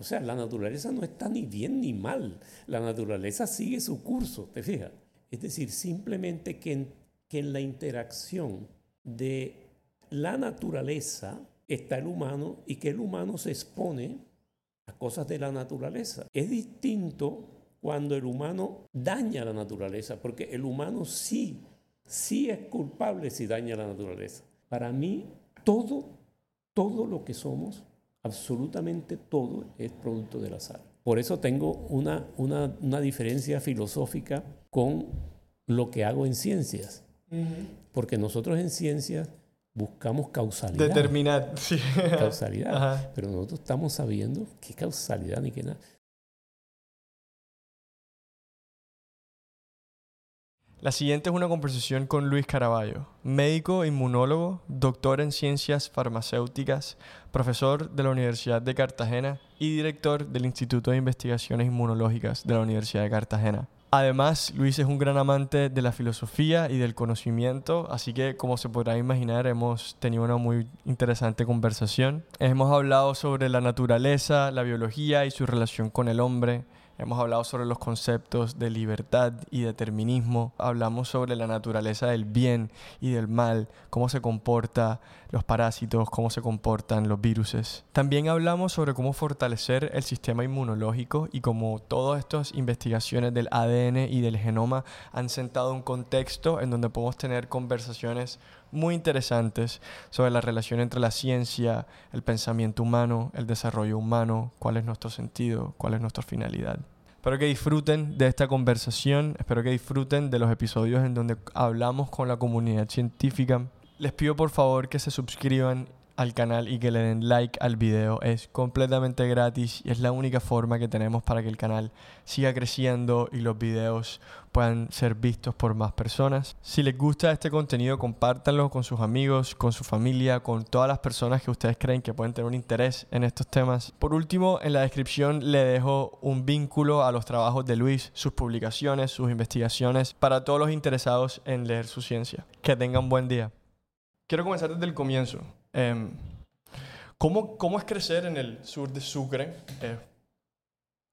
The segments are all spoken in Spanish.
O sea, la naturaleza no está ni bien ni mal. La naturaleza sigue su curso, ¿te fijas? Es decir, simplemente que en, que en la interacción de la naturaleza está el humano y que el humano se expone a cosas de la naturaleza. Es distinto cuando el humano daña la naturaleza, porque el humano sí, sí es culpable si daña la naturaleza. Para mí, todo, todo lo que somos, absolutamente todo, es producto del azar. Por eso tengo una, una, una diferencia filosófica con lo que hago en ciencias. Porque nosotros en ciencias buscamos causalidad. Determinar, sí. Causalidad. Pero nosotros estamos sabiendo qué causalidad ni qué nada. La siguiente es una conversación con Luis Caraballo, médico inmunólogo, doctor en ciencias farmacéuticas, profesor de la Universidad de Cartagena y director del Instituto de Investigaciones Inmunológicas de la Universidad de Cartagena. Además, Luis es un gran amante de la filosofía y del conocimiento, así que como se podrá imaginar hemos tenido una muy interesante conversación. Hemos hablado sobre la naturaleza, la biología y su relación con el hombre, Hemos hablado sobre los conceptos de libertad y determinismo. Hablamos sobre la naturaleza del bien y del mal, cómo se comportan los parásitos, cómo se comportan los virus. También hablamos sobre cómo fortalecer el sistema inmunológico y cómo todas estas investigaciones del ADN y del genoma han sentado un contexto en donde podemos tener conversaciones muy interesantes sobre la relación entre la ciencia, el pensamiento humano, el desarrollo humano, cuál es nuestro sentido, cuál es nuestra finalidad. Espero que disfruten de esta conversación, espero que disfruten de los episodios en donde hablamos con la comunidad científica. Les pido por favor que se suscriban al canal y que le den like al video. Es completamente gratis y es la única forma que tenemos para que el canal siga creciendo y los videos puedan ser vistos por más personas. Si les gusta este contenido, compártanlo con sus amigos, con su familia, con todas las personas que ustedes creen que pueden tener un interés en estos temas. Por último, en la descripción le dejo un vínculo a los trabajos de Luis, sus publicaciones, sus investigaciones, para todos los interesados en leer su ciencia. Que tengan buen día. Quiero comenzar desde el comienzo. Em, ¿cómo, ¿cómo, es crecer en el sur de Sucre? Eh,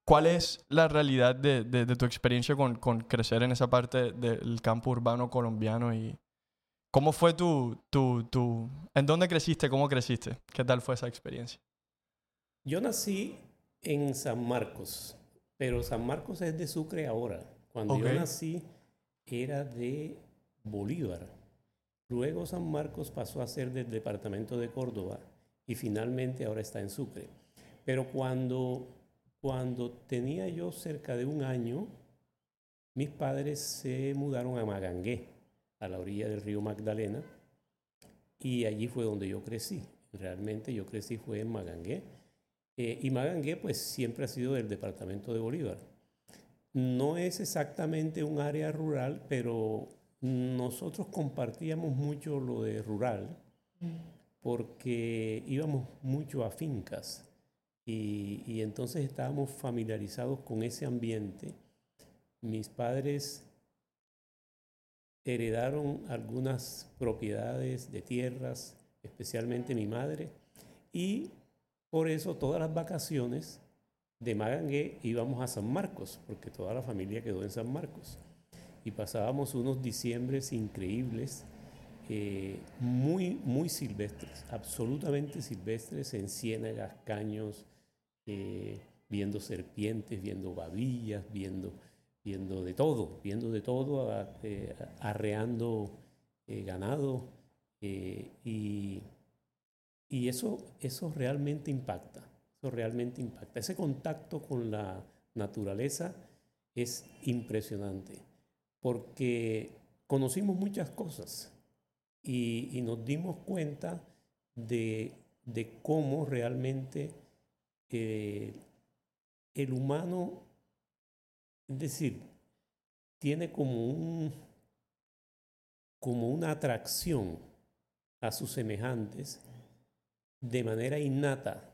¿Cuál es la realidad de, de, tu experiencia con, con, crecer en esa parte del campo urbano colombiano? y ¿Cómo fue tu, tu, tu... ¿En dónde creciste? ¿Cómo creciste? ¿Qué tal fue esa experiencia? Yo nací en San Marcos, pero San Marcos es de Sucre ahora. Cuando yo nací era de Bolívar. Luego San Marcos pasó a ser del departamento de Córdoba y finalmente ahora está en Sucre. Pero cuando, cuando tenía yo cerca de un año, mis padres se mudaron a Magangué, a la orilla del río Magdalena, y allí fue donde yo crecí. Realmente yo crecí fue en Magangué. Eh, y Magangué pues siempre ha sido del departamento de Bolívar. No es exactamente un área rural, pero nosotros compartíamos mucho lo de rural porque íbamos mucho a fincas y, entonces estábamos familiarizados con ese ambiente. Mis padres heredaron algunas propiedades de tierras, especialmente mi madre, y por eso todas las vacaciones de Magangué íbamos a San Marcos, porque toda la familia quedó en San Marcos y pasábamos unos diciembres increíbles, eh, muy, muy silvestres, absolutamente silvestres, en ciénagas, caños, eh, viendo serpientes, viendo babillas, viendo, viendo de todo, viendo de todo, eh, arreando ganado. y, y eso, eso realmente impacta, eso realmente impacta. Ese contacto con la naturaleza es impresionante porque conocimos muchas cosas y, nos dimos cuenta de, cómo realmente eh, el humano, es decir, tiene como, un, como una atracción a sus semejantes de manera innata,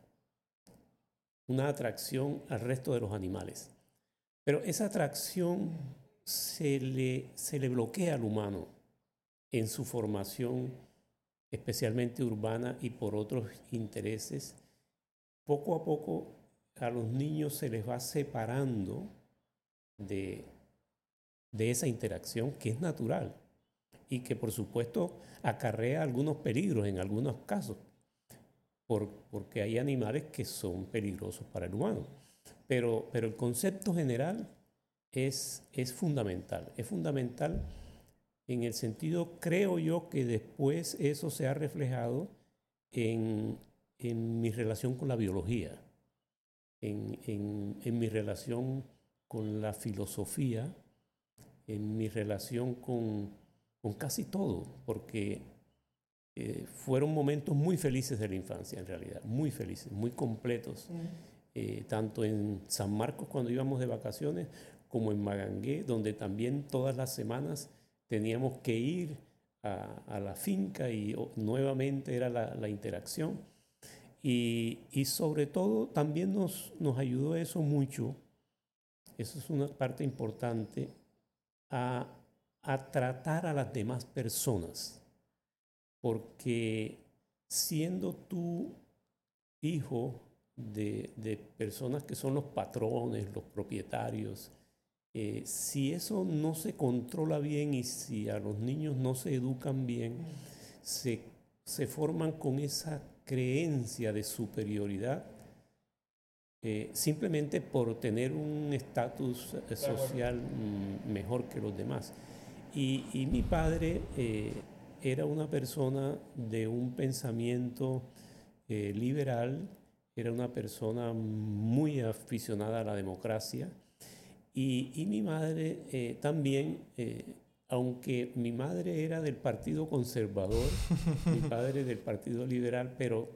una atracción al resto de los animales. Pero esa atracción se le, se le bloquea al humano en su formación, especialmente urbana y por otros intereses, poco a poco a los niños se les va separando de, de esa interacción que es natural y que por supuesto acarrea algunos peligros en algunos casos, porque hay animales que son peligrosos para el humano. Pero, pero el concepto general es, es fundamental, es fundamental en el sentido, creo yo, que después eso se ha reflejado en, en mi relación con la biología, en, en, en mi relación con la filosofía, en mi relación con, con casi todo, porque eh, fueron momentos muy felices de la infancia, en realidad, muy felices, muy completos, eh, tanto en San Marcos cuando íbamos de vacaciones, como en Magangué, donde también todas las semanas teníamos que ir a, la finca y nuevamente era la, interacción. Y, y, sobre todo también nos, nos ayudó eso mucho, eso es una parte importante, a, a tratar a las demás personas. Porque siendo tú hijo de, de personas que son los patrones, los propietarios, eh, si eso no se controla bien y si a los niños no se educan bien, se, se forman con esa creencia de superioridad eh, simplemente por tener un estatus eh, social mm, mejor que los demás. Y, y mi padre era una persona de un pensamiento liberal, era una persona muy aficionada a la democracia y, mi madre eh, también, eh, aunque mi madre era del Partido Conservador, mi padre del Partido Liberal, pero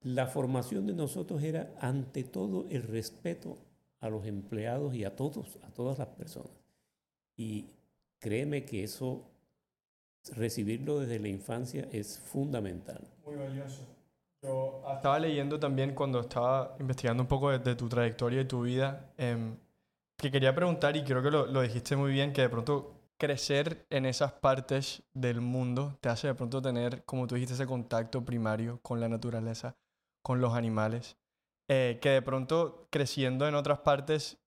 la formación de nosotros era ante todo el respeto a los empleados y a todos, a todas las personas. Y créeme que eso, recibirlo desde la infancia es fundamental. Muy valioso. Yo estaba leyendo también cuando estaba investigando un poco de, tu trayectoria y tu vida. Eh, que quería preguntar, y creo que lo, lo, dijiste muy bien, que de pronto crecer en esas partes del mundo te hace de pronto tener, como tú dijiste, ese contacto primario con la naturaleza, con los animales, eh, que de pronto creciendo en otras partes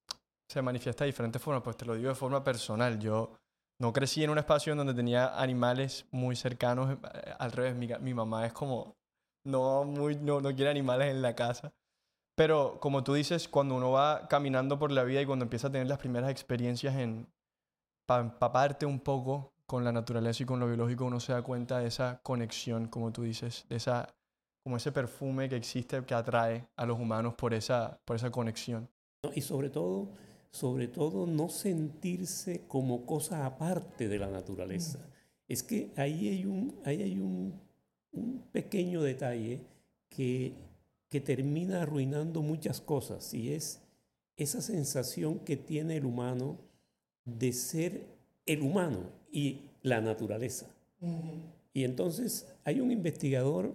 se manifiesta de diferentes formas. Pues te lo digo de forma personal, yo no crecí en un espacio en donde tenía animales muy cercanos, eh, al revés, mi, mi mamá es como, no, muy, no, no quiere animales en la casa. Pero como tú dices, cuando uno va caminando por la vida y cuando empieza a tener las primeras experiencias en para empaparte un poco con la naturaleza y con lo biológico, uno se da cuenta de esa conexión, como tú dices, de esa como ese perfume que existe que atrae a los humanos por esa por esa conexión. Y sobre todo, sobre todo no sentirse como cosa aparte de la naturaleza. Mm. Es que ahí hay un ahí hay un, un pequeño detalle que que termina arruinando muchas cosas y es esa sensación que tiene el humano de ser el humano y la naturaleza. Y entonces hay un investigador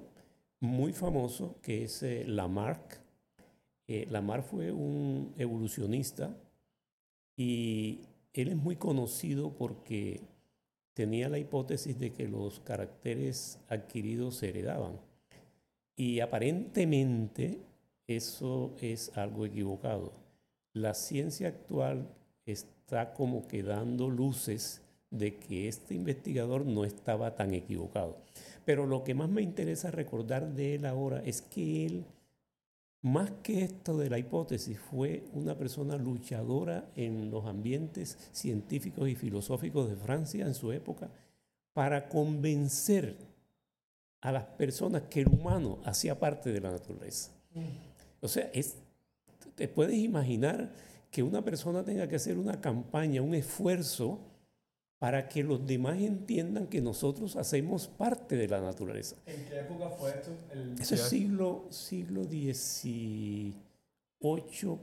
muy famoso que es eh, Lamarck. Eh, Lamarck fue un evolucionista y él es muy conocido porque tenía la hipótesis de que los caracteres adquiridos se heredaban. Y aparentemente eso es algo equivocado. La ciencia actual está como que dando luces de que este investigador no estaba tan equivocado. Pero lo que más me interesa recordar de él ahora es que él, más que esto de la hipótesis, fue una persona luchadora en los ambientes científicos y filosóficos de Francia en su época para convencer a las personas que el humano hacía parte de la naturaleza. O sea, es, te puedes imaginar que una persona tenga que hacer una campaña, un esfuerzo para que los demás entiendan que nosotros hacemos parte de la naturaleza. ¿En qué época fue esto? Eso es siglo, siglo XVIII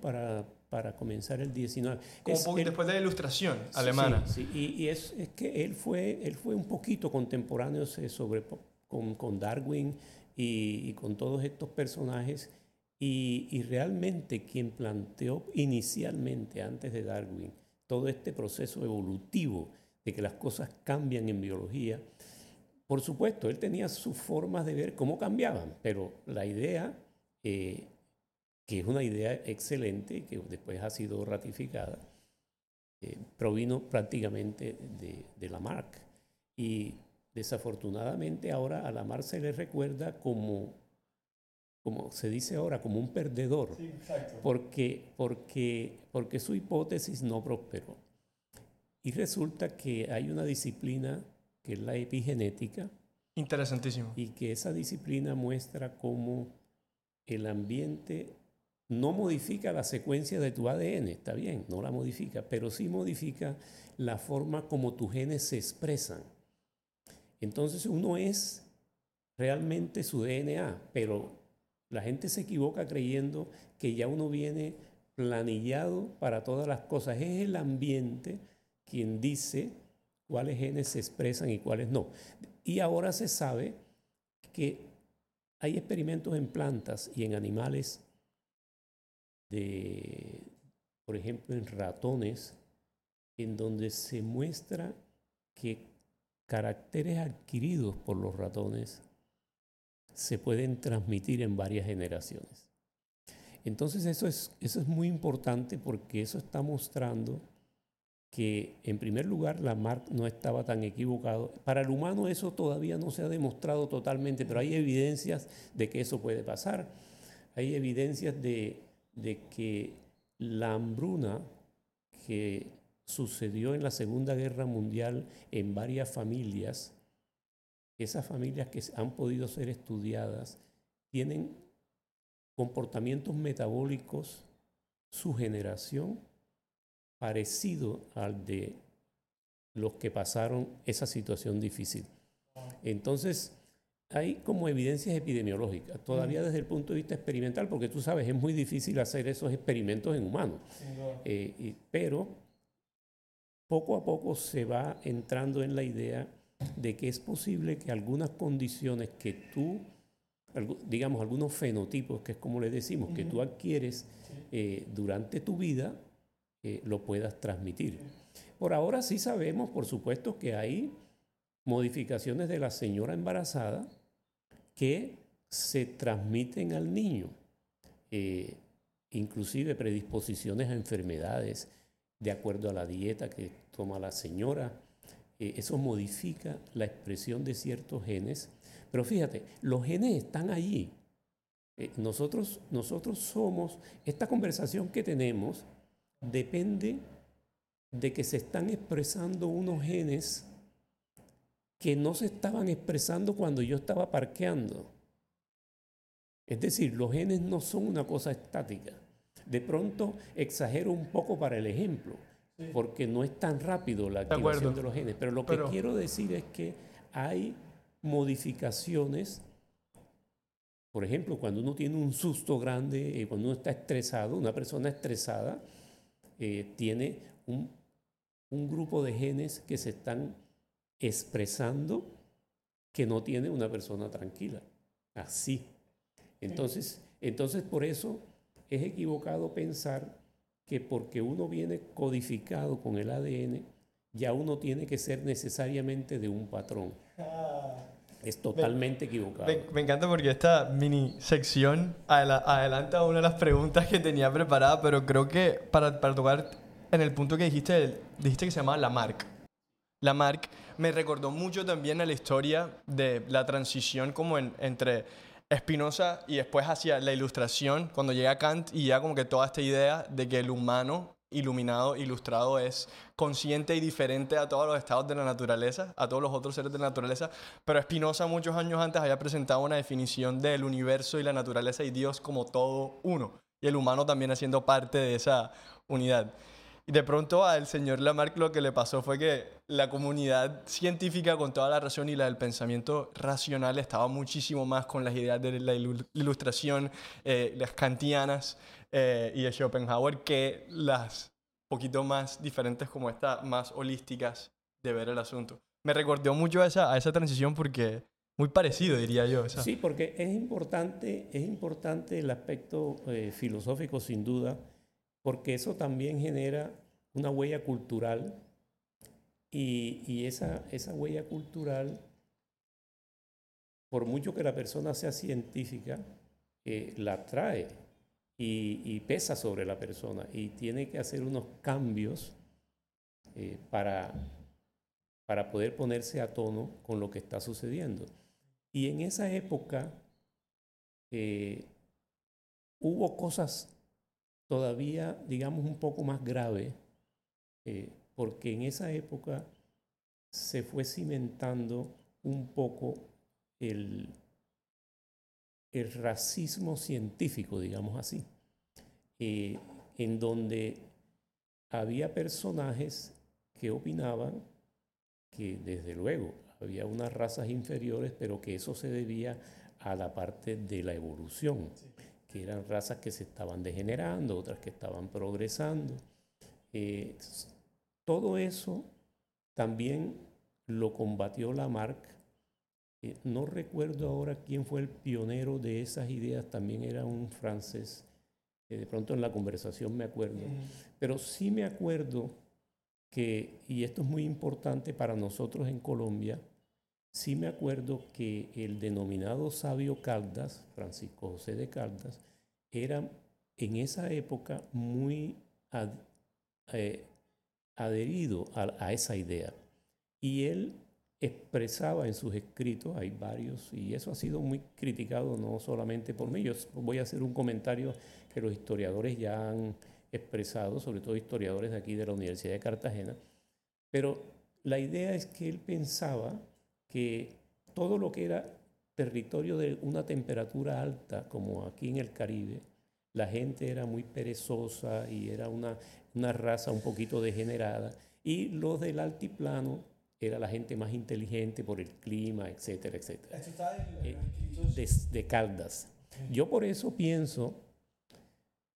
para, para comenzar el XIX. Como después de la ilustración alemana. Sí, Y, es, es, que él fue, él fue un poquito contemporáneo sobre con, con Darwin y, con todos estos personajes. Y, y, realmente quien planteó inicialmente, antes de Darwin, todo este proceso evolutivo de que las cosas cambian en biología, por supuesto, él tenía sus formas de ver cómo cambiaban, pero la idea eh, que es una idea excelente, que después ha sido ratificada, eh, provino prácticamente de, de Lamarck. Y desafortunadamente ahora a Lamarck se le recuerda como, como se dice ahora, como un perdedor, porque, porque, porque su hipótesis no prosperó. Y resulta que hay una disciplina que es la epigenética. Interesantísimo. Y que esa disciplina muestra cómo el ambiente no modifica la secuencia de tu ADN, está bien, no la modifica, pero sí modifica la forma como tus genes se expresan. Entonces uno es realmente su DNA, pero la gente se equivoca creyendo que ya uno viene planillado para todas las cosas. Es el ambiente quien dice cuáles genes se expresan y cuáles no. Y ahora se sabe que hay experimentos en plantas y en animales de, por ejemplo, en ratones, en donde se muestra que caracteres adquiridos por los ratones se pueden transmitir en varias generaciones. Entonces eso es, eso es muy importante porque eso está mostrando que en primer lugar Lamarck no estaba tan equivocado. Para el humano eso todavía no se ha demostrado totalmente, pero hay evidencias de que eso puede pasar. Hay evidencias de, de que la hambruna que sucedió en la Segunda Guerra Mundial en varias familias, esas familias que han podido ser estudiadas, tienen comportamientos metabólicos, su generación, parecido al de los que pasaron esa situación difícil. Entonces, hay como evidencias epidemiológicas, todavía desde el punto de vista experimental, porque tú sabes, es muy difícil hacer esos experimentos en humanos, eh, pero poco a poco se va entrando en la idea de que es posible que algunas condiciones que tú, digamos, algunos fenotipos, que es como le decimos, que tú adquieres eh, durante tu vida, eh, lo puedas transmitir. Por ahora sí sabemos, por supuesto, que hay modificaciones de la señora embarazada que se transmiten al niño, eh, inclusive predisposiciones a enfermedades de acuerdo a la dieta que toma la señora. Eh, eso modifica la expresión de ciertos genes. Pero fíjate, los genes están allí. nosotros, nosotros somos, esta conversación que tenemos, depende de que se están expresando unos genes que no se estaban expresando cuando yo estaba parqueando. Es decir, los genes no son una cosa estática. De pronto exagero un poco para el ejemplo, porque no es tan rápido la activación de, los genes. Pero lo que quiero decir es que hay modificaciones. Por ejemplo, cuando uno tiene un susto grande, eh, cuando uno está estresado, una persona estresada, eh, tiene un, grupo de genes que se están expresando que no tiene una persona tranquila. Así. Entonces, entonces por eso es equivocado pensar que porque uno viene codificado con el ADN, ya uno tiene que ser necesariamente de un patrón. Ah. Es totalmente equivocado. Me, encanta porque esta mini sección adelanta una de las preguntas que tenía preparada, pero creo que para, para tocar en el punto que dijiste, dijiste que se llama Lamarck. Lamarck me recordó mucho también a la historia de la transición como entre Spinoza y después hacia la ilustración, cuando llega Kant y ya como que toda esta idea de que el humano iluminado, ilustrado, es consciente y diferente a todos los estados de la naturaleza, a todos los otros seres de la naturaleza, pero Spinoza muchos años antes había presentado una definición del universo y la naturaleza y Dios como todo uno, y el humano también haciendo parte de esa unidad. Y de pronto al señor Lamarck lo que le pasó fue que la comunidad científica con toda la razón y la del pensamiento racional estaba muchísimo más con las ideas de la ilustración, eh, las kantianas, eh, y de Schopenhauer que las poquito más diferentes como estas, más holísticas de ver el asunto. Me recordó mucho a esa, a esa transición porque muy parecido, diría yo. Sí, porque es importante, es importante el aspecto eh, filosófico, sin duda, porque eso también genera una huella cultural y, esa, esa huella cultural, por mucho que la persona sea científica, eh, la trae y, pesa sobre la persona y tiene que hacer unos cambios eh, para, para poder ponerse a tono con lo que está sucediendo. Y en esa época eh, hubo cosas todavía, digamos, un poco más graves, eh, porque en esa época se fue cimentando un poco el, el racismo científico, digamos así, eh, en donde había personajes que opinaban que desde luego había unas razas inferiores, pero que eso se debía a la parte de la evolución, que eran razas que se estaban degenerando, otras que estaban progresando. Eh, todo eso también lo combatió Lamarck. Eh, no recuerdo ahora quién fue el pionero de esas ideas, también era un francés, de pronto en la conversación me acuerdo, pero sí me acuerdo que, y esto es muy importante para nosotros en Colombia, sí me acuerdo que el denominado sabio Caldas, Francisco José de Caldas, era en esa época muy eh, adherido a esa idea. Y él expresaba en sus escritos, hay varios, y eso ha sido muy criticado no solamente por mí, yo voy a hacer un comentario que los historiadores ya han expresado, sobre todo historiadores aquí de la Universidad de Cartagena, pero la idea es que él pensaba que todo lo que era territorio de una temperatura alta, como aquí en el Caribe, la gente era muy perezosa y era una, una raza un poquito degenerada, y los del altiplano era la gente más inteligente por el clima, etcétera, etcétera. Eh, de, Caldas. Yo por eso pienso,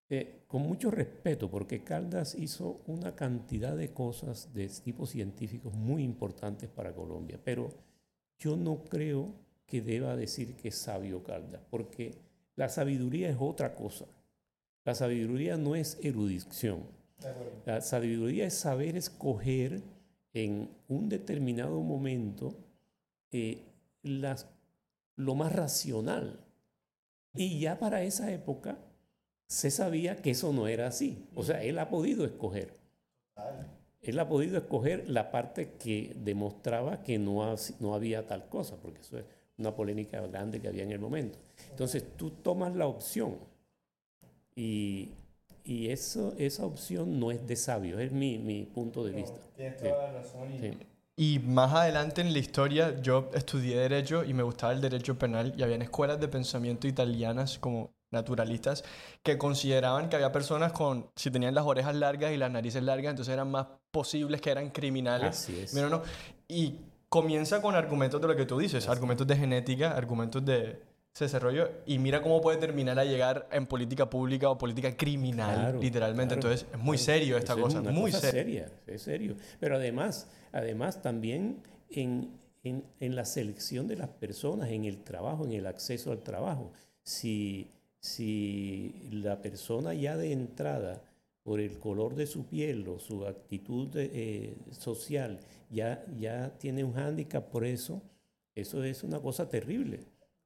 eh, con mucho respeto, porque Caldas hizo una cantidad de cosas de tipo científico muy importantes para Colombia, pero yo no creo que deba decir que es sabio Caldas, porque la sabiduría es otra cosa. La sabiduría no es erudición. La sabiduría es saber escoger en un determinado momento eh, las, lo más racional. Y ya para esa época se sabía que eso no era así. O sea, él ha podido escoger. Él ha podido escoger la parte que demostraba que no, no había tal cosa, porque eso es una polémica grande que había en el momento. Entonces tú tomas la opción y y eso, esa opción no es de sabio, es mi, mi punto de vista. Tienes toda la razón. Y... más adelante en la historia yo estudié derecho y me gustaba el derecho penal y había escuelas de pensamiento italianas como naturalistas que consideraban que había personas con, si tenían las orejas largas y las narices largas, entonces eran más posibles que eran criminales. Así es. no. Y comienza con argumentos de lo que tú dices, argumentos de genética, argumentos de, se desarrolló y mira cómo puede terminar a llegar en política pública o política criminal, literalmente. Entonces, es muy serio esta cosa, es muy seria. Es serio. Pero además, además también en, en, en, la selección de las personas, en el trabajo, en el acceso al trabajo. Si, si la persona ya de entrada, por el color de su piel o su actitud eh, social, ya, ya tiene un hándicap por eso, eso es una cosa terrible.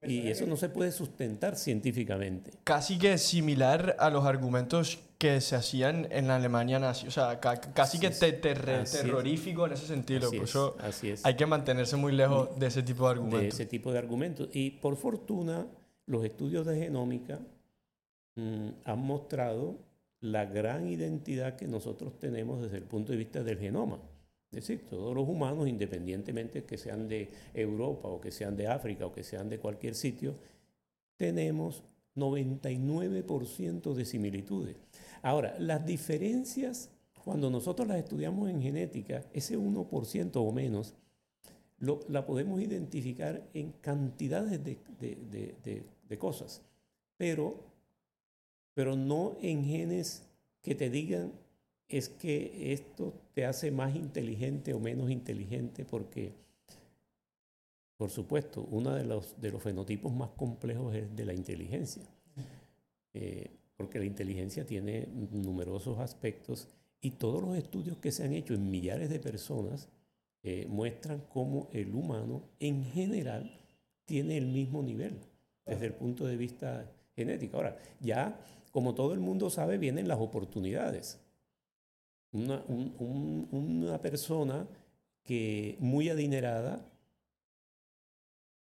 Y eso no se puede sustentar científicamente. Casi que similar a los argumentos que se hacían en la Alemania nazi. O sea, casi que terrorífico en ese sentido. Por eso hay que mantenerse muy lejos de ese tipo de argumentos. De ese tipo de argumentos. Y por fortuna, los estudios de genómica mm, han mostrado la gran identidad que nosotros tenemos desde el punto de vista del genoma. Es decir, todos los humanos, independientemente que sean de Europa o que sean de África o que sean de cualquier sitio, tenemos 99% de similitudes. Ahora, las diferencias, cuando nosotros las estudiamos en genética, ese 1% o menos, la podemos identificar en cantidades de, cosas, pero, pero no en genes que te digan es que esto te hace más inteligente o menos inteligente porque, por supuesto, uno de los, de los fenotipos más complejos es de la inteligencia, eh, porque la inteligencia tiene numerosos aspectos y todos los estudios que se han hecho en millares de personas eh, muestran cómo el humano en general tiene el mismo nivel desde el punto de vista genético. Ahora, ya como todo el mundo sabe, vienen las oportunidades. Una, persona que muy adinerada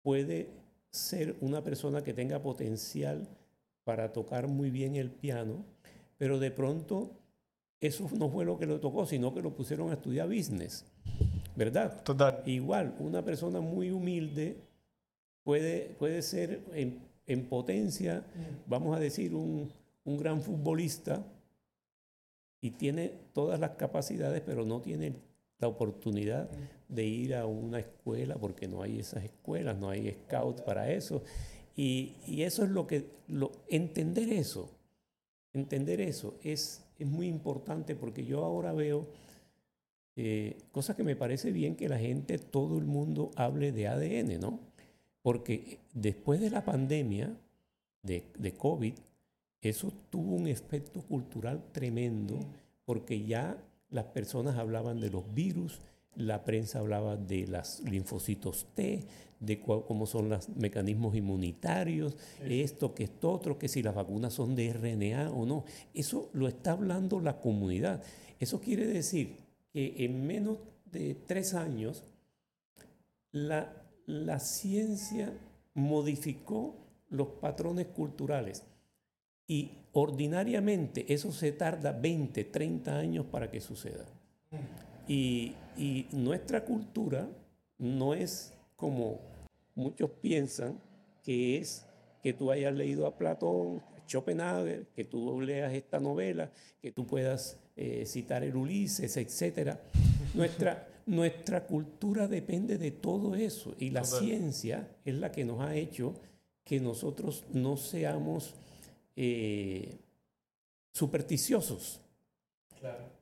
puede ser una persona que tenga potencial para tocar muy bien el piano, pero de pronto eso no fue lo que lo tocó, sino que lo pusieron a estudiar business, ¿verdad? Total. Igual, una persona muy humilde puede, puede ser en, en potencia, vamos a decir, un, un gran futbolista y tiene todas las capacidades, pero no tiene la oportunidad de ir a una escuela porque no hay esas escuelas, no hay scouts para eso. Y, eso es lo que, lo, entender eso, entender eso es, es muy importante porque yo ahora veo eh, cosas que me parece bien que la gente, todo el mundo hable de ADN, ¿no? Porque después de la pandemia de, de COVID, eso tuvo un efecto cultural tremendo porque ya las personas hablaban de los virus, la prensa hablaba de los linfocitos T, de cómo son los mecanismos inmunitarios, esto, que esto, otro, que si las vacunas son de RNA o no. Eso lo está hablando la comunidad. Eso quiere decir que en menos de tres años la, la ciencia modificó los patrones culturales. Y ordinariamente eso se tarda 20, 30 años para que suceda. Y, nuestra cultura no es como muchos piensan que es que tú hayas leído a Platón, Schopenhauer, que tú leas esta novela, que tú puedas eh, citar el Ulises, etc. Nuestra, nuestra cultura depende de todo eso y la ciencia es la que nos ha hecho que nosotros no seamos eh, supersticiosos.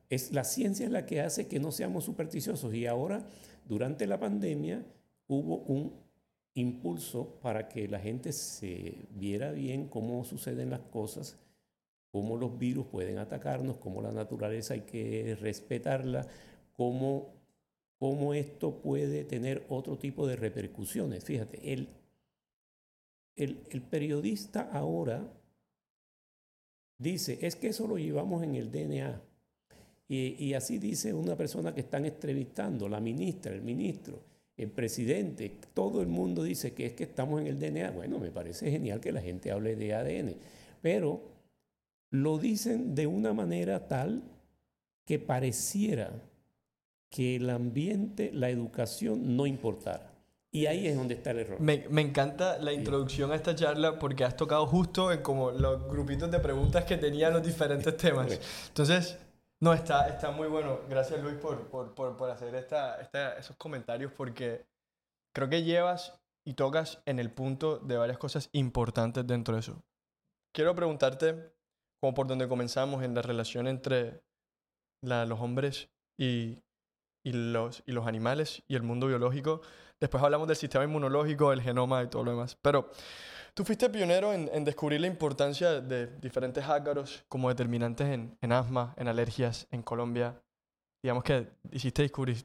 Es, la ciencia es la que hace que no seamos supersticiosos. Y ahora, durante la pandemia, hubo un impulso para que la gente se viera bien cómo suceden las cosas, cómo los virus pueden atacarnos, cómo la naturaleza hay que respetarla, cómo, cómo esto puede tener otro tipo de repercusiones. Fíjate, el, el, periodista ahora dice, es que eso lo llevamos en el DNA. Y, así dice una persona que están entrevistando, la ministra, el ministro, el presidente, todo el mundo dice que es que estamos en el DNA. Bueno, me parece genial que la gente hable de ADN, pero lo dicen de una manera tal que pareciera que el ambiente, la educación no importara. Y ahí es donde está el error. Me, me, encanta la introducción a esta charla porque has tocado justo en como los grupitos de preguntas que tenían los diferentes temas. Entonces, no, está, está muy bueno. Gracias Luis por, por, por, por hacer esta, esta, esos comentarios porque creo que llevas y tocas en el punto de varias cosas importantes dentro de eso. Quiero preguntarte, como por donde comenzamos, en la relación entre la, los hombres y, y, los, y los animales y el mundo biológico. Después hablamos del sistema inmunológico, del genoma y todo lo demás. Pero tú fuiste pionero en, en descubrir la importancia de diferentes ácaros como determinantes en, en, asma, en alergias en Colombia. Digamos que hiciste descubrir,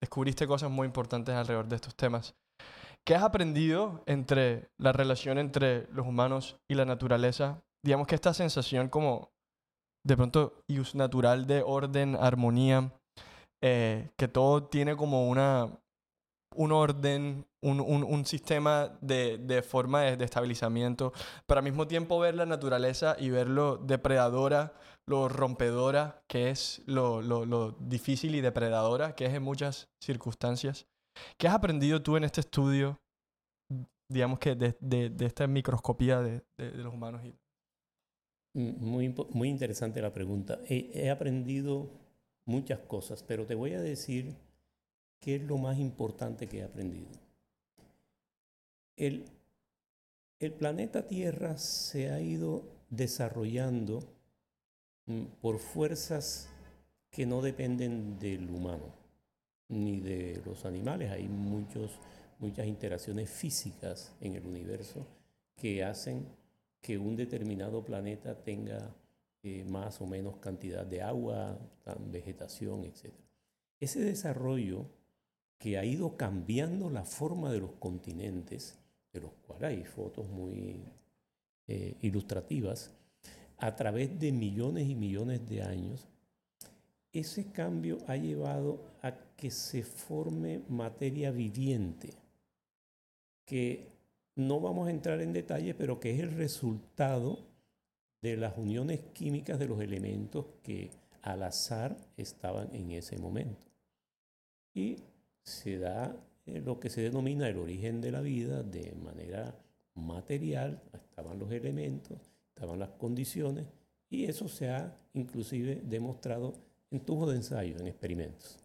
descubriste cosas muy importantes alrededor de estos temas. ¿Qué has aprendido entre la relación entre los humanos y la naturaleza? Digamos que esta sensación como de pronto natural de orden, armonía, eh, que todo tiene como una, un orden, un, un, un sistema de, de forma de, de, estabilizamiento, pero al mismo tiempo ver la naturaleza y ver lo depredadora, lo rompedora, que es lo, lo, lo difícil y depredadora, que es en muchas circunstancias. ¿Qué has aprendido tú en este estudio, digamos que de, de, de esta microscopía de, los humanos? Muy, muy interesante la pregunta. He, he aprendido muchas cosas, pero te voy a decir qué es lo más importante que he aprendido. El, el planeta Tierra se ha ido desarrollando mm, por fuerzas que no dependen del humano ni de los animales. Hay muchos, muchas interacciones físicas en el universo que hacen que un determinado planeta tenga eh, más o menos cantidad de agua, vegetación, etc. Ese desarrollo que ha ido cambiando la forma de los continentes, de los cuales hay fotos muy eh, ilustrativas, a través de millones y millones de años, ese cambio ha llevado a que se forme materia viviente, que no vamos a entrar en detalle, pero que es el resultado de las uniones químicas de los elementos que al azar estaban en ese momento. Y se da eh, lo que se denomina el origen de la vida de manera material, estaban los elementos, estaban las condiciones, y eso se ha inclusive demostrado en tubos de ensayo, en experimentos.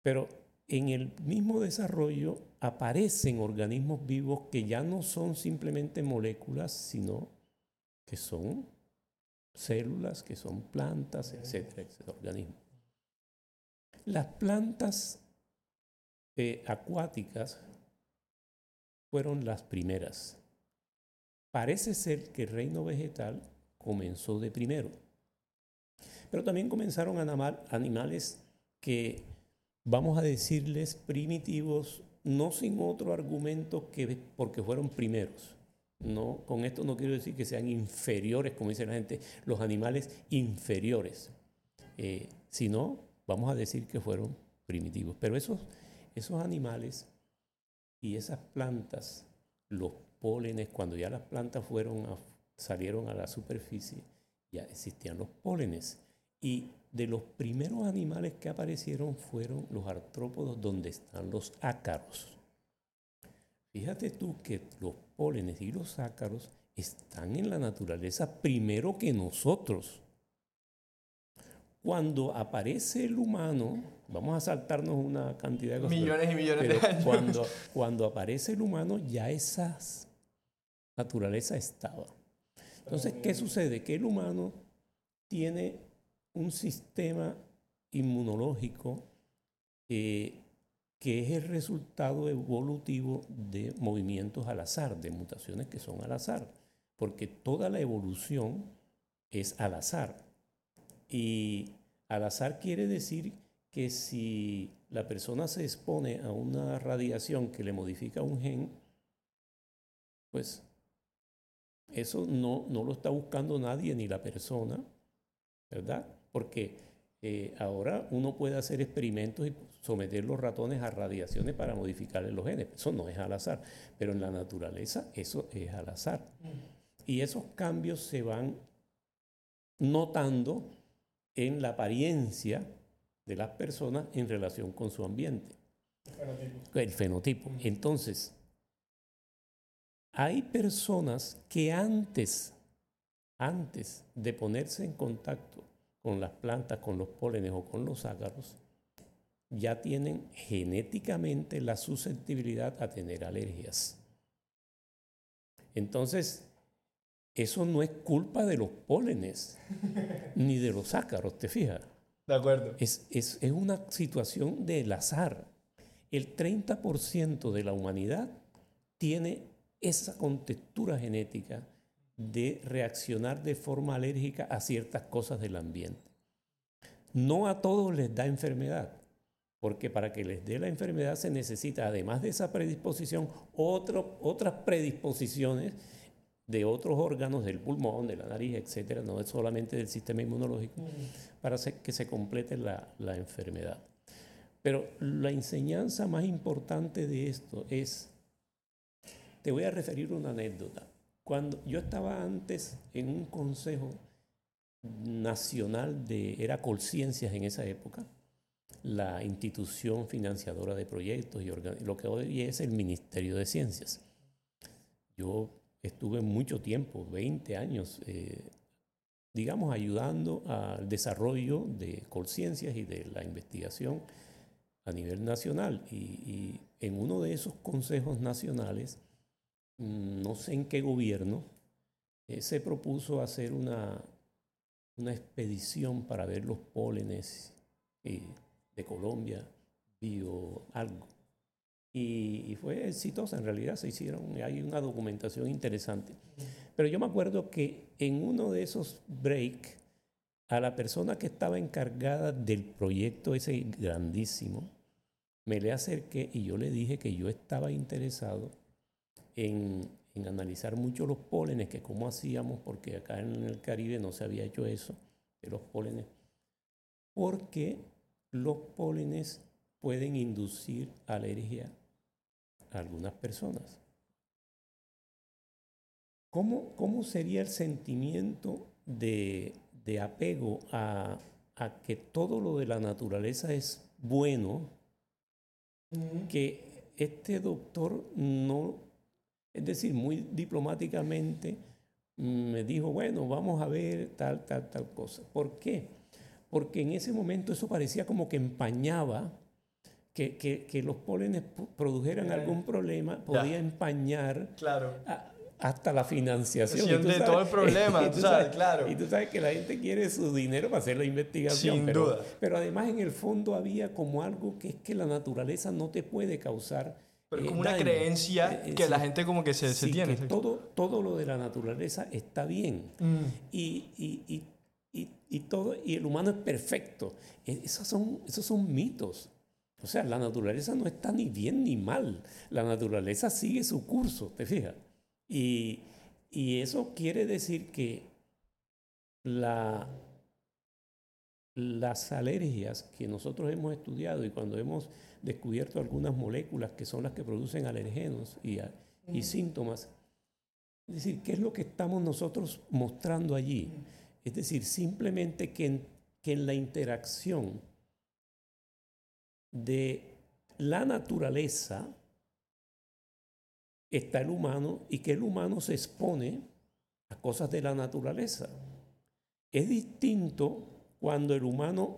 Pero en el mismo desarrollo aparecen organismos vivos que ya no son simplemente moléculas, sino que son células, que son plantas, etcétera, etcétera, organismos. Las plantas eh, acuáticas fueron las primeras. Parece ser que el reino vegetal comenzó de primero. Pero también comenzaron animales que, vamos a decirles, primitivos, no sin otro argumento que porque fueron primeros. No, con esto no quiero decir que sean inferiores, como dice la gente, los animales inferiores, eh, sino vamos a decir que fueron primitivos. Pero esos, esos animales y esas plantas, los pólenes, cuando ya las plantas fueron salieron a la superficie, ya existían los pólenes. Y de los primeros animales que aparecieron fueron los artrópodos donde están los ácaros. Fíjate tú que los pólenes y los ácaros están en la naturaleza primero que nosotros. Cuando aparece el humano, vamos a saltarnos una cantidad de cosas. Millones y millones de años. Cuando, cuando aparece el humano, ya esa naturaleza estaba. Entonces, ¿qué sucede? Que el humano tiene un sistema inmunológico que es el resultado evolutivo de movimientos al azar, de mutaciones que son al azar, porque toda la evolución es al azar. Y al azar quiere decir que si la persona se expone a una radiación que le modifica un gen, pues eso no, no lo está buscando nadie ni la persona, ¿verdad? Porque eh, ahora uno puede hacer experimentos y someter los ratones a radiaciones para modificarles los genes. Eso no es al azar, pero en la naturaleza eso es al azar. Y esos cambios se van notando en la apariencia de las personas en relación con su ambiente. El fenotipo. El fenotipo. Entonces, hay personas que antes, antes de ponerse en contacto con las plantas, con los pólenes o con los ácaros, ya tienen genéticamente la susceptibilidad a tener alergias. Entonces, eso no es culpa de los pólenes ni de los ácaros, ¿te fijas? De acuerdo. Es, es, es una situación del azar. El 30% de la humanidad tiene esa contextura genética de reaccionar de forma alérgica a ciertas cosas del ambiente. No a todos les da enfermedad, porque para que les dé la enfermedad se necesita, además de esa predisposición, otras predisposiciones de otros órganos del pulmón, de la nariz, etcétera, no es solamente del sistema inmunológico, para hacer que se complete la, la enfermedad. Pero la enseñanza más importante de esto es te voy a referir una anécdota. Cuando yo estaba antes en un consejo nacional de, era Colciencias en esa época, la institución financiadora de proyectos y lo que hoy es el Ministerio de Ciencias. Yo estuve mucho tiempo, 20 años, eh, digamos, ayudando al desarrollo de Colciencias y de la investigación a nivel nacional. y en uno de esos consejos nacionales, no sé en qué gobierno, eh, se propuso hacer una, una expedición para ver los pólenes eh, de Colombia, bio algo. Y, fue exitosa, en realidad se hicieron, hay una documentación interesante. Pero yo me acuerdo que en uno de esos breaks, a la persona que estaba encargada del proyecto ese grandísimo, me le acerqué y yo le dije que yo estaba interesado en, en analizar mucho los pólenes, que cómo hacíamos, porque acá en el Caribe no se había hecho eso, de los pólenes, porque los pólenes pueden inducir alergia a algunas personas. ¿Cómo, cómo sería el sentimiento de, de apego a, a, que todo lo de la naturaleza es bueno? Que este doctor no, es decir, muy diplomáticamente me dijo, bueno, vamos a ver tal, tal, tal cosa. ¿Por qué? Porque en ese momento eso parecía como que empañaba que, que, que, los pólenes produjeran algún problema, podía empañar claro hasta la financiación. de todo el problema, tú sabes, claro. Y tú sabes que la gente quiere su dinero para hacer la investigación. Sin pero, duda. Pero además en el fondo había como algo que es que la naturaleza no te puede causar. Pero eh, como una daño. creencia Eh, eh, que la sí. gente como que se, se Sí, tiene. que todo, todo lo de la naturaleza está bien. Mm. Y, y, y, y, y todo, y el humano es perfecto. E- Esos son, esos son mitos. O sea, la naturaleza no está ni bien ni mal. La naturaleza sigue su curso, ¿te fijas? Y, y eso quiere decir que la, las alergias que nosotros hemos estudiado y cuando hemos descubierto algunas moléculas que son las que producen alergenos y, a- y síntomas, es decir, ¿qué es lo que estamos nosotros mostrando allí? Es decir, simplemente que en, que en la interacción de la naturaleza está el humano y que el humano se expone a cosas de la naturaleza. Es distinto cuando el humano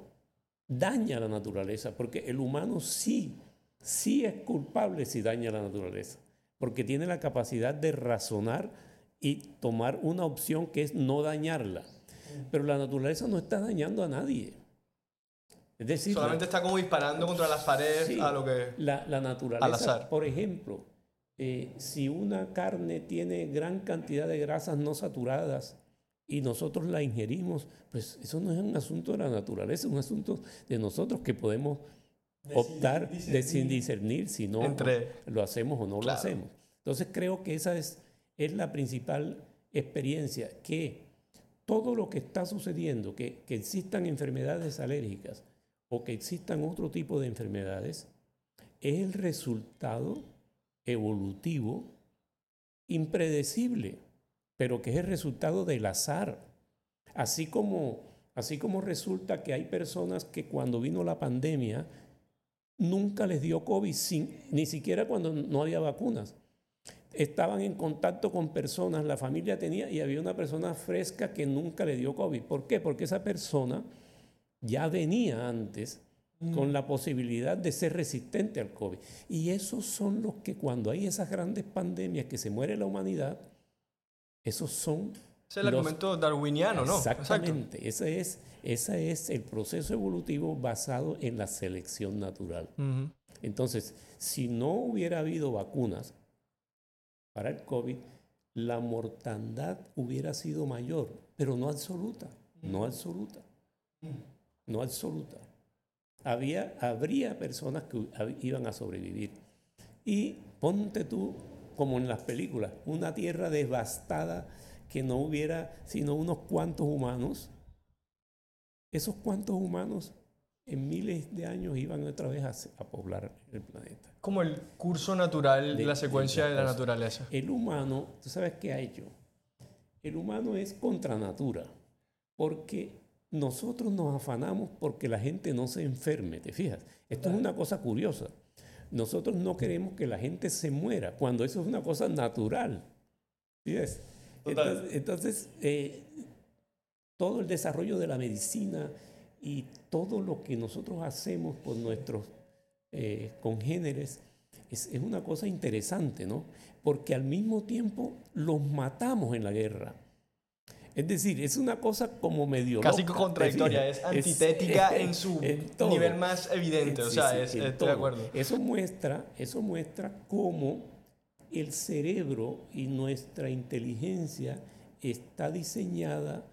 daña la naturaleza, porque el humano sí, sí es culpable si daña la naturaleza, porque tiene la capacidad de razonar y tomar una opción que es no dañarla. Pero la naturaleza no está dañando a nadie. Es decir, Solamente está como disparando contra las paredes Sí. a lo que... la, la naturaleza, Al azar. por ejemplo, eh, si una carne tiene gran cantidad de grasas no saturadas y nosotros la ingerimos, pues eso no es un asunto de la naturaleza, es un asunto de nosotros que podemos optar de sin discernir si no Entre- lo hacemos o no Claro. lo hacemos. Entonces creo que esa es, es la principal experiencia, que todo lo que está sucediendo, que, que existan enfermedades alérgicas o que existan otro tipo de enfermedades, es el resultado evolutivo impredecible, pero que es el resultado del azar. Así como, así como resulta que hay personas que cuando vino la pandemia nunca les dio COVID, sin, ni siquiera cuando no había vacunas. Estaban en contacto con personas, la familia tenía y había una persona fresca que nunca le dio COVID. ¿Por qué? Porque esa persona ya venía antes con la posibilidad de ser resistente al COVID. Y esos son los que cuando hay esas grandes pandemias que se muere la humanidad, esos son... Es el los- argumento darwiniano, ¿no? Exactamente. Ese es, ese es el proceso evolutivo basado en la selección natural. Entonces, si no hubiera habido vacunas para el COVID, la mortandad hubiera sido mayor, pero no absoluta, no absoluta, no absoluta. Había, habría personas que iban a sobrevivir. Y ponte tú, como en las películas, una tierra devastada que no hubiera sino unos cuantos humanos. Esos cuantos humanos en miles de años iban otra vez a, poblar el planeta. Como el curso natural de, la secuencia de de la naturaleza. El humano, ¿tú sabes qué ha hecho? El humano es contra natura, porque nosotros nos afanamos porque la gente no se enferme, ¿te fijas? Esto es una cosa curiosa. Nosotros no queremos que la gente se muera, cuando eso es una cosa natural. ¿Sí? Total. Entonces, entonces, eh, todo el desarrollo de la medicina y todo lo que nosotros hacemos por nuestros eh, congéneres es, es una cosa interesante, ¿no? Porque al mismo tiempo los matamos en la guerra. Es decir, es una cosa como medio Casi loca, ¿te contradictoria, es antitética en su nivel más evidente. O sea, sí, es- en estoy de acuerdo. Eso muestra, eso muestra cómo el cerebro y nuestra inteligencia está diseñada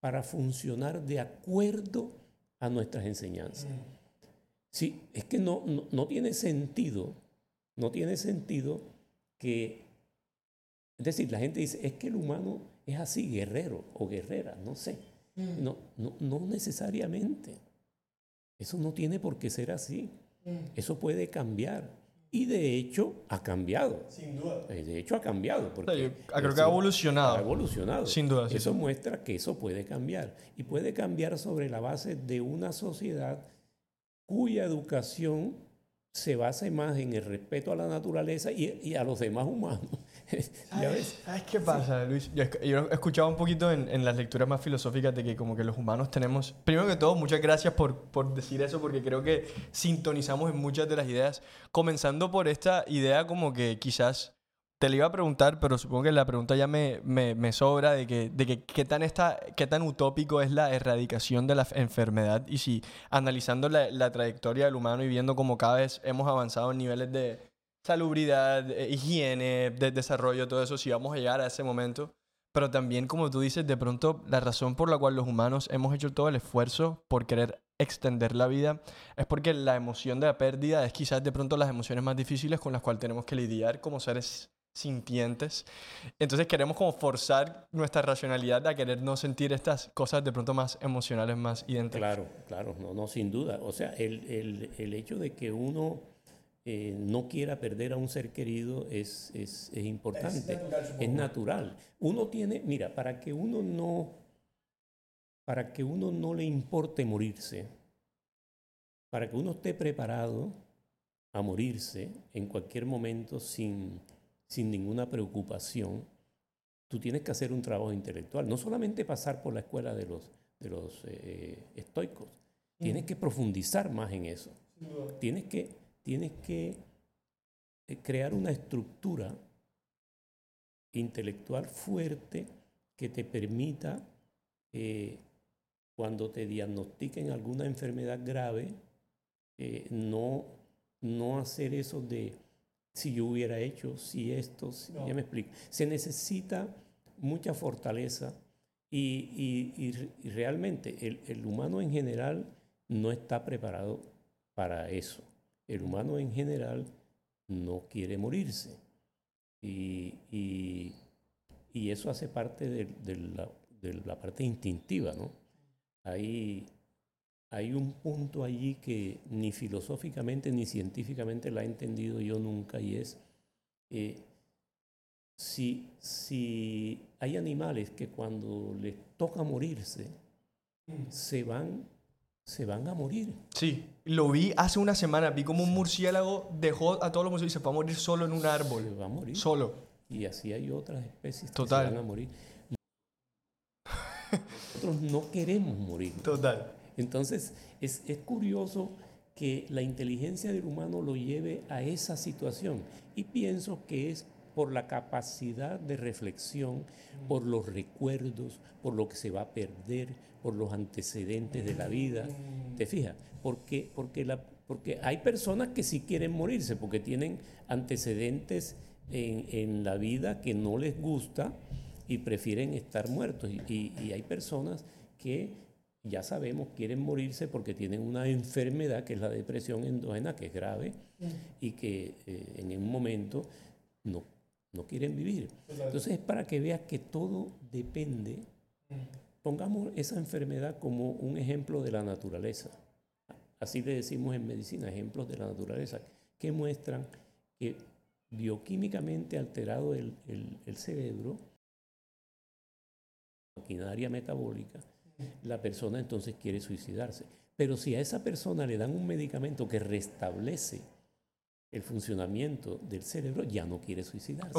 para funcionar de acuerdo a nuestras enseñanzas. Sí, es que no, no, no tiene sentido, no tiene sentido que Es decir, la gente dice, es que el humano es así, guerrero o guerrera, no sé. Mm. No, no, no necesariamente. Eso no tiene por qué ser así. Mm. Eso puede cambiar. Y de hecho ha cambiado. Sin duda. Eh, de hecho ha cambiado. Porque creo que ha evolucionado. Ha evolucionado. Sin duda. Eso muestra que eso puede cambiar. Y puede cambiar sobre la base de una sociedad cuya educación se basa más en el respeto a la naturaleza y, a los demás humanos. ¿Sabes qué pasa, Luis? Yo, he escuchado un poquito en, las lecturas más filosóficas de que como que los humanos tenemos... Primero que todo, muchas gracias por, por decir eso porque creo que sintonizamos en muchas de las ideas. Comenzando por esta idea como que quizás te lo iba a preguntar, pero supongo que la pregunta ya me, me, me sobra de que, de que qué, tan esta, qué tan utópico es la erradicación de la enfermedad y si analizando la, la trayectoria del humano y viendo cómo cada vez hemos avanzado en niveles de salubridad, higiene, de desarrollo, todo eso, si vamos a llegar a ese momento. Pero también, como tú dices, de pronto la razón por la cual los humanos hemos hecho todo el esfuerzo por querer extender la vida es porque la emoción de la pérdida es quizás de pronto las emociones más difíciles con las cuales tenemos que lidiar como seres sintientes. Entonces queremos como forzar nuestra racionalidad a querer no sentir estas cosas de pronto más emocionales, más idénticas. Claro, claro, no, no, sin duda. O sea, el, el, el hecho de que uno eh, no quiera perder a un ser querido es, es, es importante, es natural, es natural. Uno tiene, mira, para que uno no, para que uno no le importe morirse, para que uno esté preparado a morirse en cualquier momento sin sin ninguna preocupación, tú tienes que hacer un trabajo intelectual, no solamente pasar por la escuela de los, de los eh, estoicos, tienes que profundizar más en eso, tienes que, tienes que eh, crear una estructura intelectual fuerte que te permita, eh, cuando te diagnostiquen alguna enfermedad grave, no, no hacer eso de si yo hubiera hecho, si esto, ya me explico. Se necesita mucha fortaleza y, y, realmente el, el, humano en general no está preparado para eso. El humano en general no quiere morirse y, y eso hace parte de, de, la, de, la, parte instintiva, ¿no? Hay hay un punto allí que ni filosóficamente ni científicamente la he entendido yo nunca y es eh, si, si hay animales que cuando les toca morirse se van se van a morir. Sí, lo vi hace una semana, vi como un murciélago dejó a todos los murciélagos y se va a morir solo en un árbol. Se va a morir. Solo. Y así hay otras especies Total. que se van a morir. Nosotros no queremos morir. Total. Entonces, es, curioso que la inteligencia del humano lo lleve a esa situación y pienso que es por la capacidad de reflexión, por los recuerdos, por lo que se va a perder, por los antecedentes de la vida. ¿Te fijas? Porque, porque, la, porque hay personas que sí quieren morirse, porque tienen antecedentes en, en la vida que no les gusta y prefieren estar muertos. y, y hay personas que ya sabemos, quieren morirse porque tienen una enfermedad que es la depresión endógena, que es grave y que eh, en un momento no, no quieren vivir. Entonces es para que veas que todo depende. Pongamos esa enfermedad como un ejemplo de la naturaleza. Así le decimos en medicina, ejemplos de la naturaleza, que muestran que bioquímicamente alterado el, el, el cerebro, maquinaria metabólica, la persona entonces quiere suicidarse. Pero si a esa persona le dan un medicamento que restablece el funcionamiento del cerebro, ya no quiere suicidarse.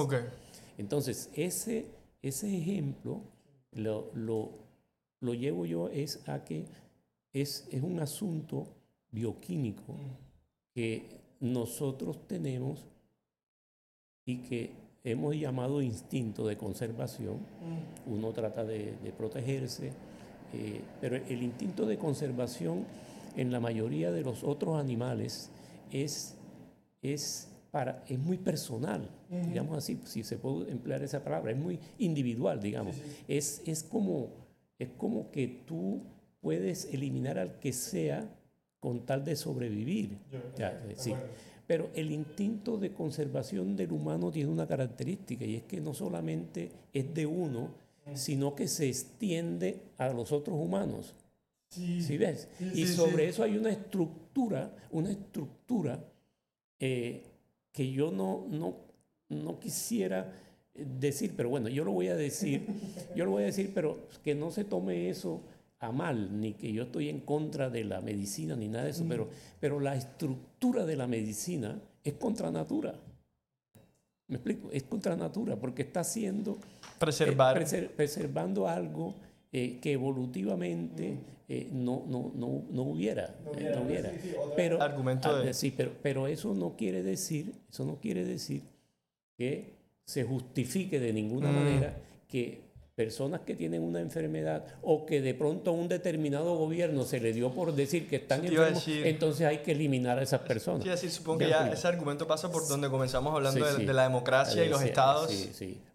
Entonces, ese, ese ejemplo lo, lo, lo, llevo yo es a que es, es un asunto bioquímico que nosotros tenemos y que hemos llamado instinto de conservación. Uno trata de, de protegerse, eh, pero el instinto de conservación en la mayoría de los otros animales es, es, para, es muy personal, digamos así, si se puede emplear esa palabra, es muy individual, digamos. Es, es, como, es como que tú puedes eliminar al que sea con tal de sobrevivir. Eh, sí. Pero el instinto de conservación del humano tiene una característica y es que no solamente es de uno, sino que se extiende a los otros humanos. Sí, ves? y sobre eso hay una estructura, una estructura eh, que yo no, no, no quisiera decir, pero bueno, yo lo voy a decir, yo lo voy a decir, pero que no se tome eso a mal, ni que yo estoy en contra de la medicina, ni nada de eso, pero, pero la estructura de la medicina es contra natura. ¿Me explico? Es contra natura, porque está haciendo... Preservar. Eh, preservando algo eh, que evolutivamente eh, no, no, no, no, hubiera. No hubiera. pero, Argumento ah, sí, pero, pero eso no quiere decir, eso no quiere decir que se justifique de ninguna mm. manera que personas que tienen una enfermedad o que de pronto a un determinado gobierno se le dio por decir que están enfermos, entonces hay que eliminar a esas personas. Sí, así supongo que ya ese argumento pasa por donde comenzamos hablando de, la democracia y los estados.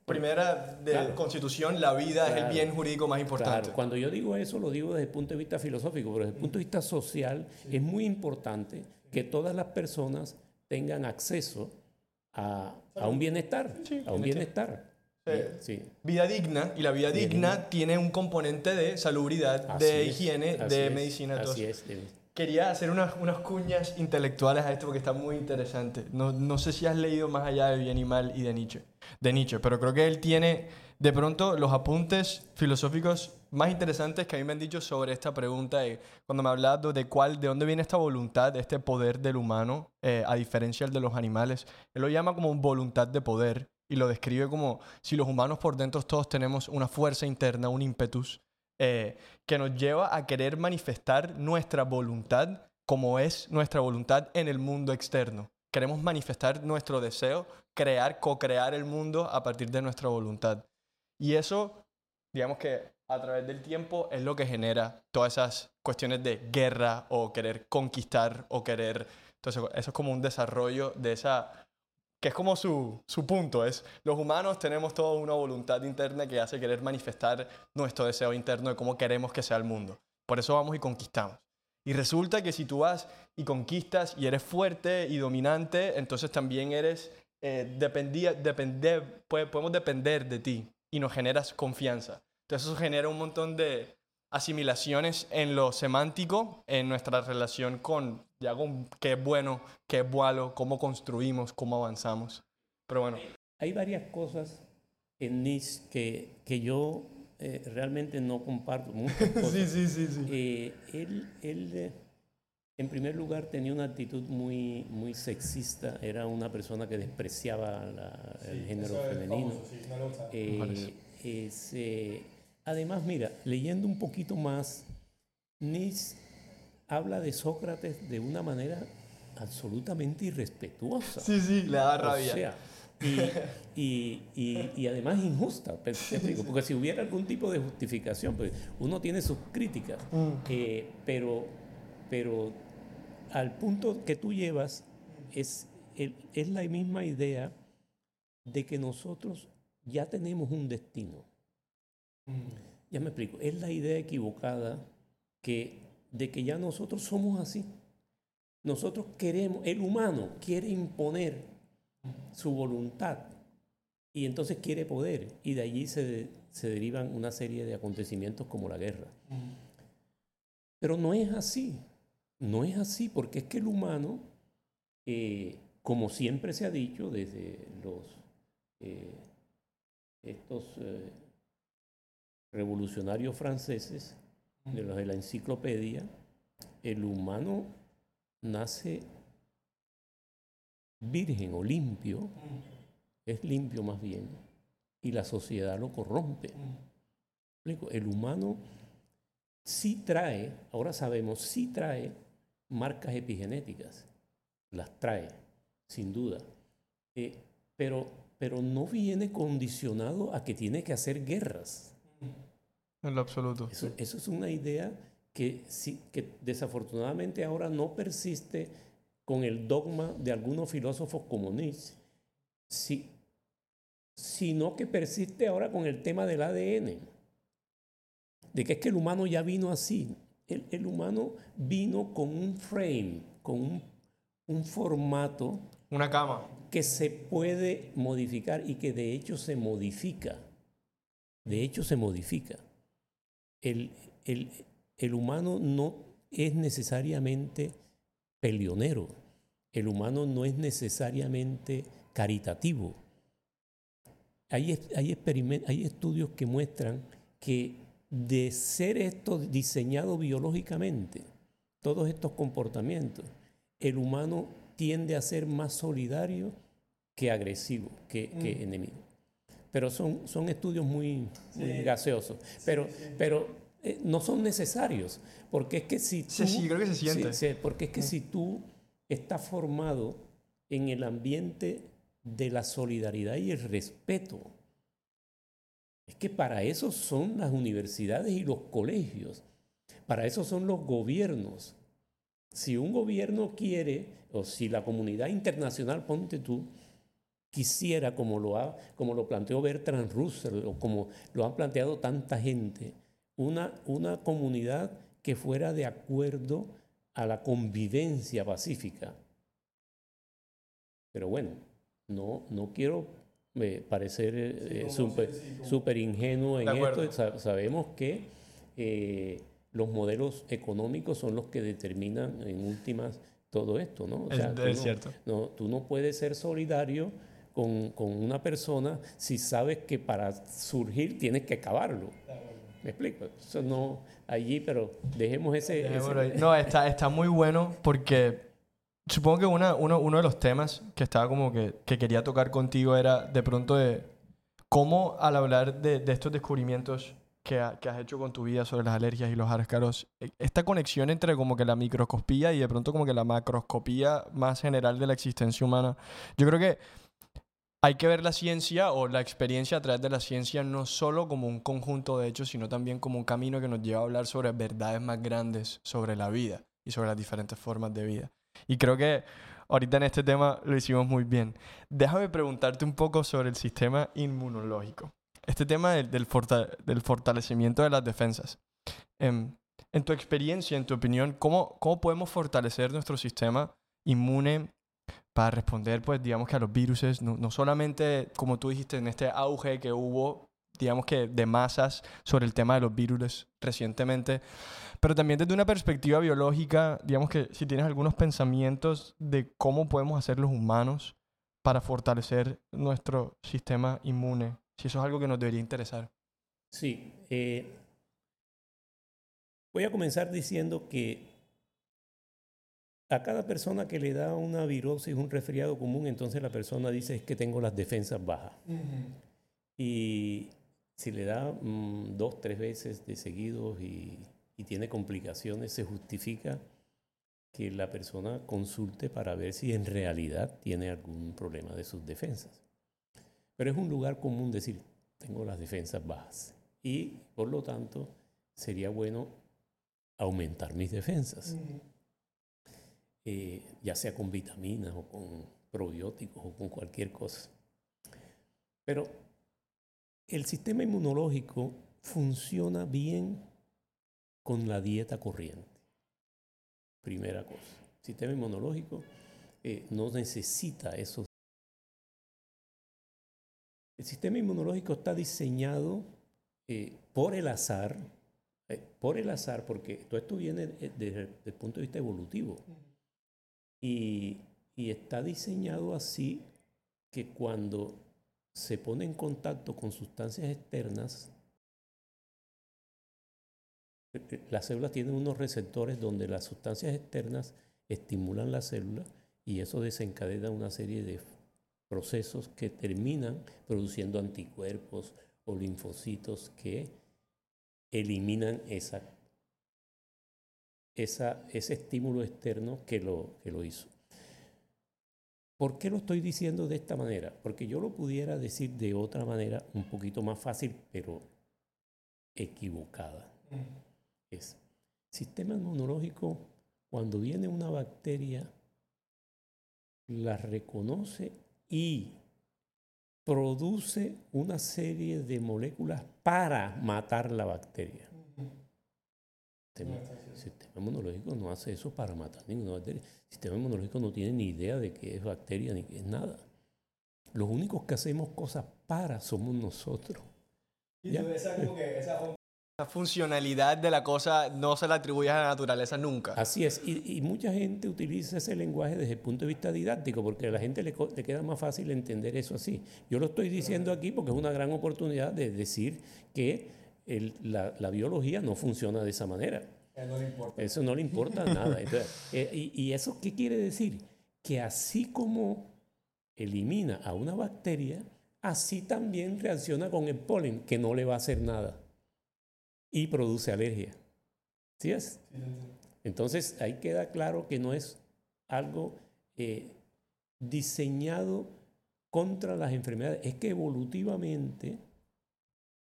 Primera de constitución, la vida es el bien jurídico más importante. Claro. Cuando yo digo eso, lo digo desde el punto de vista filosófico, pero desde el punto de vista social es muy importante que todas las personas tengan acceso a, a un bienestar, a un bienestar. Sí. Vida digna, y la vida, digna, tiene un componente de salubridad, de higiene, de medicina. Así es. Quería hacer unas, unas cuñas intelectuales a esto porque está muy interesante. No, no sé si has leído más allá de Bien y Mal y de Nietzsche, de Nietzsche, pero creo que él tiene de pronto los apuntes filosóficos más interesantes que a mí me han dicho sobre esta pregunta, de, cuando me hablado de cuál, de dónde viene esta voluntad, este poder del humano, eh, a diferencia del de los animales. Él lo llama como voluntad de poder y lo describe como si los humanos por dentro todos tenemos una fuerza interna, un ímpetus, eh, que nos lleva a querer manifestar nuestra voluntad como es nuestra voluntad en el mundo externo. Queremos manifestar nuestro deseo, crear, co-crear el mundo a partir de nuestra voluntad. Y eso, digamos que a través del tiempo es lo que genera todas esas cuestiones de guerra o querer conquistar o querer... Entonces, eso es como un desarrollo de esa que es como su, su, punto, es los humanos tenemos toda una voluntad interna que hace querer manifestar nuestro deseo interno de cómo queremos que sea el mundo. Por eso vamos y conquistamos. Y resulta que si tú vas y conquistas y eres fuerte y dominante, entonces también eres, eh, dependía, podemos depender de ti y nos generas confianza. Entonces eso genera un montón de asimilaciones en lo semántico, en nuestra relación con, ya qué es bueno, qué es malo, cómo construimos, cómo avanzamos. Pero bueno. Hay varias cosas en Nietzsche que, que yo eh, realmente no comparto. Muchas cosas. sí, sí, sí. sí. Eh, él, él eh, en primer lugar, tenía una actitud muy, muy sexista. Era una persona que despreciaba el género femenino. Además, mira, leyendo un poquito más, Nietzsche habla de Sócrates de una manera absolutamente irrespetuosa. Sí, sí, le da rabia. O sea, y, y, y, además injusta, porque si hubiera algún tipo de justificación, pues uno tiene sus críticas, mm. eh, pero, pero al punto que tú llevas es, es la misma idea de que nosotros ya tenemos un destino. Ya me explico. Es la idea equivocada que, de que ya nosotros somos así. Nosotros queremos, el humano quiere imponer su voluntad y entonces quiere poder y de allí se, se derivan una serie de acontecimientos como la guerra. Pero no es así, no es así porque es que el humano, eh, como siempre se ha dicho desde los, eh, estos... Eh, revolucionarios franceses, de los de la enciclopedia, el humano nace virgen o limpio, es limpio más bien, y la sociedad lo corrompe. El humano sí trae, ahora sabemos, sí trae marcas epigenéticas, las trae, sin duda, eh, pero, pero no viene condicionado a que tiene que hacer guerras. En lo absoluto. Eso, es una idea que, sí, que desafortunadamente ahora no persiste con el dogma de algunos filósofos como Nietzsche, sino que persiste ahora con el tema del ADN, de que es que el humano ya vino así. El, el humano vino con un frame, con un, un formato. Una cama. Que se puede modificar y que de hecho se modifica. De hecho se modifica. El, el, el humano no es necesariamente peleonero. El humano no es necesariamente caritativo. Hay, hay, hay estudios que muestran que de ser esto diseñado biológicamente, todos estos comportamientos, el humano tiende a ser más solidario que agresivo, que, mm. enemigo. Pero son, son estudios muy, gaseosos. Pero, pero eh, no son necesarios, porque es que si tú... Sí, creo que se siente. porque es que si tú estás formado en el ambiente de la solidaridad y el respeto, es que para eso son las universidades y los colegios, para eso son los gobiernos. Si un gobierno quiere, o si la comunidad internacional, ponte tú, quisiera, como lo, ha, como lo planteó Bertrand Russell, o como lo han planteado tanta gente, una, una comunidad que fuera de acuerdo a la convivencia pacífica. Pero bueno, no, no quiero parecer eh, súper ingenuo en esto. sabemos que eh, los modelos económicos son los que determinan en últimas todo esto, ¿no? es, cierto. No, tú no puedes ser solidario con, con, una persona si sabes que para surgir tienes que acabarlo. ¿Me explico? Eso no allí, pero dejemos ese... No, está, está muy bueno porque Supongo que una, uno, uno, de los temas que estaba como que, que, quería tocar contigo era de pronto de cómo al hablar de, de estos descubrimientos que, que, has hecho con tu vida sobre las alergias y los áscaros, e, esta conexión entre como que la microscopía y de pronto como que la macroscopía más general de la existencia humana, yo creo que hay que ver la ciencia o la experiencia a través de la ciencia no solo como un conjunto de hechos, sino también como un camino que nos lleva a hablar sobre verdades más grandes sobre la vida y sobre las diferentes formas de vida. Y creo que ahorita en este tema lo hicimos muy bien. Déjame preguntarte un poco sobre el sistema inmunológico. Este tema del, del, fortalecimiento de las defensas. En, em, en, tu experiencia, en tu opinión, ¿cómo, ¿cómo podemos fortalecer nuestro sistema inmune para responder, pues, digamos que a los virus, no, no solamente, como tú dijiste, en este auge que hubo, digamos que de masas sobre el tema de los virus recientemente, pero también desde una perspectiva biológica, digamos que si tienes algunos pensamientos de cómo podemos hacer los humanos para fortalecer nuestro sistema inmune, si eso es algo que nos debería interesar. Sí. Eh, voy a comenzar diciendo que a cada persona que le da una virosis, un resfriado común, entonces la persona dice es que tengo las defensas bajas. Y si le da mm, dos, tres veces de seguidos y y tiene complicaciones, se justifica que la persona consulte para ver si en realidad tiene algún problema de sus defensas. Pero es un lugar común decir, tengo las defensas bajas y por lo tanto sería bueno aumentar mis defensas, eh, ya sea con vitaminas o con probióticos o con cualquier cosa. Pero el sistema inmunológico funciona bien con la dieta corriente. Primera cosa. El sistema inmunológico eh, no necesita eso. El sistema inmunológico está diseñado eh, por el azar, por el azar, porque todo esto viene desde el punto de vista evolutivo. Y, y está diseñado así que cuando se pone en contacto con sustancias externas, las células tienen unos receptores donde las sustancias externas estimulan la célula y eso desencadena una serie de procesos que terminan produciendo anticuerpos o linfocitos que eliminan esa, ese estímulo externo que lo, que lo hizo. ¿Por qué lo estoy diciendo de esta manera? Porque yo lo pudiera decir de otra manera un poquito más fácil, pero equivocada es sistema inmunológico, cuando viene una bacteria, la reconoce y produce una serie de moléculas para matar la bacteria. El sistema inmunológico no hace eso para matar ninguna bacteria. El sistema inmunológico no tiene ni idea de qué es bacteria ni qué es nada. Los únicos que hacemos cosas para somos nosotros. Y esa, como que esa, funcionalidad de la cosa no se la atribuyes a la naturaleza nunca. Así es, y, mucha gente utiliza ese lenguaje desde el punto de vista didáctico, porque a la gente le, queda más fácil entender eso así. Yo lo estoy diciendo aquí porque es una gran oportunidad de decir que la, biología no funciona de esa manera. Eso no le importa nada. Eh, y, ¿Y eso qué quiere decir? Que así como elimina a una bacteria, así también reacciona con el polen, que no le va a hacer nada y produce alergia. ¿Sí es? Entonces ahí queda claro que no es algo eh, diseñado contra las enfermedades, es que evolutivamente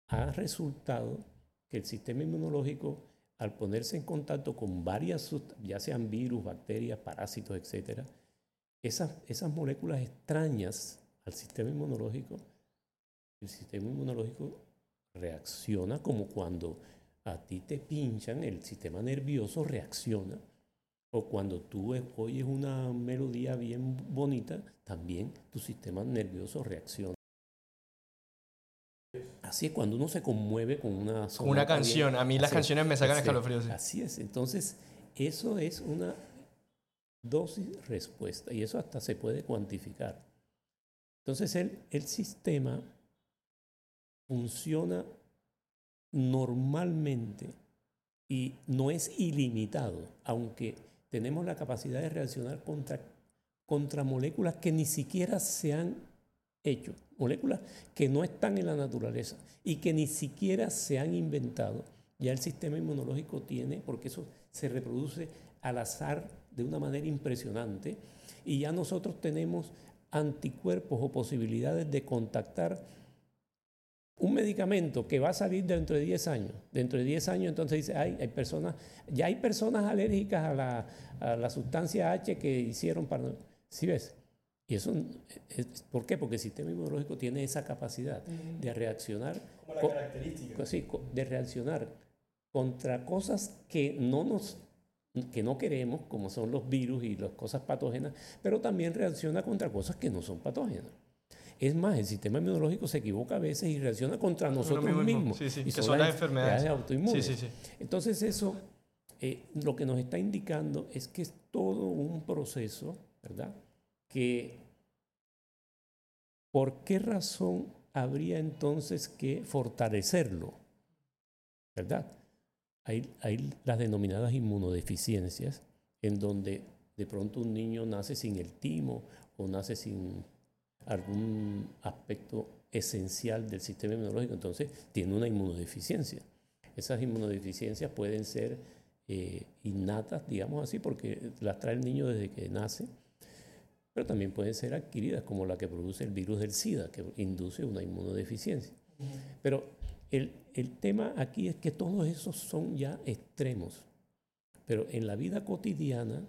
ha resultado que el sistema inmunológico, al ponerse en contacto con varias, ya sean virus, bacterias, parásitos, etc., esas, esas moléculas extrañas al sistema inmunológico, el sistema inmunológico reacciona como cuando a ti te pinchan, el sistema nervioso reacciona. O cuando tú oyes una melodía bien bonita, también tu sistema nervioso reacciona. Así es, cuando uno se conmueve con una... una canción, a mí las canciones me sacan escalofríos. Así es, entonces eso es una dosis respuesta y eso hasta se puede cuantificar. Entonces el, el sistema funciona normalmente y no es ilimitado, aunque tenemos la capacidad de reaccionar contra, contra moléculas que ni siquiera se han hecho, moléculas que no están en la naturaleza y que ni siquiera se han inventado. Ya el sistema inmunológico tiene, porque eso se reproduce al azar de una manera impresionante, y ya nosotros tenemos anticuerpos o posibilidades de contactar un medicamento que va a salir dentro de 10 años, dentro de 10 años entonces dice, hay personas, ya hay personas alérgicas a la, a la sustancia H que hicieron para... ¿Sí ves? Y eso, es, ¿por qué? Porque el sistema inmunológico tiene esa capacidad de reaccionar... Como la característica. Sí, de reaccionar contra cosas que no nos que no queremos, como son los virus y las cosas patógenas, pero también reacciona contra cosas que no son patógenas. Es más, el sistema inmunológico se equivoca a veces y reacciona contra nosotros mismos. Sí, sí, y que son, las enfermedades autoinmunes. Entonces eso eh, lo que nos está indicando es que es todo un proceso, ¿verdad? ¿Por qué razón habría entonces que fortalecerlo? ¿Verdad? Hay, hay las denominadas inmunodeficiencias, en donde de pronto un niño nace sin el timo o nace sin algún aspecto esencial del sistema inmunológico, entonces tiene una inmunodeficiencia. Esas inmunodeficiencias pueden ser eh, innatas, digamos así, porque las trae el niño desde que nace, pero también pueden ser adquiridas, como la que produce el virus del SIDA, que induce una inmunodeficiencia. Pero el, el tema aquí es que todos esos son ya extremos, pero en la vida cotidiana,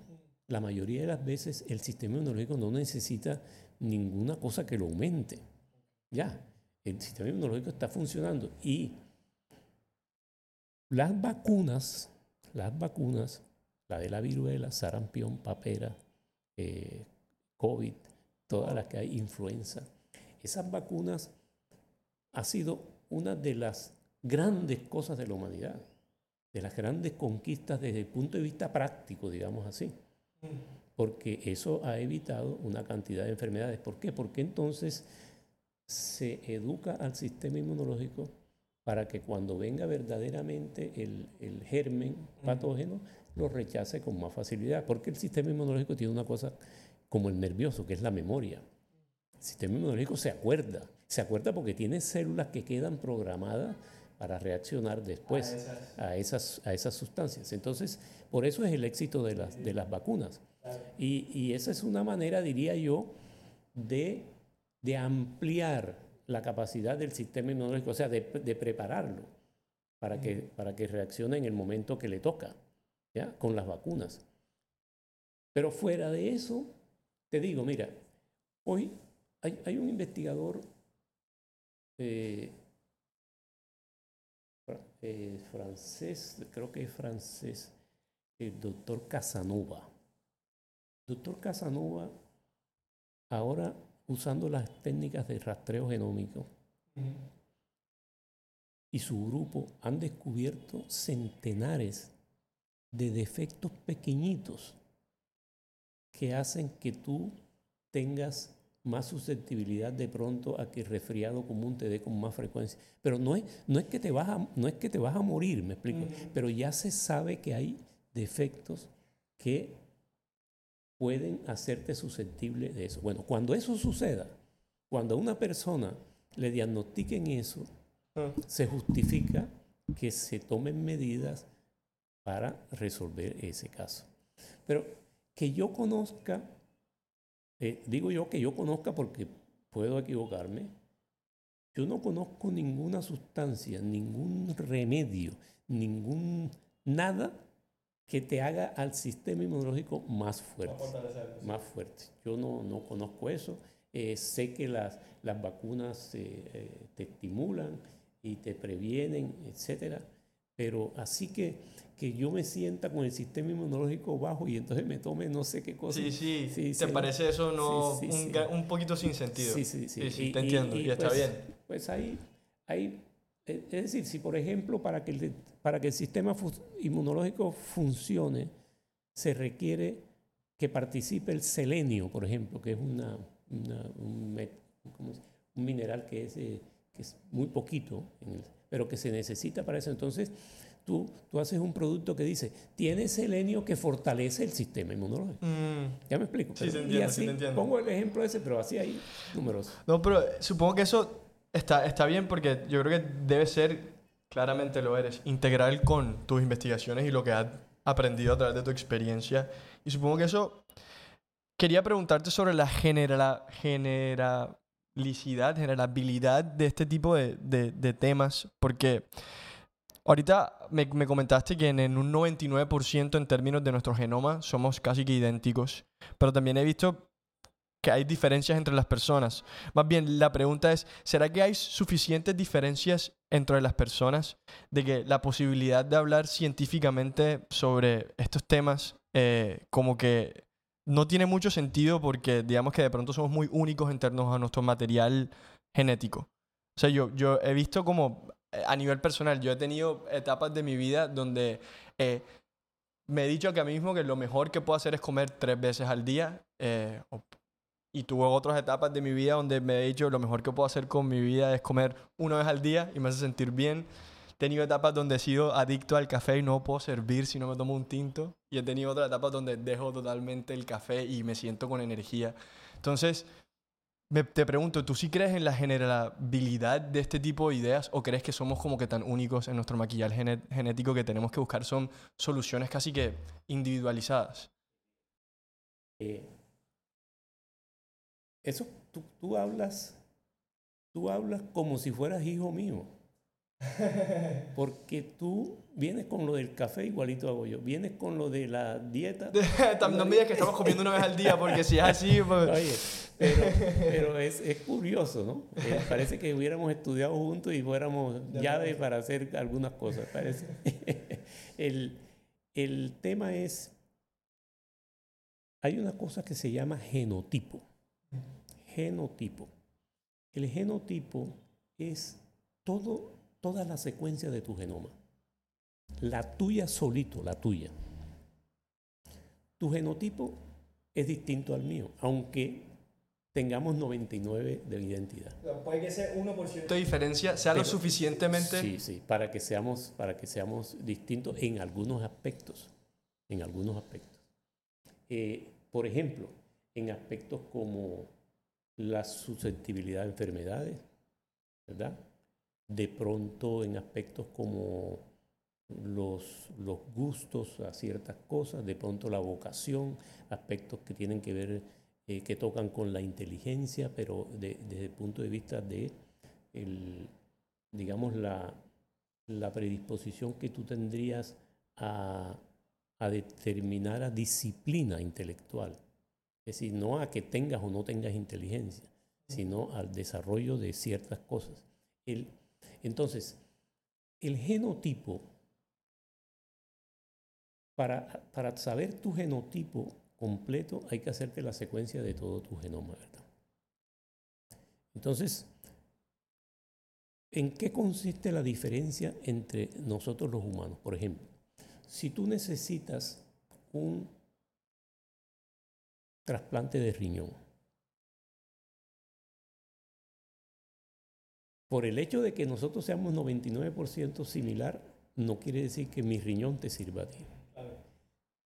la mayoría de las veces el sistema inmunológico no necesita ninguna cosa que lo aumente. Ya, el sistema inmunológico está funcionando y las vacunas, las vacunas, la de la viruela, sarampión, papera, eh, COVID, todas las que hay, influenza, esas vacunas ha sido una de las grandes cosas de la humanidad, de las grandes conquistas desde el punto de vista práctico, digamos así porque eso ha evitado una cantidad de enfermedades. ¿Por qué? Porque entonces se educa al sistema inmunológico para que cuando venga verdaderamente el, germen patógeno, lo rechace con más facilidad. Porque el sistema inmunológico tiene una cosa como el nervioso, que es la memoria. El sistema inmunológico se acuerda. Se acuerda porque tiene células que quedan programadas para reaccionar después a esas, a esas, sustancias. Entonces, por eso es el éxito de las, de las vacunas. Y, esa es una manera, diría yo, de, ampliar la capacidad del sistema inmunológico, o sea, de, prepararlo para que, para que reaccione en el momento que le toca, ¿ya? Con las vacunas. Pero fuera de eso, te digo, mira, hoy hay, un investigador, eh, eh, francés, creo que es francés, el doctor Casanova. Doctor Casanova, ahora usando las técnicas de rastreo genómico, y su grupo han descubierto centenares de defectos pequeñitos que hacen que tú tengas más susceptibilidad de pronto a que el resfriado común te dé con más frecuencia. Pero no es, no es, que, te vas a, no es que te vas a morir, me explico, pero ya se sabe que hay defectos que pueden hacerte susceptible de eso. Bueno, cuando eso suceda, cuando a una persona le diagnostiquen eso, ah. se justifica que se tomen medidas para resolver ese caso. Pero que yo conozca eh, digo yo que yo conozca porque puedo equivocarme. Yo no conozco ninguna sustancia, ningún remedio, ningún nada que te haga al sistema inmunológico más fuerte. Más fuerte. Yo no, no conozco eso. Eh, sé que las, las vacunas eh, te estimulan y te previenen, etcétera. Pero así que que yo me sienta con el sistema inmunológico bajo y entonces me tome no sé qué cosa. Sí, sí. ¿Te parece eso no un, poquito sin sentido? Sí, sí, sí. sí, te entiendo y, está pues, bien. Pues ahí, ahí, e, es decir, si por ejemplo para que el, para que el sistema inmunológico funcione se requiere que participe el selenio, por ejemplo, que es una, un, mineral que es, eh, que es muy poquito, pero que se necesita para eso. Entonces, Tú, tú, haces un producto que dice, tiene selenio que fortalece el sistema inmunológico. Mm. ¿Ya me explico? Sí, se entiende, y así, Pongo el ejemplo ese, pero así hay números. No, pero supongo que eso está, está bien porque yo creo que debe ser, claramente lo eres, integral con tus investigaciones y lo que has aprendido a través de tu experiencia. Y supongo que eso... Quería preguntarte sobre la general, generalicidad, generabilidad de este tipo de, de, temas, porque... Ahorita me, me, comentaste que en, un 99% en términos de nuestro genoma somos casi que idénticos, pero también he visto que hay diferencias entre las personas. Más bien, la pregunta es, ¿será que hay suficientes diferencias entre las personas de que la posibilidad de hablar científicamente sobre estos temas eh, como que no tiene mucho sentido porque digamos que de pronto somos muy únicos en términos a nuestro material genético? O sea, yo, yo he visto como eh, a nivel personal, yo he tenido etapas de mi vida donde eh, me he dicho que a mí mismo que lo mejor que puedo hacer es comer tres veces al día. Eh, y tuve otras etapas de mi vida donde me he dicho lo mejor que puedo hacer con mi vida es comer una vez al día y me hace sentir bien. Tenido etapas donde he sido adicto al café y no puedo servir si no me tomo un tinto. Y he tenido otras etapas donde dejo totalmente el café y me siento con energía. Entonces, me, te pregunto, ¿tú sí crees en la generabilidad de este tipo de ideas o crees que somos como que tan únicos en nuestro maquillaje genético que tenemos que buscar son soluciones casi que individualizadas? Eh, eso tú, tú, hablas, tú hablas como si fueras hijo mío. Porque tú vienes con lo del café igualito hago yo. Vienes con lo de la dieta. no me digas que estamos comiendo una vez al día, porque si es así. Pues... Oye, pero, pero es, es, curioso, ¿no? Eh, parece que hubiéramos estudiado juntos y fuéramos llaves para hacer algunas cosas, parece. el, el tema es. Hay una cosa que se llama genotipo. Genotipo. El genotipo es todo toda la secuencia de tu genoma. La tuya solito, la tuya. Tu genotipo es distinto al mío, aunque tengamos 99 de identidad. Puede que ese 1% de diferencia sea lo suficientemente... Sí, sí, para que, seamos, para que seamos distintos en algunos aspectos. En algunos aspectos. Eh, por ejemplo, en aspectos como la susceptibilidad a enfermedades, ¿verdad? De pronto en aspectos como los, los, gustos a ciertas cosas, de pronto la vocación, aspectos que tienen que ver, eh, que tocan con la inteligencia, pero desde el punto de vista de, el, digamos, la, la, predisposición que tú tendrías a, a determinada disciplina intelectual. Es decir, no a que tengas o no tengas inteligencia, sino al desarrollo de ciertas cosas. El, entonces, el genotipo, para, para saber tu genotipo completo hay que hacerte la secuencia de todo tu genoma, ¿verdad? Entonces, ¿en qué consiste la diferencia entre nosotros los humanos? Por ejemplo, si tú necesitas un trasplante de riñón, por el hecho de que nosotros seamos 99% similar, no quiere decir que mi riñón te sirva a ti.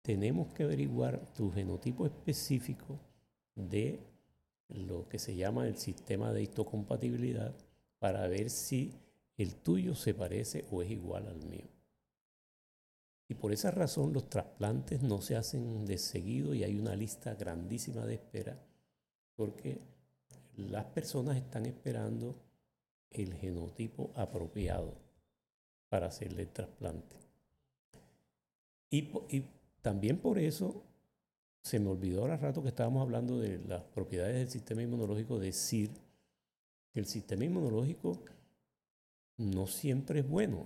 Tenemos que averiguar tu genotipo específico de lo que se llama el sistema de histocompatibilidad para ver si el tuyo se parece o es igual al mío. Y por esa razón los trasplantes no se hacen de seguido y hay una lista grandísima de espera porque las personas están esperando el genotipo apropiado para hacerle el trasplante. Y, y también por eso se me olvidó ahora rato que estábamos hablando de las propiedades del sistema inmunológico, decir que el sistema inmunológico no siempre es bueno,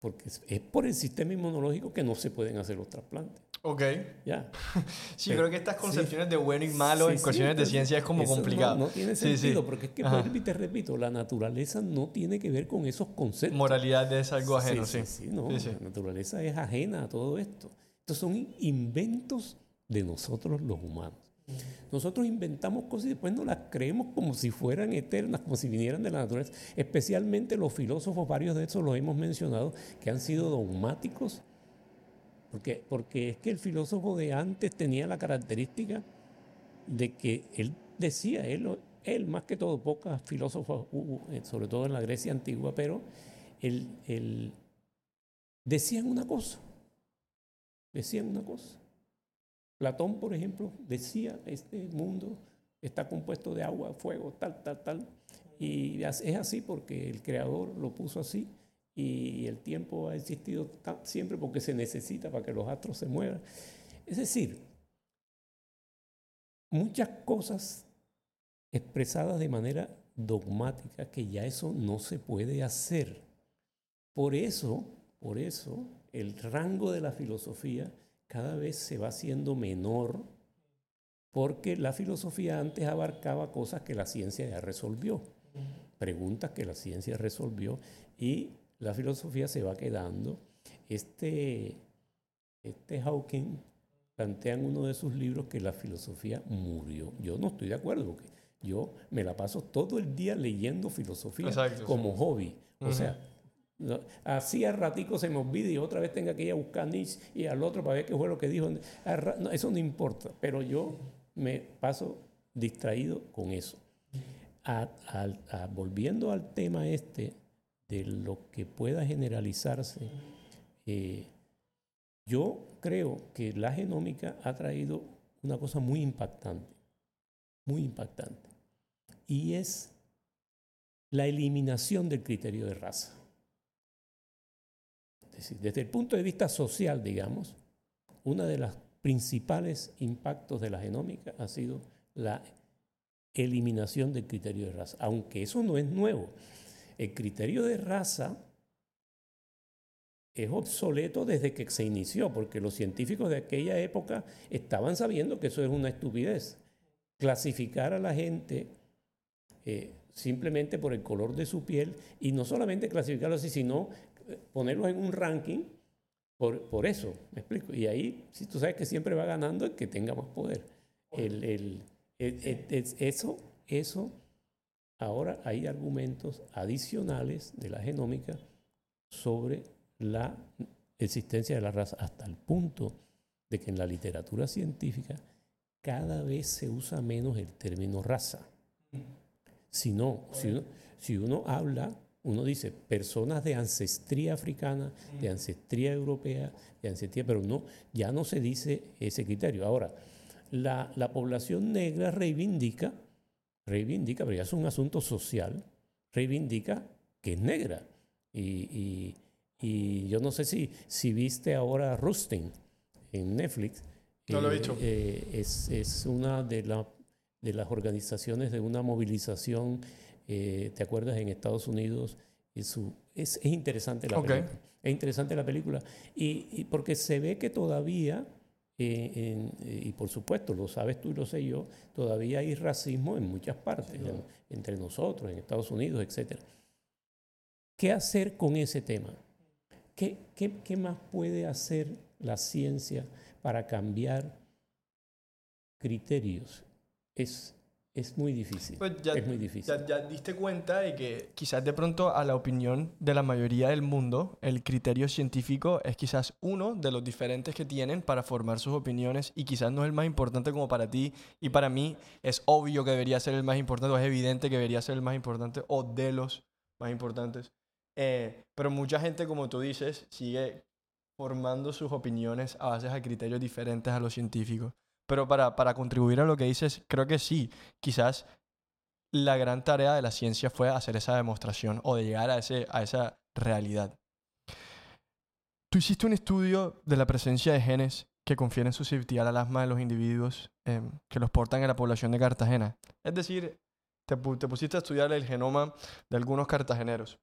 porque es por el sistema inmunológico que no se pueden hacer los trasplantes. Ok. Ya. sí, creo que estas concepciones de bueno y malo en cuestiones de ciencia es como complicado. No, tiene sentido, porque es que, te repito, la naturaleza no tiene que ver con esos conceptos. Moralidad es algo ajeno, sí. Sí, no, la naturaleza es ajena a todo esto. Estos son inventos de nosotros los humanos. Nosotros inventamos cosas y después no las creemos como si fueran eternas, como si vinieran de la naturaleza. Especialmente los filósofos, varios de esos los hemos mencionado, que han sido dogmáticos, porque, porque es que el filósofo de antes tenía la característica de que él decía, él, él más que todo, pocas filósofos eh, sobre todo en la Grecia antigua, pero él, él decían una cosa, decían una cosa. Platón, por ejemplo, decía, este mundo está compuesto de agua, fuego, tal, tal, tal. Y es así porque el creador lo puso así y el tiempo ha existido siempre porque se necesita para que los astros se muevan. Es decir, muchas cosas expresadas de manera dogmática que ya eso no se puede hacer. Por eso, por eso, el rango de la filosofía cada vez se va haciendo menor porque la filosofía antes abarcaba cosas que la ciencia ya resolvió, preguntas que la ciencia resolvió y la filosofía se va quedando. Este, este Hawking plantea en uno de sus libros que la filosofía murió. Yo no estoy de acuerdo porque yo me la paso todo el día leyendo filosofía como hobby. O sea, Así al ratico se me olvida y otra vez tenga que ir a buscar Nietzsche y al otro para ver qué fue lo que dijo. eso no importa, pero yo me paso distraído con eso. volviendo al tema este de lo que pueda generalizarse, eh, yo creo que la genómica ha traído una cosa muy impactante, muy impactante, y es la eliminación del criterio de raza desde el punto de vista social, digamos, uno de los principales impactos de la genómica ha sido la eliminación del criterio de raza, aunque eso no es nuevo. El criterio de raza es obsoleto desde que se inició, porque los científicos de aquella época estaban sabiendo que eso es una estupidez. Clasificar a la gente eh, simplemente por el color de su piel y no solamente clasificarlo así, sino ponerlos en un ranking por, por, eso, me explico. Y ahí, si tú sabes que siempre va ganando el que tenga más poder. El, el, eso, eso, ahora hay argumentos adicionales de la genómica sobre la existencia de la raza, hasta el punto de que en la literatura científica cada vez se usa menos el término raza. Si no, si uno, si uno habla uno dice personas de ancestría africana, de ancestría europea, de ancestría, pero no, ya no se dice ese criterio. Ahora, la, población negra reivindica, reivindica, pero ya es un asunto social, reivindica que es negra. Y, yo no sé si, si viste ahora Rustin en Netflix. No lo he visto. Eh, es, es, una de, de las organizaciones de una movilización eh, ¿te acuerdas? En Estados Unidos, su, es, interesante la película. Es interesante la película. Y, porque se ve que todavía, eh, eh, y por supuesto, lo sabes tú y lo sé yo, todavía hay racismo en muchas partes, entre nosotros, en Estados Unidos, etc. ¿Qué hacer con ese tema? ¿Qué, qué, qué más puede hacer la ciencia para cambiar criterios? Es es muy difícil. Pues ya, es muy difícil. Ya, diste cuenta de que quizás de pronto a la opinión de la mayoría del mundo, el criterio científico es quizás uno de los diferentes que tienen para formar sus opiniones y quizás no es el más importante como para ti y para mí es obvio que debería ser el más importante o es evidente que debería ser el más importante o de los más importantes. Eh, pero mucha gente, como tú dices, sigue formando sus opiniones a base de criterios diferentes a los científicos. Pero para, para contribuir a lo que dices, creo que sí, quizás la gran tarea de la ciencia fue hacer esa demostración o de llegar a, ese, a esa realidad. Tú hiciste un estudio de la presencia de genes que confieren susceptibilidad al asma de los individuos em, que los portan en la población de Cartagena. Es decir, te, te pusiste a estudiar el genoma de algunos cartageneros.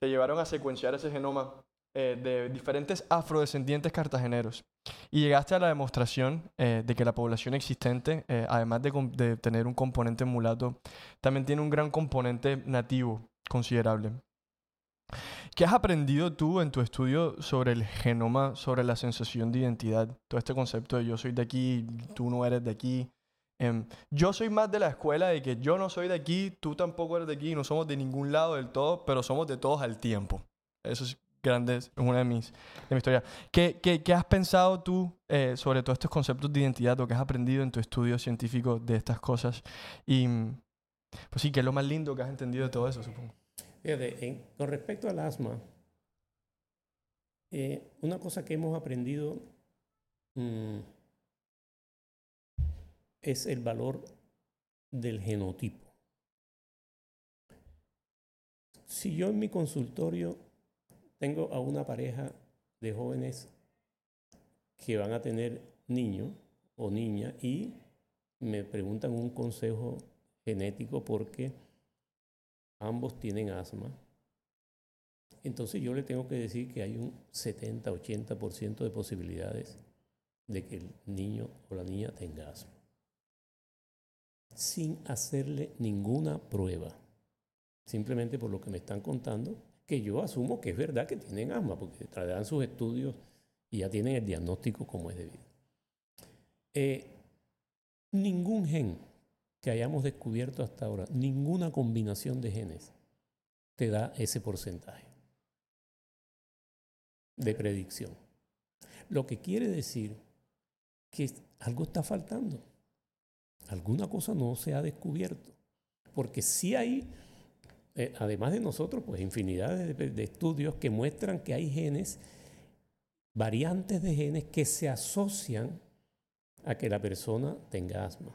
Te llevaron a secuenciar ese genoma eh, de diferentes afrodescendientes cartageneros. Y llegaste a la demostración eh, de que la población existente, eh, además de, de, tener un componente mulato, también tiene un gran componente nativo considerable. ¿Qué has aprendido tú en tu estudio sobre el genoma, sobre la sensación de identidad? Todo este concepto de yo soy de aquí, tú no eres de aquí. Em, yo soy más de la escuela de que yo no soy de aquí, tú tampoco eres de aquí, no somos de ningún lado del todo, pero somos de todos al tiempo. Eso es grandes, es una de mis, de mi historia. ¿Qué, qué, qué has pensado tú eh, sobre todos estos conceptos de identidad o qué has aprendido en tu estudio científico de estas cosas? Y, pues sí, ¿qué es lo más lindo que has entendido de todo eso, supongo? Fíjate, con respecto al asma, eh, una cosa que hemos aprendido mm, es el valor del genotipo. Si yo en mi consultorio tengo a una pareja de jóvenes que van a tener niño o niña y me preguntan un consejo genético porque ambos tienen asma. Entonces yo le tengo que decir que hay un 70-80% de posibilidades de que el niño o la niña tenga asma. Sin hacerle ninguna prueba. Simplemente por lo que me están contando, que yo asumo que es verdad que tienen asma, porque traerán sus estudios y ya tienen el diagnóstico como es debido. Eh, ningún gen que hayamos descubierto hasta ahora, ninguna combinación de genes te da ese porcentaje de predicción. Lo que quiere decir que algo está faltando. Alguna cosa no se ha descubierto. Porque si hay eh, además de nosotros, pues infinidad de, estudios que muestran que hay genes, variantes de genes que se asocian a que la persona tenga asma.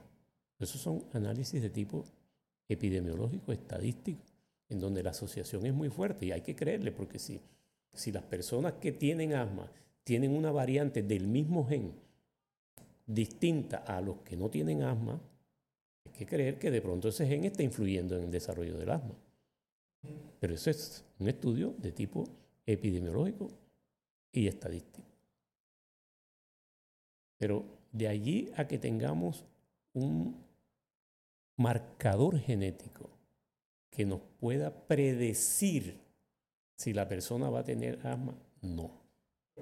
Esos son análisis de tipo epidemiológico, estadístico, en donde la asociación es muy fuerte y hay que creerle, porque si, si las personas que tienen asma tienen una variante del mismo gen distinta a los que no tienen asma, hay que creer que de pronto ese gen está influyendo en el desarrollo del asma. Pero eso es un estudio de tipo epidemiológico y estadístico. Pero de allí a que tengamos un marcador genético que nos pueda predecir si la persona va a tener asma, no.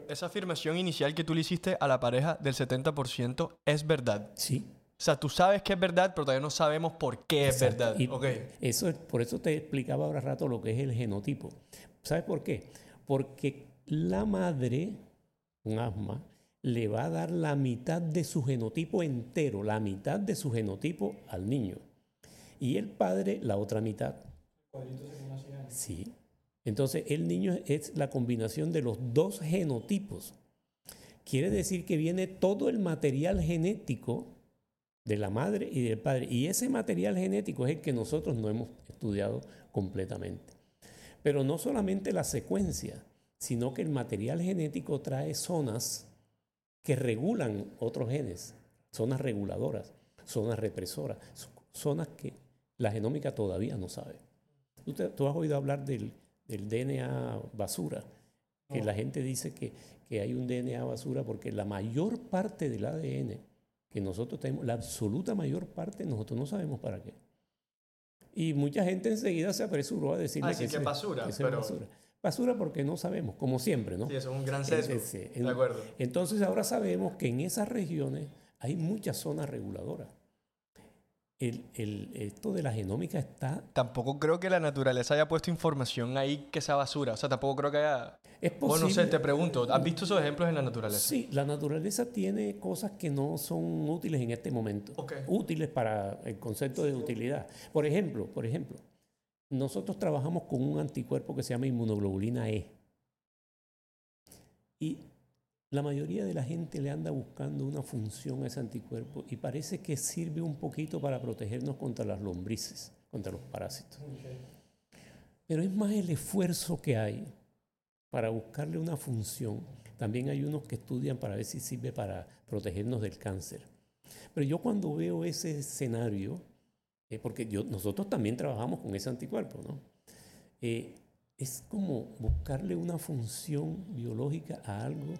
Esa afirmación inicial que tú le hiciste a la pareja del 70% es verdad. Sí. O sea, tú sabes que es verdad, pero todavía no sabemos por qué es verdad. Y eso es, por eso te explicaba ahora rato lo que es el genotipo. ¿Sabes por qué? Porque la madre un asma le va a dar la mitad de su genotipo entero, la mitad de su genotipo al niño. Y el padre la otra mitad. Sí. Entonces el niño es la combinación de los dos genotipos. Quiere decir que viene todo el material genético de la madre y del padre. Y ese material genético es el que nosotros no hemos estudiado completamente. Pero no solamente la secuencia, sino que el material genético trae zonas que regulan otros genes, zonas reguladoras, zonas represoras, zonas que la genómica todavía no sabe. Tú, has oído hablar del del DNA basura, que la gente dice que, que hay un DNA basura porque la mayor parte del ADN que nosotros tenemos, la absoluta mayor parte, nosotros no sabemos para qué. Y mucha gente enseguida se apresuró a decirle ah, que, que, basura, pero... basura. Basura porque no sabemos, como siempre, ¿no? Sí, eso es un gran sesgo. de acuerdo. Entonces ahora sabemos que en esas regiones hay muchas zonas reguladoras el, el, esto de la genómica está... Tampoco creo que la naturaleza haya puesto información ahí que sea basura. O sea, tampoco creo que haya... Es posible. Bueno, no sé, te pregunto, ¿has visto esos ejemplos en la naturaleza? Sí, la naturaleza tiene cosas que no son útiles en este momento. Útiles para el concepto de utilidad. Por ejemplo, por ejemplo, nosotros trabajamos con un anticuerpo que se llama inmunoglobulina E. Y la mayoría de la gente le anda buscando una función a ese anticuerpo y parece que sirve un poquito para protegernos contra las lombrices, contra los parásitos. Pero es más el esfuerzo que hay para buscarle una función. También hay unos que estudian para ver si sirve para protegernos del cáncer. Pero yo cuando veo ese escenario, eh, porque nosotros también trabajamos con ese anticuerpo, ¿no? Eh, es como buscarle una función biológica a algo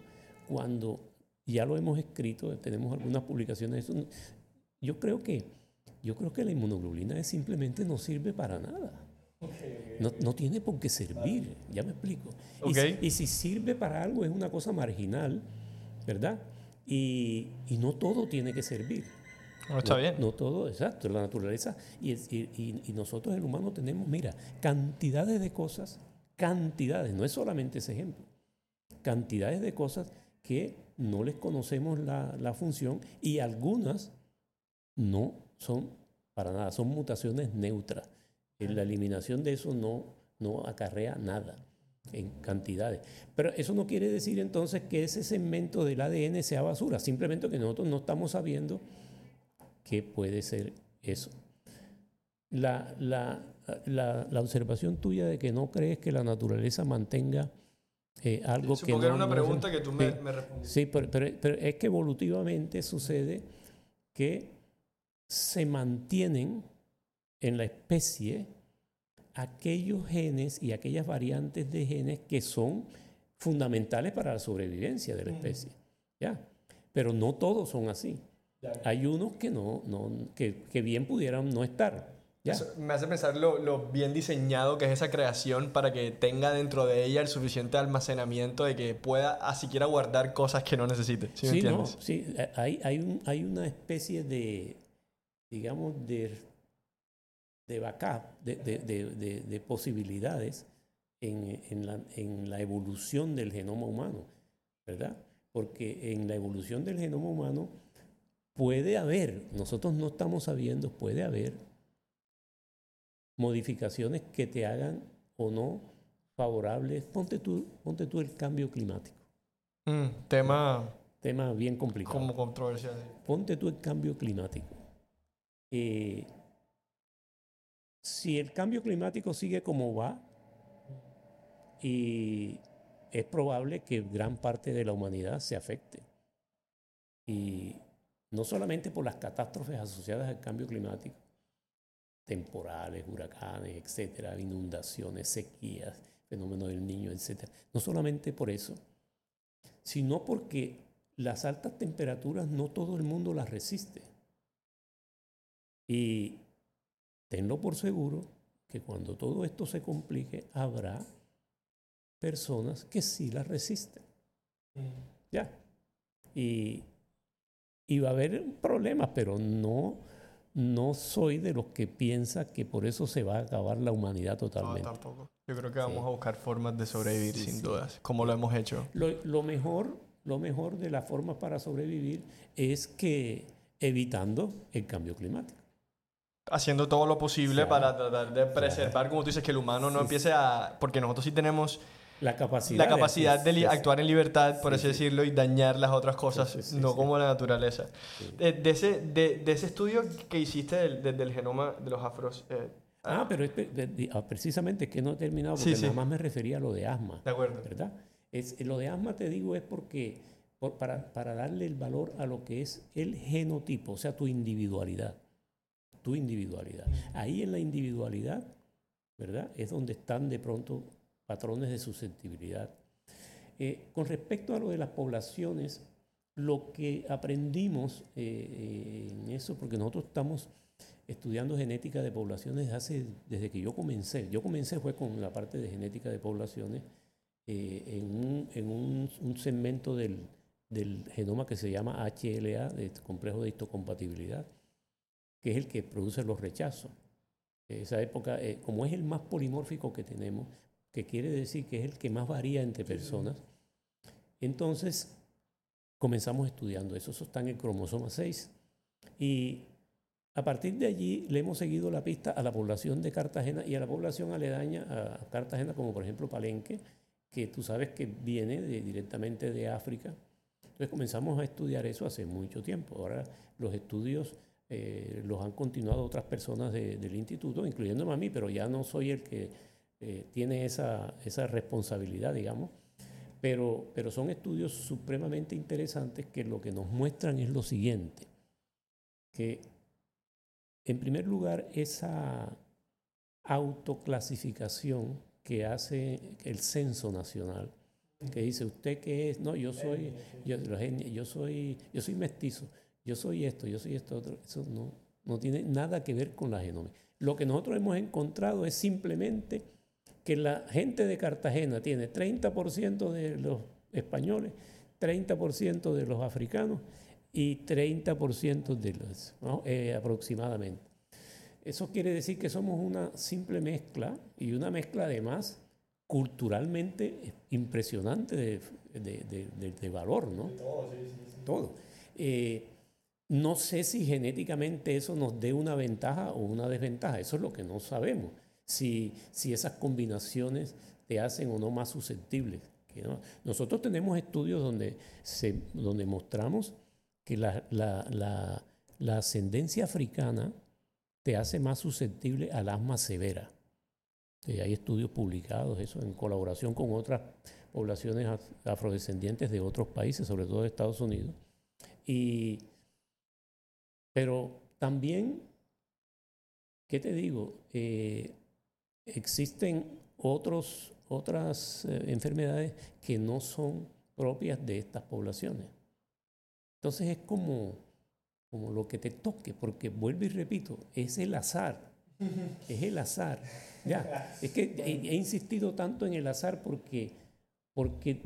cuando ya lo hemos escrito, tenemos algunas publicaciones de eso, yo creo que, yo creo que la inmunoglobulina simplemente no sirve para nada. No, no, tiene por qué servir, ya me explico. Y, si, sirve para algo es una cosa marginal, ¿verdad? Y, y no todo tiene que servir. No está bien. No todo, exacto, la naturaleza. Y, y, y, nosotros, el humano, tenemos, mira, cantidades de cosas, cantidades, no es solamente ese ejemplo, cantidades de cosas que no les conocemos la, función y algunas no son para nada, son mutaciones neutras. La eliminación de eso no, no acarrea nada en cantidades. Pero eso no quiere decir entonces que ese segmento del ADN sea basura, simplemente que nosotros no estamos sabiendo qué puede ser eso. La, la, la observación tuya de que no crees que la naturaleza mantenga eh, algo que, era una pregunta que tú me, me respondiste. Sí, pero, pero, es que evolutivamente sucede que se mantienen en la especie aquellos genes y aquellas variantes de genes que son fundamentales para la sobrevivencia de la especie. ¿ya? Pero no todos son así. Hay unos que, no, no, que, que bien pudieran no estar me hace pensar lo, bien diseñado que es esa creación para que tenga dentro de ella el suficiente almacenamiento de que pueda siquiera guardar cosas que no necesite. Sí, sí, hay, hay, un, hay una especie de, digamos, de, de backup, de, de, de posibilidades en, en, la, en la evolución del genoma humano, ¿verdad? Porque en la evolución del genoma humano puede haber, nosotros no estamos sabiendo, puede haber modificaciones que te hagan o no favorables. Ponte tú, ponte tú el cambio climático. Mm, tema, tema bien complicado. Como controversial. Ponte tú el cambio climático. Eh, si el cambio climático sigue como va, y es probable que gran parte de la humanidad se afecte. Y no solamente por las catástrofes asociadas al cambio climático, temporales, huracanes, etcétera, inundaciones, sequías, fenómeno del niño, etcétera. No solamente por eso, sino porque las altas temperaturas no todo el mundo las resiste. Y tenlo por seguro que cuando todo esto se complique, habrá personas que sí las resisten. Ya. Y, y va a haber problemas, pero no no soy de los que piensa que por eso se va a acabar la humanidad totalmente. No, tampoco. Yo creo que vamos a buscar formas de sobrevivir sin dudas, como lo hemos hecho. Lo, mejor, lo mejor de las formas para sobrevivir es que evitando el cambio climático. Haciendo todo lo posible para tratar de preservar, como tú dices, que el humano no empiece a... Porque nosotros sí tenemos la capacidad, la capacidad de, actuar en libertad, por así decirlo, y dañar las otras cosas, no como la naturaleza. De, ese, de, ese estudio que hiciste del, del, genoma de los afros... Eh, ah, pero ah, precisamente es que no he terminado porque nada más me refería a lo de asma. De acuerdo. ¿Verdad? Es, lo de asma, te digo, es porque para, para darle el valor a lo que es el genotipo, o sea, tu individualidad. Tu individualidad. Ahí en la individualidad, ¿verdad? Es donde están de pronto patrones de susceptibilidad. Eh, con respecto a lo de las poblaciones, lo que aprendimos eh, en eso, porque nosotros estamos estudiando genética de poblaciones hace, desde que yo comencé. Yo comencé fue con la parte de genética de poblaciones en, un, segmento del, del genoma que se llama HLA, de complejo de histocompatibilidad, que es el que produce los rechazos. Esa época, eh, como es el más polimórfico que tenemos, que quiere decir que es el que más varía entre personas, entonces comenzamos estudiando eso. Eso está en el cromosoma 6. Y a partir de allí le hemos seguido la pista a la población de Cartagena y a la población aledaña a Cartagena, como por ejemplo Palenque, que tú sabes que viene directamente de África entonces comenzamos a estudiar eso hace mucho tiempo. Ahora los estudios eh, los han continuado otras personas del instituto, incluyéndome a mí, pero ya no soy el que eh, tiene esa, esa, responsabilidad, digamos. Pero, pero son estudios supremamente interesantes que lo que nos muestran es lo siguiente, que en primer lugar esa autoclasificación que hace el censo nacional, que dice, ¿usted qué es? No, yo soy, yo, yo, soy, yo soy mestizo, yo soy esto, yo soy esto otro. Eso no, no tiene nada que ver con la genomía. Lo que nosotros hemos encontrado es simplemente que la gente de Cartagena tiene 30% de los españoles, 30% de los africanos y 30% de los, eh, aproximadamente. Eso quiere decir que somos una simple mezcla y una mezcla además culturalmente impresionante de, valor, ¿no? todo, sí, sí, Todo. Eh, no sé si genéticamente eso nos dé una ventaja o una desventaja, eso es lo que no sabemos, si, si esas combinaciones te hacen o no más susceptibles. Nosotros tenemos estudios donde, se, donde mostramos que la, la, la ascendencia africana te hace más susceptible al asma severa. Eh, hay estudios publicados, eso en colaboración con otras poblaciones afrodescendientes de otros países, sobre todo de Estados Unidos. Y, pero también, ¿qué te digo? Eh, existen otros, otras eh, enfermedades que no son propias de estas poblaciones. Entonces es como, como lo que te toque, porque vuelvo y repito, es el azar es el azar. Ya, es que he, insistido tanto en el azar porque, porque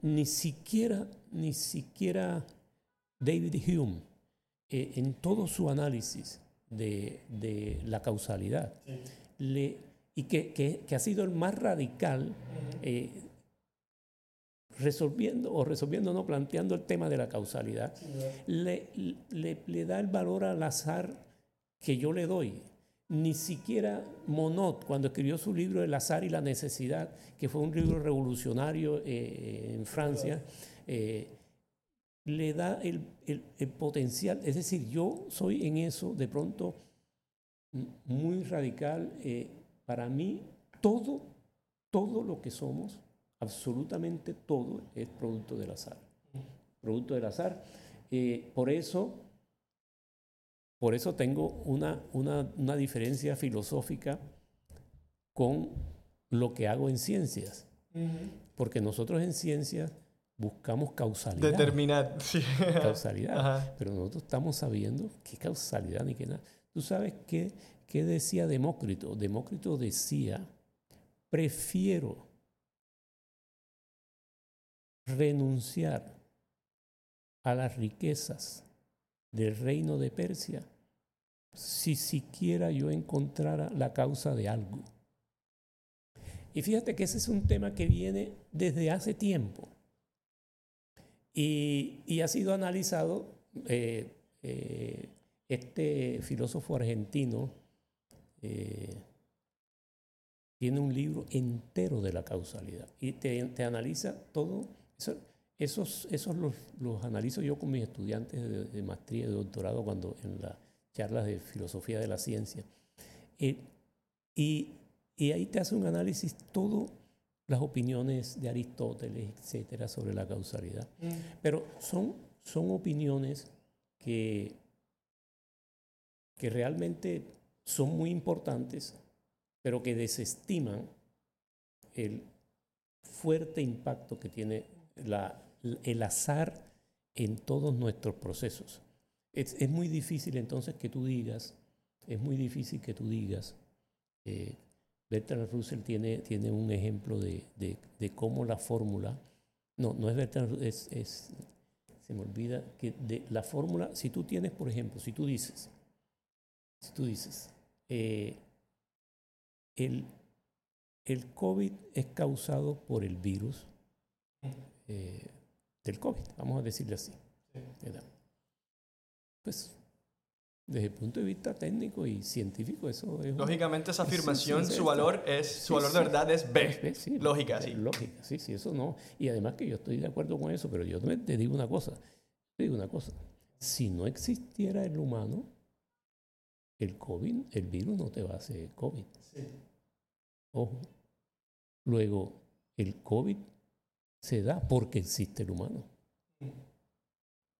ni siquiera, ni siquiera David Hume, eh, en todo su análisis de, la causalidad, le, y que, ha sido el más radical, eh, resolviendo o resolviendo, no planteando el tema de la causalidad, le, le da el valor al azar que yo le doy ni siquiera Monod, cuando escribió su libro El azar y la necesidad, que fue un libro revolucionario eh, en Francia, eh, le da el, potencial. Es decir, yo soy en eso de pronto muy radical. Eh, para mí, todo, todo lo que somos, absolutamente todo, es producto del azar. Producto del azar. por eso por eso tengo una, una, diferencia filosófica con lo que hago en ciencias. Porque nosotros en ciencias buscamos causalidad. Determinar. Causalidad. Pero nosotros estamos sabiendo qué causalidad ni qué nada. ¿Tú sabes qué, qué decía Demócrito? Demócrito decía, prefiero renunciar a las riquezas del reino de Persia si siquiera yo encontrara la causa de algo. Y fíjate que ese es un tema que viene desde hace tiempo y, ha sido analizado. Eh, eh, este filósofo argentino eh, tiene un libro entero de la causalidad y te, analiza todo. esos esos los, analizo yo con mis estudiantes de, de maestría y de doctorado cuando en la charlas de filosofía de la ciencia. Eh, y, ahí te hace un análisis todo las opiniones de Aristóteles, etcétera, sobre la causalidad. Mm. Pero son, son opiniones que, que realmente son muy importantes, pero que desestiman el fuerte impacto que tiene el azar en todos nuestros procesos. Es, es, muy difícil entonces que tú digas, es muy difícil que tú digas, eh, Bertrand Russell tiene, tiene un ejemplo de, de, cómo la fórmula, no, no es Bertrand es, es, se me olvida, que de la fórmula, si tú tienes, por ejemplo, si tú dices, si tú dices, eh, el, el COVID es causado por el virus eh, del COVID, vamos a decirle así. Pues desde el punto de vista técnico y científico, eso es... Lógicamente esa afirmación, su valor es, su valor de verdad es B. lógica, sí. Lógica, sí, sí, eso no. Y además que yo estoy de acuerdo con eso, pero yo te digo una cosa, te digo una cosa, si no existiera el humano, el COVID, el virus no te va a hacer COVID. Ojo. Luego, el COVID se da porque existe el humano.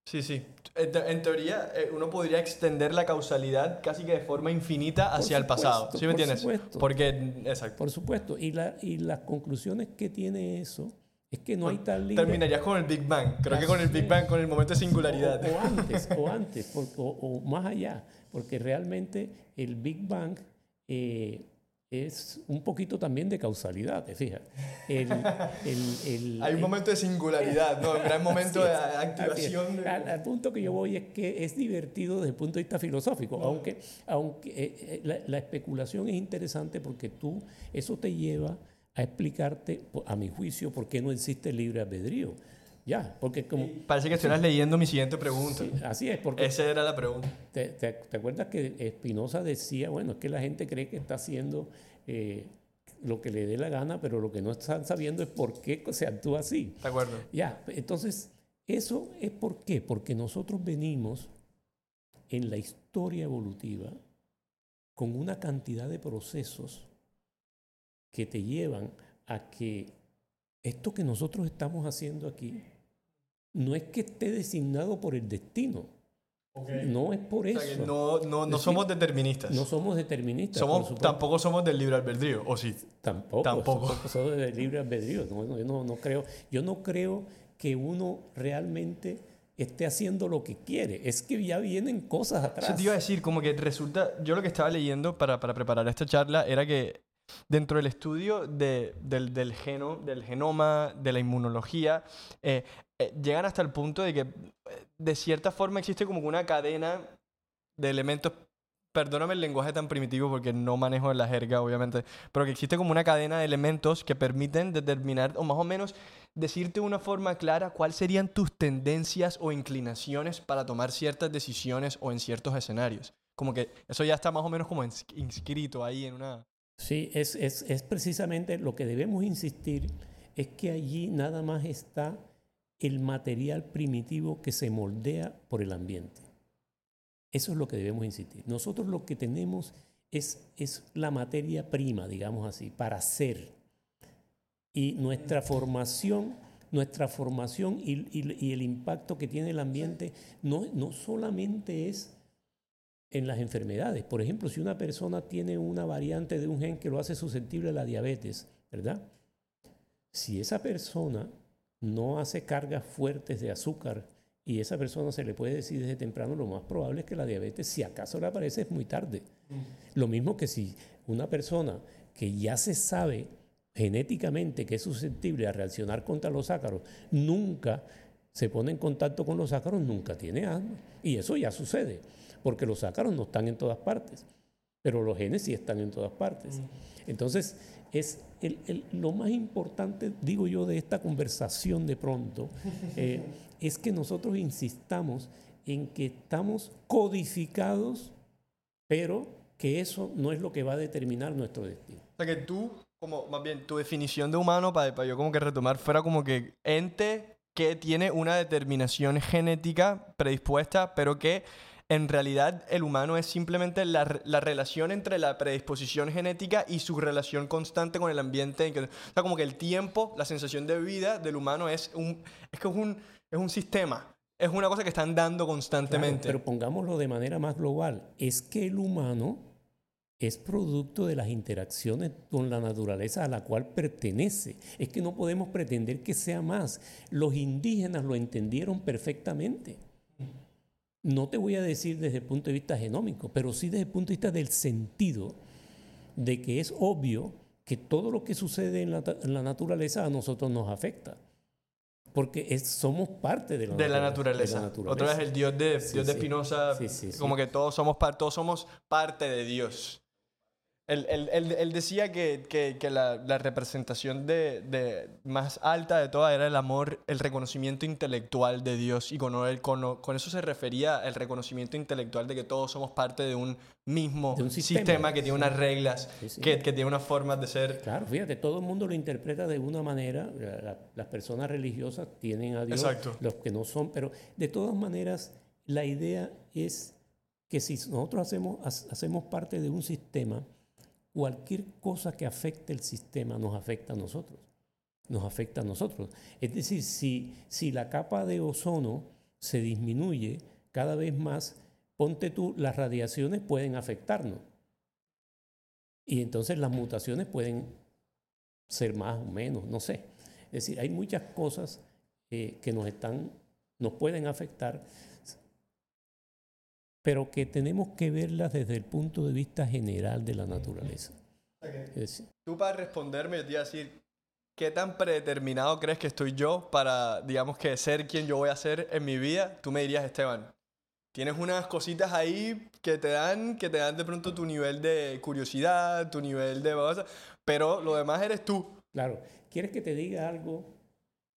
Sí, sí. En, teoría, eh, uno podría extender la causalidad casi que de forma infinita hacia el pasado. ¿Sí me entiendes? Supuesto. Porque, exacto. Por supuesto. Y, la, y las conclusiones que tiene eso es que no hay tal línea. Terminarías con el Big Bang. Creo que con el Big Bang, con el momento de singularidad. O, antes, o antes, o, más allá. Porque realmente el Big Bang eh, es un poquito también de causalidad, te fijas. Hay un momento de singularidad, ¿no? un gran momento de activación. Al, punto que yo voy es que es divertido desde el punto de vista filosófico, aunque, aunque eh, eh, la, la, especulación es interesante porque tú, eso te lleva a explicarte, a mi juicio, por qué no existe libre albedrío. Ya, porque como... Parece que estás leyendo mi siguiente pregunta. así es, porque... Esa era la pregunta. Te, te, acuerdas que Espinosa decía, bueno, es que la gente cree que está haciendo eh, lo que le dé la gana, pero lo que no están sabiendo es por qué se actúa así. De acuerdo. Ya, entonces, eso es por qué, porque nosotros venimos en la historia evolutiva con una cantidad de procesos que te llevan a que esto que nosotros estamos haciendo aquí no es que esté designado por el destino. No es por eso. no, no, no somos deterministas. No somos deterministas. Somos, tampoco somos del libre albedrío, ¿o sí? Tampoco. Tampoco. Somos del libre albedrío. No, no, no, creo, yo no creo que uno realmente esté haciendo lo que quiere. Es que ya vienen cosas atrás. Eso te iba a decir, como que resulta, yo lo que estaba leyendo para, para preparar esta charla era que dentro del estudio de, del, del, geno, del genoma, de la inmunología, eh, eh, llegan hasta el punto de que eh, de cierta forma existe como una cadena de elementos perdóname el lenguaje tan primitivo porque no manejo la jerga, obviamente, pero que existe como una cadena de elementos que permiten determinar, o más o menos decirte de una forma clara cuáles serían tus tendencias o inclinaciones para tomar ciertas decisiones o en ciertos escenarios. Como que eso ya está más o menos como inscrito ahí en una... Sí, es, es, es precisamente lo que debemos insistir, es que allí nada más está el material primitivo que se moldea por el ambiente. Eso es lo que debemos insistir. Nosotros lo que tenemos es, es la materia prima, digamos así, para ser. Y nuestra formación, nuestra formación y, y, el impacto que tiene el ambiente no, no solamente es en las enfermedades. Por ejemplo, si una persona tiene una variante de un gen que lo hace susceptible a la diabetes, ¿verdad? Si esa persona no hace cargas fuertes de azúcar y esa persona se le puede decir desde temprano, lo más probable es que la diabetes, si acaso le aparece, es muy tarde. Lo mismo que si una persona que ya se sabe genéticamente que es susceptible a reaccionar contra los ácaros, nunca se pone en contacto con los ácaros, nunca tiene asma. Y eso ya sucede, porque los ácaros no están en todas partes, pero los genes sí están en todas partes. Entonces, es lo más importante, digo yo, de esta conversación de pronto, eh, es que nosotros insistamos en que estamos codificados, pero que eso no es lo que va a determinar nuestro destino. O sea, que tú, como más bien, tu definición de humano, para, para yo como que retomar, fuera como que ente que tiene una determinación genética predispuesta, pero que en realidad el humano es simplemente la, relación entre la predisposición genética y su relación constante con el ambiente. O sea, como que el tiempo, la sensación de vida del humano es un, es que es un, es un sistema. Es una cosa que están dando constantemente. pero pongámoslo de manera más global. Es que el humano es producto de las interacciones con la naturaleza a la cual pertenece. Es que no podemos pretender que sea más. Los indígenas lo entendieron perfectamente. No te voy a decir desde el punto de vista genómico, pero sí desde el punto de vista del sentido de que es obvio que todo lo que sucede en la, naturaleza a nosotros nos afecta. Porque somos parte de la, de, la naturaleza. Otra vez el Dios de, Dios de Spinoza, como que todos somos, todos somos parte de Dios. Él, él, él, decía que, que, que la, la, representación de, de, más alta de toda era el amor, el reconocimiento intelectual de Dios. Y con, él, con, con, eso se refería el reconocimiento intelectual de que todos somos parte de un mismo sistema, que tiene unas reglas, Que, que, tiene unas formas de ser. Claro, fíjate, todo el mundo lo interpreta de una manera. las personas religiosas tienen a Dios, Exacto. los que no son, pero de todas maneras, la idea es que si nosotros hacemos, hacemos parte de un sistema, cualquier cosa que afecte el sistema nos afecta a nosotros. Nos afecta a nosotros. Es decir, si, si la capa de ozono se disminuye cada vez más, ponte tú, las radiaciones pueden afectarnos. Y entonces las mutaciones pueden ser más o menos, no sé. Es decir, hay muchas cosas que nos están, nos pueden afectar pero que tenemos que verlas desde el punto de vista general de la naturaleza. Tú para responderme, yo te iba a decir, ¿qué tan predeterminado crees que estoy yo para, digamos que ser quien yo voy a ser en mi vida? Tú me dirías, Esteban, tienes unas cositas ahí que te dan, que te dan de pronto tu nivel de curiosidad, tu nivel de... Pero lo demás eres tú. Claro. ¿Quieres que te diga algo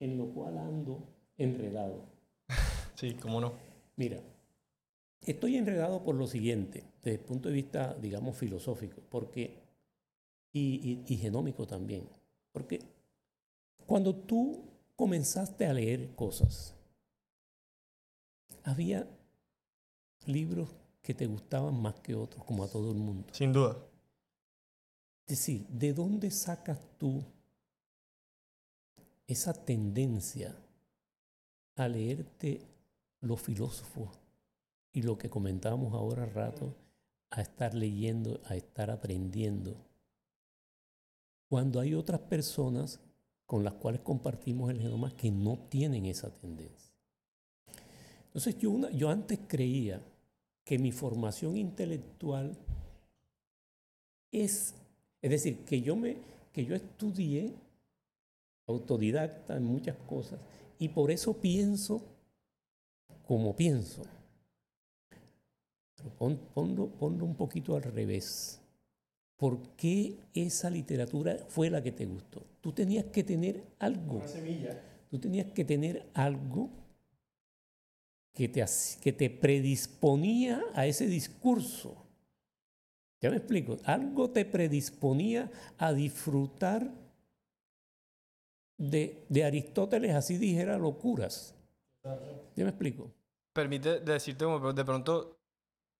en lo cual ando enredado? sí, cómo no. Mira, Estoy enredado por lo siguiente, desde el punto de vista, digamos, filosófico, porque, y, y, genómico también, porque cuando tú comenzaste a leer cosas, había libros que te gustaban más que otros, como a todo el mundo. Sin duda. Es decir, ¿de dónde sacas tú esa tendencia a leerte los filósofos y lo que comentábamos ahora rato, a estar leyendo, a estar aprendiendo. Cuando hay otras personas con las cuales compartimos el genoma que no tienen esa tendencia. Entonces yo, yo antes creía que mi formación intelectual es, es decir, que yo, me, que yo estudié autodidacta en muchas cosas y por eso pienso como pienso. Ponlo, un poquito al revés. ¿Por qué esa literatura fue la que te gustó? Tú tenías que tener algo. Una semilla. Tú tenías que tener algo que te, que te predisponía a ese discurso. ¿Ya me explico? Algo te predisponía a disfrutar de, de Aristóteles, así dijera, locuras. ¿Ya me explico? Permite decirte, de pronto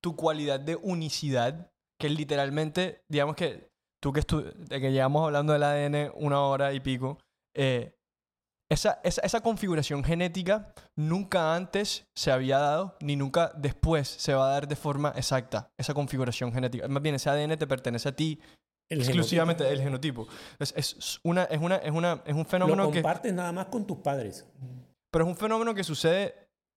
tu cualidad de unicidad, que literalmente, digamos que tú que, de que llevamos hablando del ADN una hora y pico, eh, esa, esa, esa, configuración genética nunca antes se había dado, ni nunca después se va a dar de forma exacta, esa configuración genética. Más bien, ese ADN te pertenece a ti exclusivamente el genotipo. Es, es, una, es, una, es, una, es un fenómeno Lo compartes nada más con tus padres. Pero es un fenómeno que sucede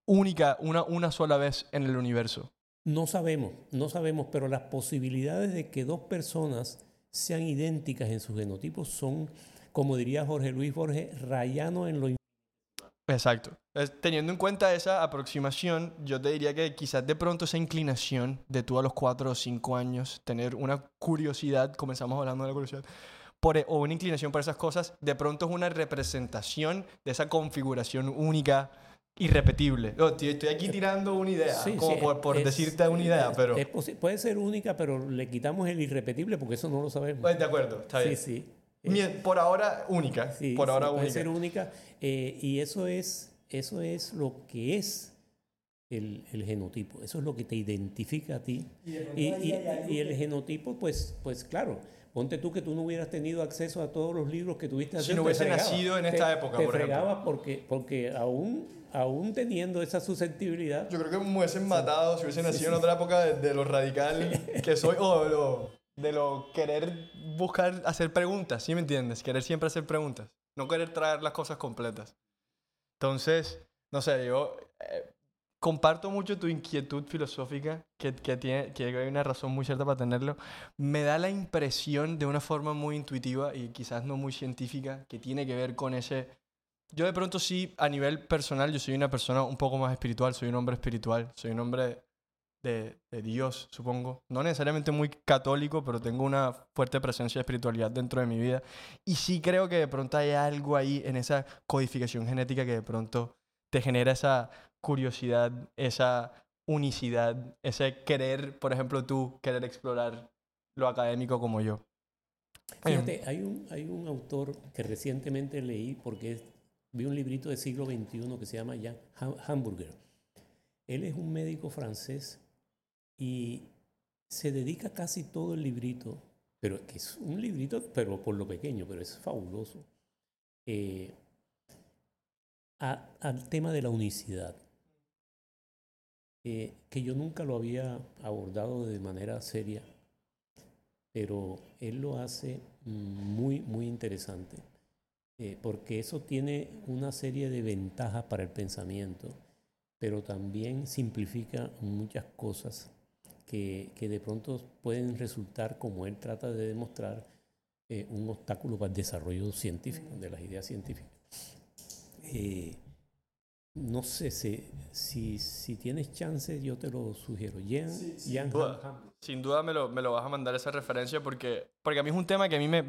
única, una, una sola vez en el universo. No sabemos, no sabemos, pero las posibilidades de que dos personas sean idénticas en sus genotipos son, como diría Jorge Luis Borges, rayano en lo Exacto. Teniendo en cuenta esa aproximación, yo te diría que quizás de pronto esa inclinación de tú a los cuatro o cinco años, tener una curiosidad, comenzamos hablando de la curiosidad, e, o una inclinación por esas cosas, de pronto es una representación de esa configuración única irrepetible. estoy aquí tirando una idea, como por, decirte una idea, pero... puede ser única, pero le quitamos el irrepetible porque eso no lo sabemos. Pues de acuerdo, está bien. Sí, sí. por ahora única. por ahora puede ser única. Eh, y eso es, eso es lo que es el, el, genotipo. Eso es lo que te identifica a ti. Y, y, el genotipo, pues, pues claro, ponte tú que tú no hubieras tenido acceso a todos los libros que tuviste. Si no hubiese nacido en esta época, te por fregabas porque, porque aún aún teniendo esa susceptibilidad. Yo creo que me hubiesen matado si hubiesen nacido en otra época de, lo radical que soy o lo de lo querer buscar hacer preguntas, ¿sí me entiendes? Querer siempre hacer preguntas, no querer traer las cosas completas. Entonces, no sé, yo eh, comparto mucho tu inquietud filosófica, que, que, tiene, que hay una razón muy cierta para tenerlo. Me da la impresión de una forma muy intuitiva y quizás no muy científica, que tiene que ver con ese... Yo de pronto sí, a nivel personal, yo soy una persona un poco más espiritual, soy un hombre espiritual, soy un hombre de, de, Dios, supongo. No necesariamente muy católico, pero tengo una fuerte presencia de espiritualidad dentro de mi vida. Y sí creo que de pronto hay algo ahí en esa codificación genética que de pronto te genera esa curiosidad, esa unicidad, ese querer, por ejemplo, tú, querer explorar lo académico como yo. Fíjate, hay un, hay un autor que recientemente leí porque vi un librito del siglo XXI que se llama Jan Hamburger. Él es un médico francés y se dedica casi todo el librito, pero que es un librito, pero por lo pequeño, pero es fabuloso, eh, a, al tema de la unicidad, eh, que yo nunca lo había abordado de manera seria, pero él lo hace muy, muy interesante, eh, porque eso tiene una serie de ventajas para el pensamiento, pero también simplifica muchas cosas que, que, de pronto pueden resultar, como él trata de demostrar, eh, un obstáculo para el desarrollo científico, de las ideas científicas. Eh, no sé si, si, si, tienes chance, yo te lo sugiero. Jan, sí, sin, duda, sin duda me lo, me lo vas a mandar esa referencia porque, porque a mí es un tema que a mí me,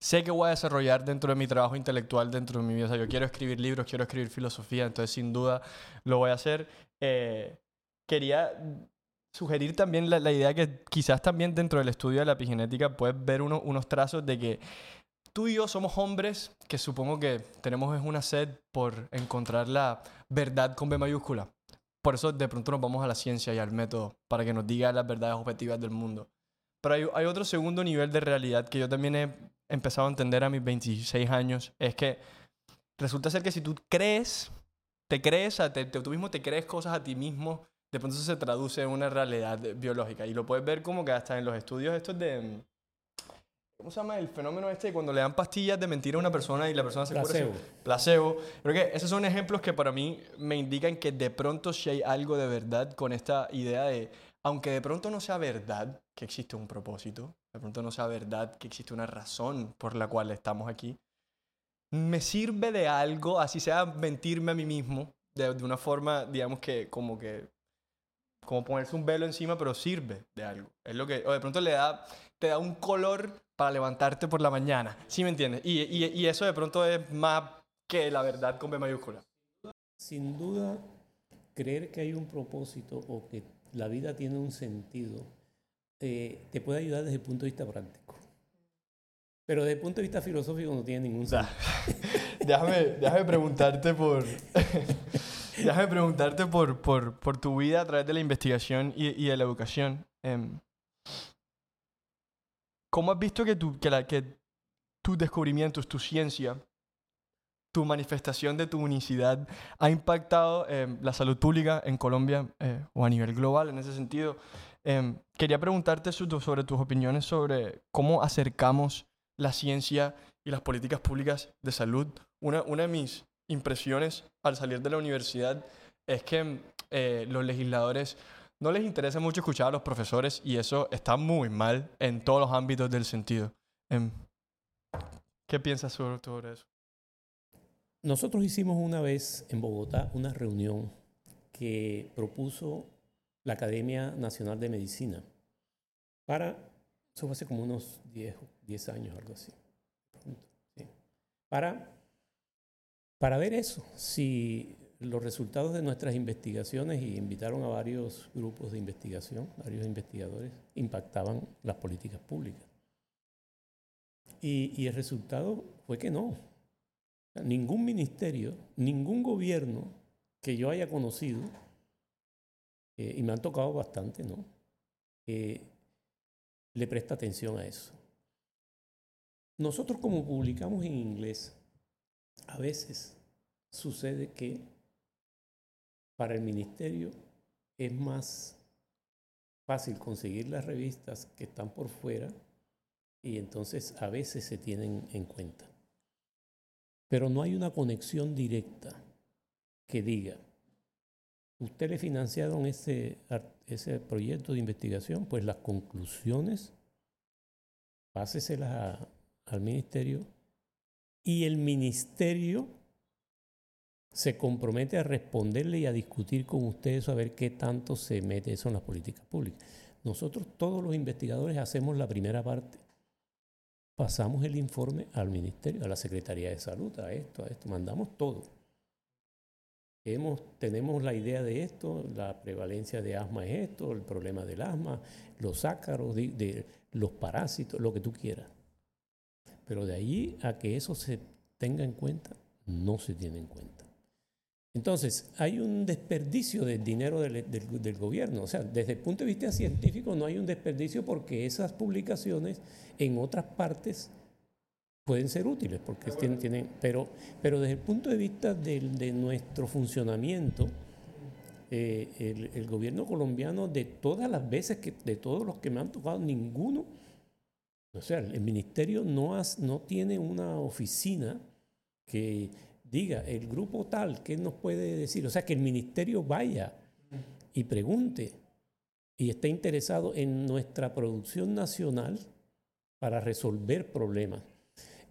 sé que voy a desarrollar dentro de mi trabajo intelectual, dentro de mi vida. O sea, yo quiero escribir libros, quiero escribir filosofía, entonces sin duda lo voy a hacer. Eh, quería sugerir también la, idea que quizás también dentro del estudio de la epigenética puedes ver uno, unos trazos de que tú y yo somos hombres que supongo que tenemos una sed por encontrar la verdad con B mayúscula. Por eso de pronto nos vamos a la ciencia y al método para que nos diga las verdades objetivas del mundo. Pero hay, hay otro segundo nivel de realidad que yo también he empezado a entender a mis 26 años, es que resulta ser que si tú crees, te crees, a te, tú mismo te crees cosas a ti mismo, de pronto eso se traduce en una realidad biológica. Y lo puedes ver como que hasta en los estudios estos de... ¿Cómo se llama el fenómeno este? Cuando le dan pastillas de mentira a una persona y la persona se Placebo. cura. Placebo. Creo que esos son ejemplos que para mí me indican que de pronto si hay algo de verdad con esta idea de, aunque de pronto no sea verdad que existe un propósito, de pronto no sea verdad que existe una razón por la cual estamos aquí, me sirve de algo, así sea mentirme a mí mismo, de, de una forma, digamos que como que como ponerse un velo encima, pero sirve de algo. Es lo que, o de pronto le da, te da un color para levantarte por la mañana. ¿Sí me entiendes? Y, y, y eso de pronto es más que la verdad con B mayúscula. Sin duda, creer que hay un propósito o que la vida tiene un sentido eh, te puede ayudar desde el punto de vista práctico. Pero desde el punto de vista filosófico no tiene ningún sentido. déjame, déjame preguntarte por... Déjame preguntarte por, por, por, tu vida a través de la investigación y, y de la educación. Eh, ¿Cómo has visto que, tu, que, la, que tus descubrimientos, tu ciencia, tu manifestación de tu unicidad ha impactado eh, la salud pública en Colombia eh, o a nivel global en ese sentido? Eh, quería preguntarte sobre tus opiniones sobre cómo acercamos la ciencia y las políticas públicas de salud. Una, una de mis impresiones al salir de la universidad es que eh, los legisladores no les interesa mucho escuchar a los profesores y eso está muy mal en todos los ámbitos del sentido. Eh, ¿Qué piensas sobre, sobre eso? Nosotros hicimos una vez en Bogotá una reunión que propuso la Academia Nacional de Medicina para, eso fue hace como unos 10, 10 años, algo así, sí, para para ver eso, si los resultados de nuestras investigaciones, y invitaron a varios grupos de investigación, varios investigadores, impactaban las políticas públicas. Y el resultado fue que no. Ningún ministerio, ningún gobierno que yo haya conocido, eh, y me han tocado bastante, ¿no? Eh, le presta atención a eso. Nosotros como publicamos en inglés, a veces sucede que para el ministerio es más fácil conseguir las revistas que están por fuera y entonces a veces se tienen en cuenta. Pero no hay una conexión directa que diga, usted le financiaron ese, ese proyecto de investigación, pues las conclusiones, páseselas al ministerio y el ministerio se compromete a responderle y a discutir con ustedes a ver qué tanto se mete eso en las políticas públicas. Nosotros, todos los investigadores, hacemos la primera parte. Pasamos el informe al ministerio, a la Secretaría de Salud, a esto, a esto, mandamos todo. Tenemos la idea de esto, la prevalencia de asma es esto, el problema del asma, los ácaros, los parásitos, lo que tú quieras. Pero de allí a que eso se tenga en cuenta, no se tiene en cuenta. Entonces, hay un desperdicio del dinero del, gobierno. O sea, desde el punto de vista científico no hay un desperdicio porque esas publicaciones en otras partes pueden ser útiles, porque tienen, tienen pero, pero desde el punto de vista de, nuestro funcionamiento, eh, el, gobierno colombiano, de todas las veces, que, de todos los que me han tocado, ninguno, o sea, el ministerio no, no tiene una oficina que diga, el grupo tal, ¿qué nos puede decir? O sea, que el ministerio vaya y pregunte y esté interesado en nuestra producción nacional para resolver problemas.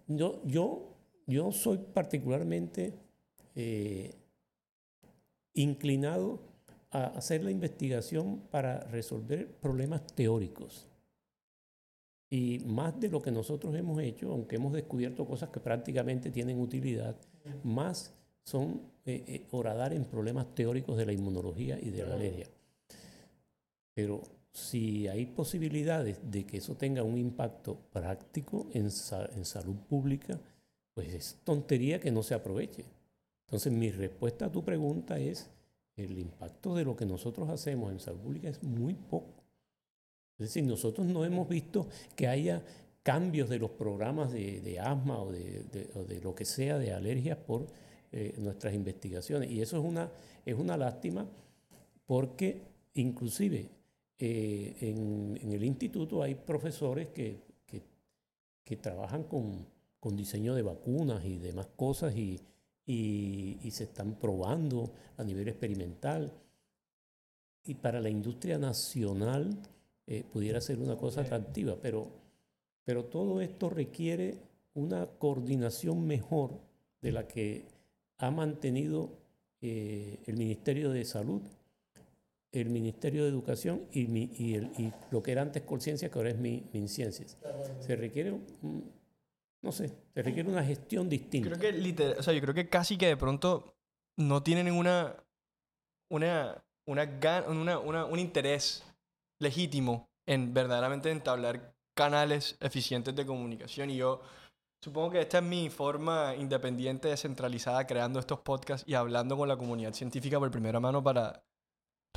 Yo, yo, yo soy particularmente eh, inclinado a hacer la investigación para resolver problemas teóricos. Y más de lo que nosotros hemos hecho, aunque hemos descubierto cosas que prácticamente tienen utilidad, más son eh, eh, horadar en problemas teóricos de la inmunología y de la alergia. Pero si hay posibilidades de que eso tenga un impacto práctico en, en salud pública, pues es tontería que no se aproveche. Entonces mi respuesta a tu pregunta es, el impacto de lo que nosotros hacemos en salud pública es muy poco. Es decir, nosotros no hemos visto que haya cambios de los programas de, asma o de, lo que sea, de alergias por eh, nuestras investigaciones. Y eso es una, es una lástima porque inclusive eh, en, el instituto hay profesores que, que, trabajan con, con, diseño de vacunas y demás cosas y, y, se están probando a nivel experimental. Y para la industria nacional eh, pudiera ser una cosa atractiva, pero pero todo esto requiere una coordinación mejor de la que ha mantenido eh, el Ministerio de Salud, el Ministerio de Educación y, lo que era antes Conciencia, que ahora es MinCiencias. Se requiere, no sé, se requiere una gestión distinta. Creo que, o sea, yo creo que casi que de pronto no tienen una, una, una, una, un interés legítimo en verdaderamente entablar canales eficientes de comunicación. Y yo supongo que esta es mi forma independiente, descentralizada, creando estos podcasts y hablando con la comunidad científica por primera mano para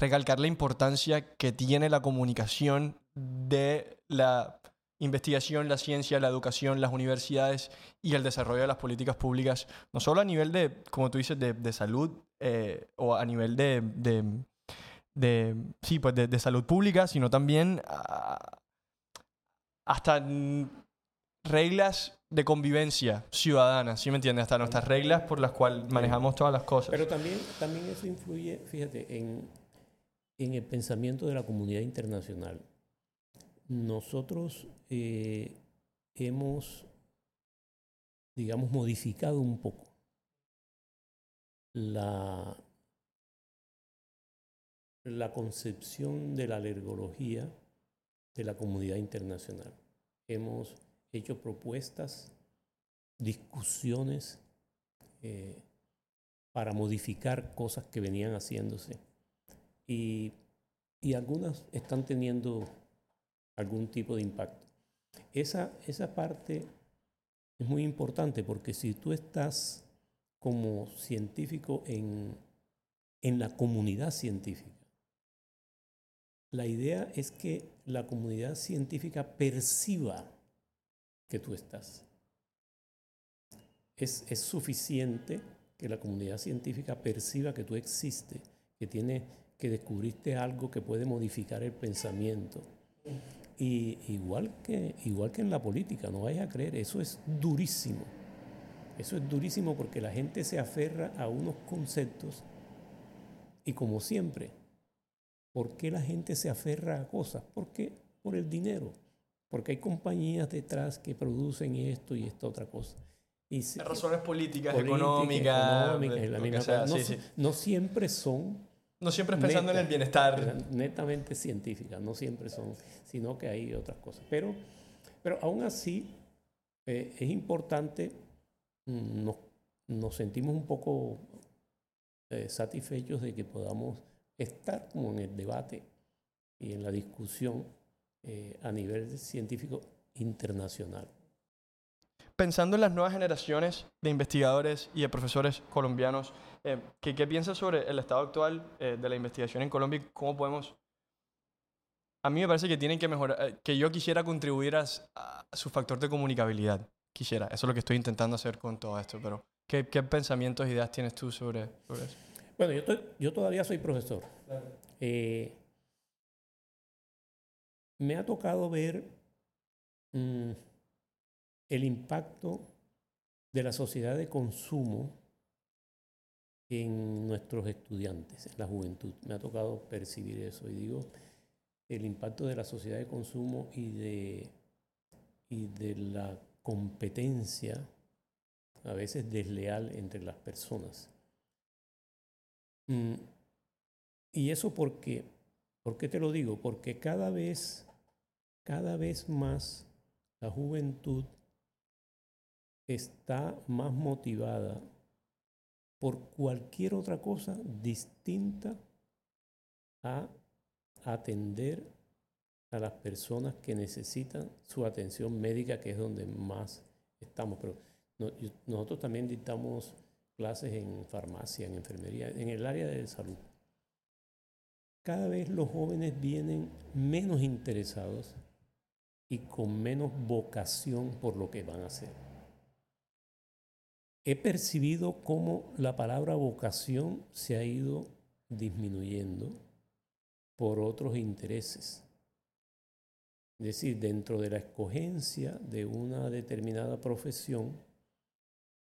recalcar la importancia que tiene la comunicación de la investigación, la ciencia, la educación, las universidades y el desarrollo de las políticas públicas, no solo a nivel de, como tú dices, de, salud eh, o a nivel de, de, sí, pues de, salud pública, sino también a, hasta reglas de convivencia ciudadana, ¿sí me entiendes? Hasta nuestras reglas por las cuales manejamos todas las cosas. Pero también, también eso influye, fíjate, en, en el pensamiento de la comunidad internacional. Nosotros eh, hemos, digamos, modificado un poco la, la concepción de la alergología de la comunidad internacional. Hemos hecho propuestas, discusiones eh, para modificar cosas que venían haciéndose. Y, y, algunas están teniendo algún tipo de impacto. Esa, esa parte es muy importante porque si tú estás como científico en, en la comunidad científica, la idea es que la comunidad científica perciba que tú estás. Es, suficiente que la comunidad científica perciba que tú existes, que tiene que descubriste algo que puede modificar el pensamiento. Y igual que, igual que en la política, no vayas a creer, eso es durísimo. Eso es durísimo porque la gente se aferra a unos conceptos y como siempre, ¿por qué la gente se aferra a cosas? Porque por el dinero, porque hay compañías detrás que producen esto y esta otra cosa. Y razones políticas, económicas, no, siempre son... No siempre es pensando en el bienestar. Netamente científicas, no siempre son, sino que hay otras cosas. Pero, pero aún así eh, es importante, mm, nos, nos, sentimos un poco eh, satisfechos de que podamos estar como en el debate y en la discusión eh, a nivel científico internacional. Pensando en las nuevas generaciones de investigadores y de profesores colombianos, eh, ¿qué, piensas sobre el estado actual eh, de la investigación en Colombia y cómo podemos... A mí me parece que tienen que mejorar, que yo quisiera contribuir a, su factor de comunicabilidad. Quisiera, eso es lo que estoy intentando hacer con todo esto, pero ¿qué, qué pensamientos ideas tienes tú sobre, sobre eso? Bueno, yo, yo todavía soy profesor. Eh, me ha tocado ver mm, el impacto de la sociedad de consumo en nuestros estudiantes, en la juventud. Me ha tocado percibir eso y digo el impacto de la sociedad de consumo y de, y de la competencia a veces desleal entre las personas. Mm, y eso porque, ¿por qué te lo digo? Porque cada vez cada vez más la juventud está más motivada por cualquier otra cosa distinta a atender a las personas que necesitan su atención médica, que es donde más estamos. Pero nosotros también dictamos clases en farmacia, en enfermería, en el área de salud. Cada vez los jóvenes vienen menos interesados y con menos vocación por lo que van a hacer. He percibido cómo la palabra vocación se ha ido disminuyendo por otros intereses. Es decir, dentro de la escogencia de una determinada profesión,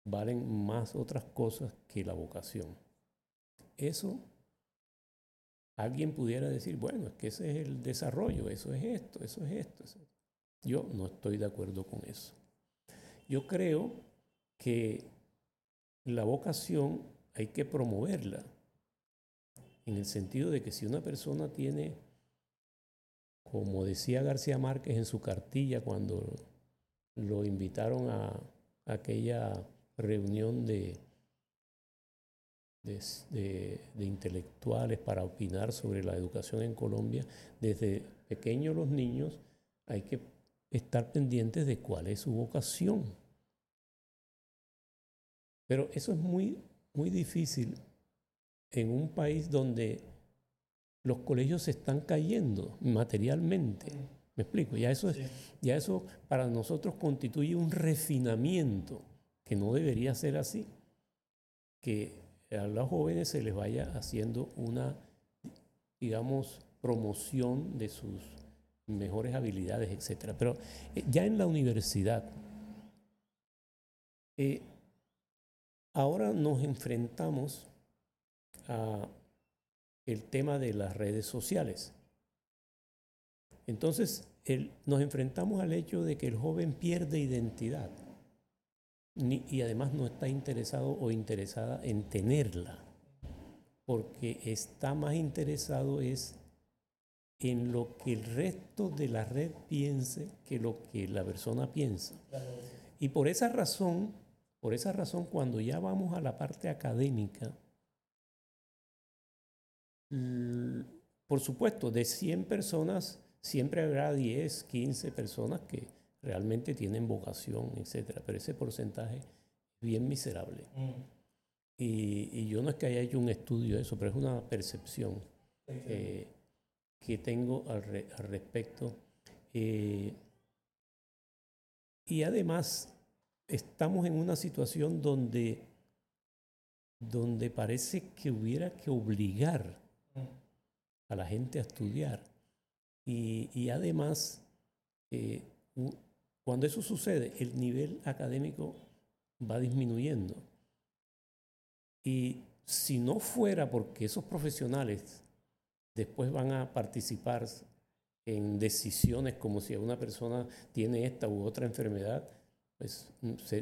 valen más otras cosas que la vocación. Eso, alguien pudiera decir, bueno, es que ese es el desarrollo, eso es esto, eso es esto. Eso. Yo no estoy de acuerdo con eso. Yo creo que la vocación hay que promoverla, en el sentido de que si una persona tiene, como decía García Márquez en su cartilla cuando lo invitaron a aquella reunión de, de, intelectuales para opinar sobre la educación en Colombia, desde pequeños los niños hay que estar pendientes de cuál es su vocación. Pero eso es muy, muy difícil en un país donde los colegios se están cayendo materialmente. ¿Me explico? Ya eso, ya eso para nosotros constituye un refinamiento que no debería ser así. Que a los jóvenes se les vaya haciendo una, digamos, promoción de sus mejores habilidades, etc. Pero eh, ya en la universidad, eh, ahora nos enfrentamos a el tema de las redes sociales. Entonces, nos enfrentamos al hecho de que el joven pierde identidad y además no está interesado o interesada en tenerla, porque está más interesado es en lo que el resto de la red piense que lo que la persona piensa. Y por esa razón, por esa razón, cuando ya vamos a la parte académica, por supuesto, de 100 personas, siempre habrá 10, 15 personas que realmente tienen vocación, etc. Pero ese porcentaje es bien miserable. Mm. Y, yo no es que haya hecho un estudio de eso, pero es una percepción. Eh, que tengo al, respecto. Eh, y además, estamos en una situación donde, donde parece que hubiera que obligar a la gente a estudiar. Y, además, eh, cuando eso sucede, el nivel académico va disminuyendo. Y si no fuera porque esos profesionales después van a participar en decisiones como si una persona tiene esta u otra enfermedad, pues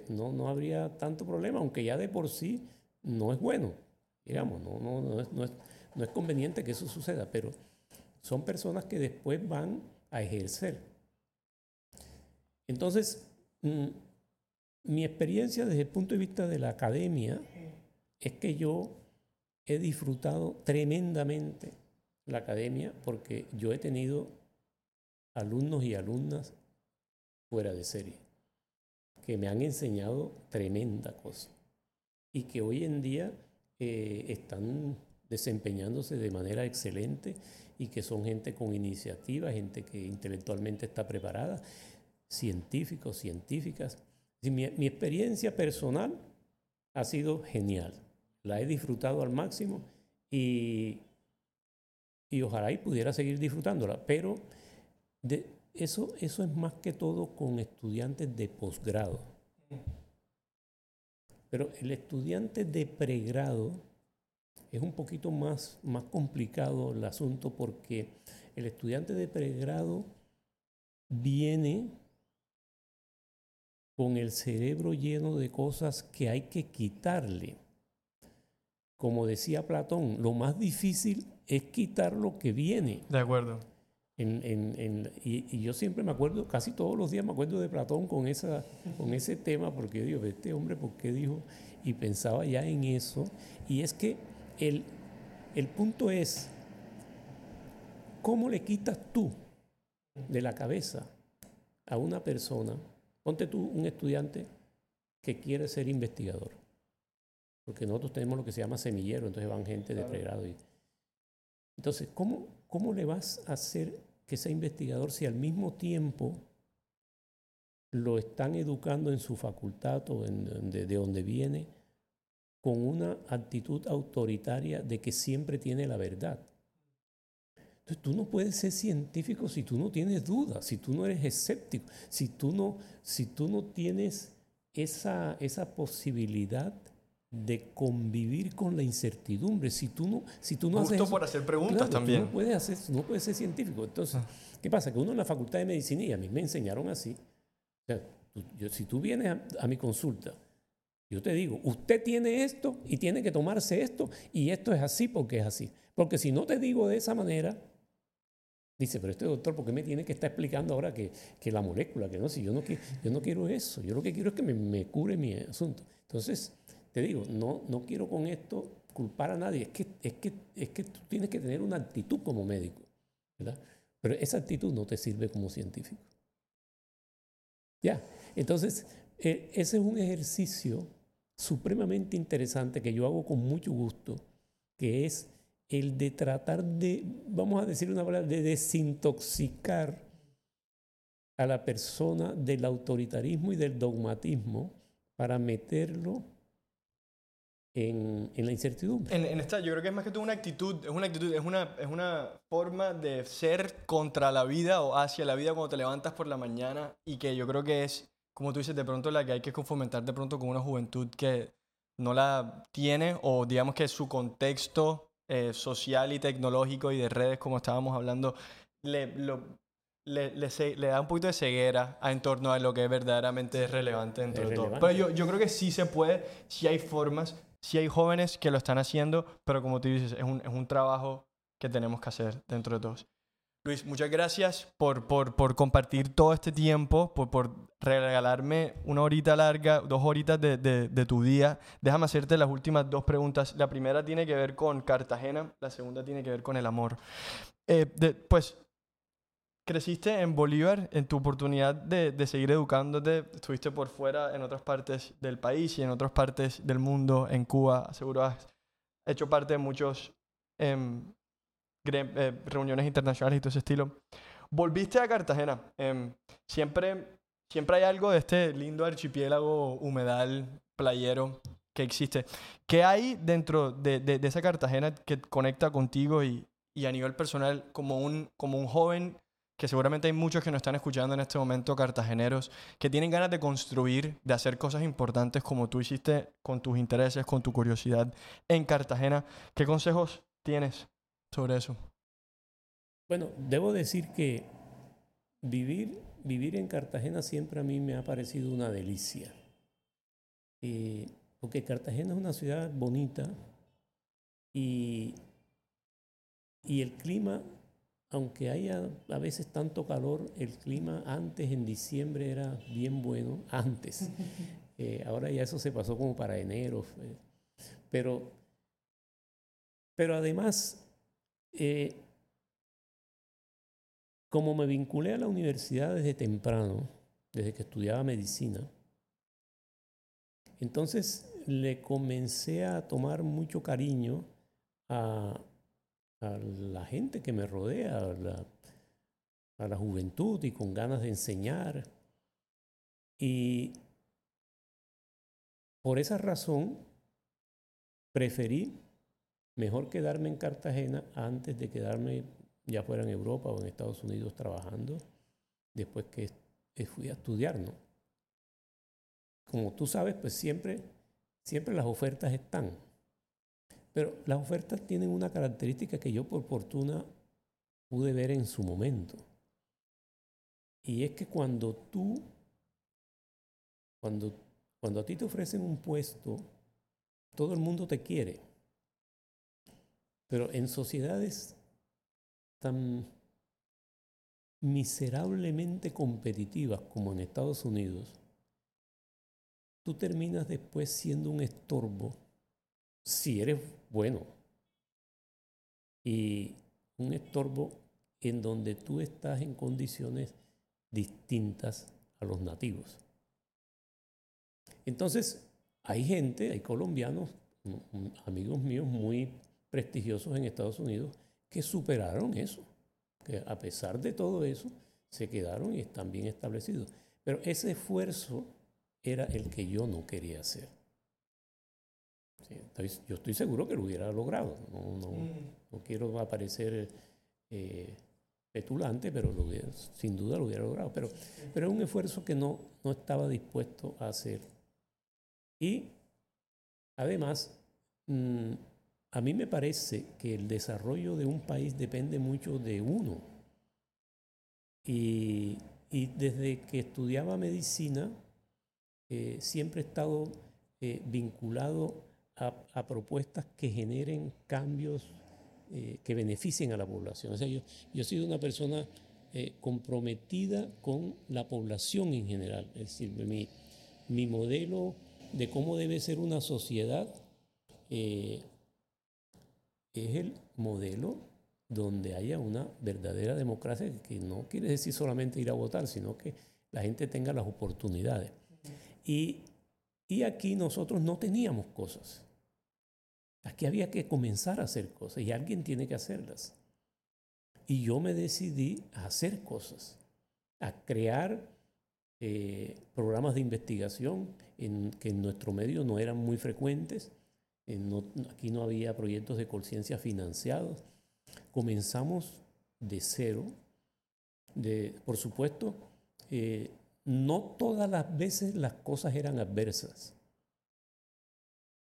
no, no habría tanto problema, aunque ya de por sí no es bueno, digamos, no, no, no, es, no, es, no es conveniente que eso suceda, pero son personas que después van a ejercer. Entonces, mm, mi experiencia desde el punto de vista de la academia es que yo he disfrutado tremendamente la academia porque yo he tenido alumnos y alumnas fuera de serie que me han enseñado tremenda cosa y que hoy en día eh, están desempeñándose de manera excelente y que son gente con iniciativa, gente que intelectualmente está preparada, científicos, científicas. Mi, mi experiencia personal ha sido genial, la he disfrutado al máximo y, y ojalá y pudiera seguir disfrutándola, pero de, eso, eso es más que todo con estudiantes de posgrado. Pero el estudiante de pregrado es un poquito más, más complicado el asunto porque el estudiante de pregrado viene con el cerebro lleno de cosas que hay que quitarle. Como decía Platón, lo más difícil es quitar lo que viene. De acuerdo. Y, yo siempre me acuerdo, casi todos los días me acuerdo de Platón con, esa, con ese tema, porque yo digo, este hombre, ¿por qué dijo? Y pensaba ya en eso. Y es que el, el punto es, ¿cómo le quitas tú de la cabeza a una persona? Ponte tú un estudiante que quiere ser investigador. Porque nosotros tenemos lo que se llama semillero, entonces van gente de pregrado. Y... Entonces, ¿cómo, ¿cómo le vas a hacer que sea investigador si al mismo tiempo lo están educando en su facultad o en, de donde viene? con una actitud autoritaria de que siempre tiene la verdad. Entonces tú no puedes ser científico si tú no tienes dudas, si tú no eres escéptico, si tú no, si tú no tienes esa, esa posibilidad de convivir con la incertidumbre. Si tú no, si tú no Justo haces por hacer preguntas también. no puedes, hacer, no puedes ser científico. Entonces, ah. ¿qué pasa? Que uno en la facultad de medicina, y a mí me enseñaron así, yo, si tú vienes a mi consulta yo te digo, usted tiene esto y tiene que tomarse esto y esto es así porque es así. Porque si no te digo de esa manera, dice, pero este doctor, ¿por qué me tiene que estar explicando ahora que, que la molécula? Que no, si yo no, yo no quiero eso, yo lo que quiero es que me, me cure mi asunto. Entonces, te digo, no, no quiero con esto culpar a nadie, es que, es, que, es que tú tienes que tener una actitud como médico, ¿verdad? Pero esa actitud no te sirve como científico. Ya, entonces, eh, ese es un ejercicio supremamente interesante que yo hago con mucho gusto, que es el de tratar de, vamos a decir una palabra, de desintoxicar a la persona del autoritarismo y del dogmatismo para meterlo en, en la incertidumbre. En, esta, yo creo que es más que todo una actitud, es una actitud, es una, es una forma de ser contra la vida o hacia la vida cuando te levantas por la mañana y que yo creo que es como tú dices, de pronto la que hay que fomentar de pronto con una juventud que no la tiene o digamos que su contexto eh, social y tecnológico y de redes, como estábamos hablando, le, le, le, da un poquito de ceguera en torno a lo que es verdaderamente relevante dentro de todo. Pero yo, yo creo que sí se puede, sí hay formas, sí hay jóvenes que lo están haciendo, pero como tú dices, es un, es un trabajo que tenemos que hacer dentro de todos. Luis, muchas gracias por, por, por compartir todo este tiempo, por, por, regalarme una horita larga, dos horitas de, de, de, tu día. Déjame hacerte las últimas dos preguntas. La primera tiene que ver con Cartagena, la segunda tiene que ver con el amor. Eh, pues, creciste en Bolívar, en tu oportunidad de, de, seguir educándote, estuviste por fuera en otras partes del país y en otras partes del mundo, en Cuba, seguro has hecho parte de muchos... Eh, eh, reuniones internacionales y todo ese estilo. Volviste a Cartagena. Em, siempre, siempre hay algo de este lindo archipiélago humedal, playero, que existe. ¿Qué hay dentro de, de, esa Cartagena que conecta contigo y, y a nivel personal, como un, como un joven que seguramente hay muchos que nos están escuchando en este momento, cartageneros, que tienen ganas de construir, de hacer cosas importantes como tú hiciste con tus intereses, con tu curiosidad en Cartagena. ¿Qué consejos tienes sobre eso? Bueno, debo decir que vivir, vivir en Cartagena siempre a mí me ha parecido una delicia. Eh, porque Cartagena es una ciudad bonita y, y el clima aunque haya a veces tanto calor, el clima antes en diciembre era bien bueno, antes. Eh, ahora ya eso se pasó como para enero. Pero, pero además, eh, como me vinculé a la universidad desde temprano, desde que estudiaba medicina, entonces le comencé a tomar mucho cariño a, a la gente que me rodea, a la, a la juventud y con ganas de enseñar. Y por esa razón preferí mejor quedarme en Cartagena antes de quedarme ya fuera en Europa o en Estados Unidos trabajando después que fui a estudiar, ¿no? Como tú sabes, pues siempre, siempre las ofertas están. Pero las ofertas tienen una característica que yo por fortuna pude ver en su momento. Y es que cuando tú, cuando, cuando a ti te ofrecen un puesto, todo el mundo te quiere. Pero en sociedades tan miserablemente competitivas como en Estados Unidos, tú terminas después siendo un estorbo si eres bueno. Y un estorbo en donde tú estás en condiciones distintas a los nativos. Entonces, hay gente, hay colombianos, amigos míos muy prestigiosos en Estados Unidos, que superaron eso, que a pesar de todo eso, se quedaron y están bien establecidos. Pero ese esfuerzo era el que yo no quería hacer yo estoy seguro que lo hubiera logrado. No, no, no quiero aparecer eh, petulante, pero sin duda lo hubiera logrado. Pero, pero es un esfuerzo que no, no estaba dispuesto a hacer. Y además, mm, a mí me parece que el desarrollo de un país depende mucho de uno. Y, y desde que estudiaba medicina, eh, siempre he estado eh, vinculado a, propuestas que generen cambios eh, que beneficien a la población. O sea, yo, yo he sido una persona eh, comprometida con la población en general. Es decir, mi, mi modelo de cómo debe ser una sociedad eh, es el modelo donde haya una verdadera democracia, que no quiere decir solamente ir a votar, sino que la gente tenga las oportunidades. Y y aquí nosotros no teníamos cosas. Aquí había que comenzar a hacer cosas y alguien tiene que hacerlas. Y yo me decidí a hacer cosas, a crear eh, programas de investigación en, que en nuestro medio no eran muy frecuentes. aquí no había proyectos de conciencia financiados. Comenzamos de cero. De, por supuesto, eh, no todas las veces las cosas eran adversas.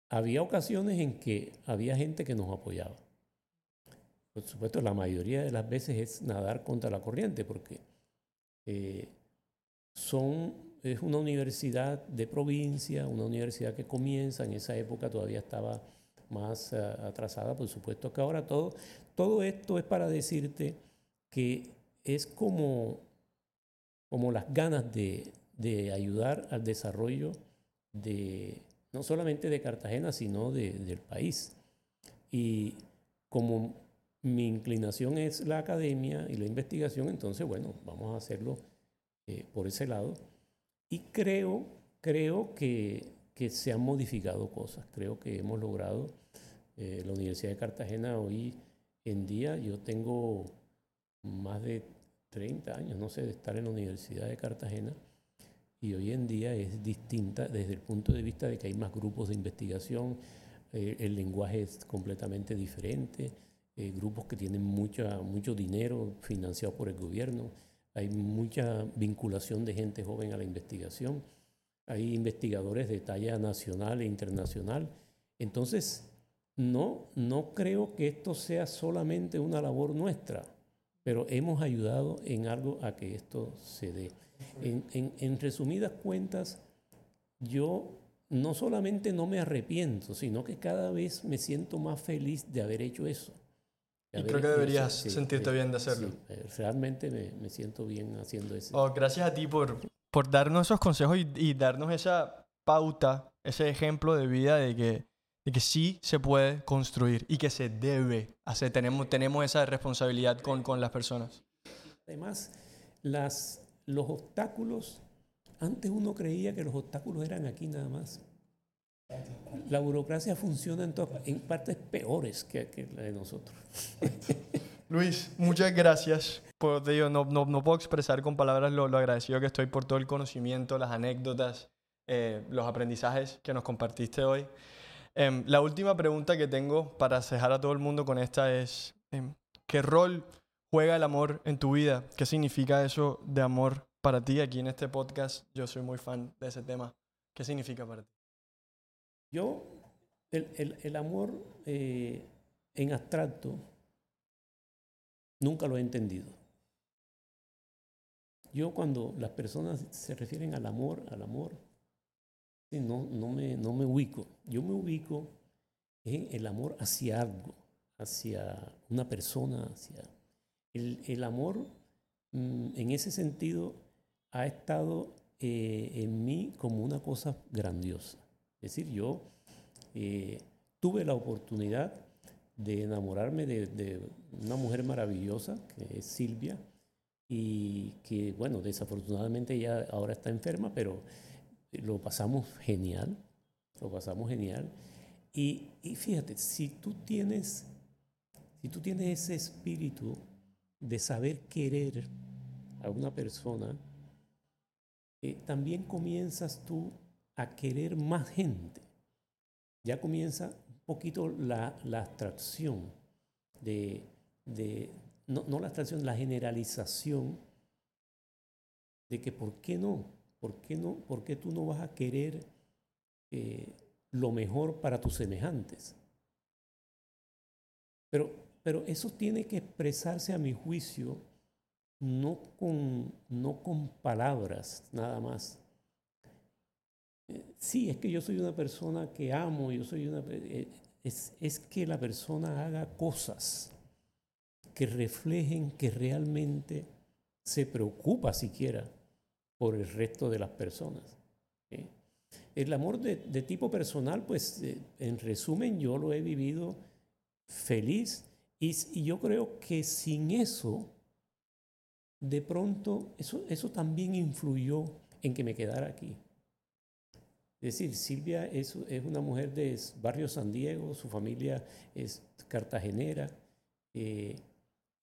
Había ocasiones en que había gente que nos apoyaba. Por supuesto, la mayoría de las veces es nadar contra la corriente, porque eh, son, es una universidad de provincia, una universidad que comienza, en esa época todavía estaba más eh, atrasada, por supuesto que ahora todo, todo esto es para decirte que es como como las ganas de, ayudar al desarrollo de no solamente de Cartagena, sino del país. Y como mi inclinación es la academia y la investigación, entonces, bueno, vamos a hacerlo eh, por ese lado. Y creo, creo que, se han modificado cosas. Creo que hemos logrado, eh, la Universidad de Cartagena hoy en día, yo tengo más de 30 años, no sé, de estar en la Universidad de Cartagena y hoy en día es distinta desde el punto de vista de que hay más grupos de investigación, eh, el lenguaje es completamente diferente, eh, grupos que tienen mucha, mucho dinero financiado por el gobierno, hay mucha vinculación de gente joven a la investigación, hay investigadores de talla nacional e internacional. Entonces, no, no creo que esto sea solamente una labor nuestra, pero hemos ayudado en algo a que esto se dé. En, resumidas cuentas, yo no solamente no me arrepiento, sino que cada vez me siento más feliz de haber hecho eso. y creo que deberías sentirte bien de hacerlo. Eh, realmente me, siento bien haciendo eso. Oh, gracias a ti por, por darnos esos consejos y, y darnos esa pauta, ese ejemplo de vida de que de que sí se puede construir y que se debe hacer. Tenemos, tenemos esa responsabilidad con, con las personas. Además, las, los obstáculos, antes uno creía que los obstáculos eran aquí nada más. La burocracia funciona en, en partes peores que, que, la de nosotros. Luis, muchas gracias. Por, no, no, no, puedo expresar con palabras lo, lo, agradecido que estoy por todo el conocimiento, las anécdotas, eh, los aprendizajes que nos compartiste hoy. Em, la última pregunta que tengo para cejar a todo el mundo con esta es, em, ¿qué rol juega el amor en tu vida? ¿Qué significa eso de amor para ti? Aquí en este podcast yo soy muy fan de ese tema. ¿Qué significa para ti? Yo, el, amor eh, en abstracto, nunca lo he entendido. Yo cuando las personas se refieren al amor, al amor, no, no, me, no me ubico. Yo me ubico en el amor hacia algo, hacia una persona, hacia... El, el amor, mm, en ese sentido, ha estado eh, en mí como una cosa grandiosa. Es decir, yo eh, tuve la oportunidad de enamorarme de, de, una mujer maravillosa, que es Silvia, y que, bueno, desafortunadamente ella ahora está enferma, pero lo pasamos genial, lo pasamos genial. Y, fíjate, si tú tienes, si tú tienes ese espíritu de saber querer a una persona, eh, también comienzas tú a querer más gente. Ya comienza un poquito la, la abstracción de, de no, no la abstracción, la generalización de que por qué no, ¿por qué, no, por tú no vas a querer eh, lo mejor para tus semejantes? Pero, pero eso tiene que expresarse a mi juicio no con, no con palabras nada más. Eh, sí, es que yo soy una persona que amo, yo soy una... Eh, es, es que la persona haga cosas que reflejen que realmente se preocupa siquiera por el resto de las personas. El amor de, tipo personal, pues eh, en resumen yo lo he vivido feliz y, yo creo que sin eso, de pronto, eso, eso también influyó en que me quedara aquí. Es decir, Silvia es, es una mujer de barrio San Diego, su familia es cartagenera. Eh,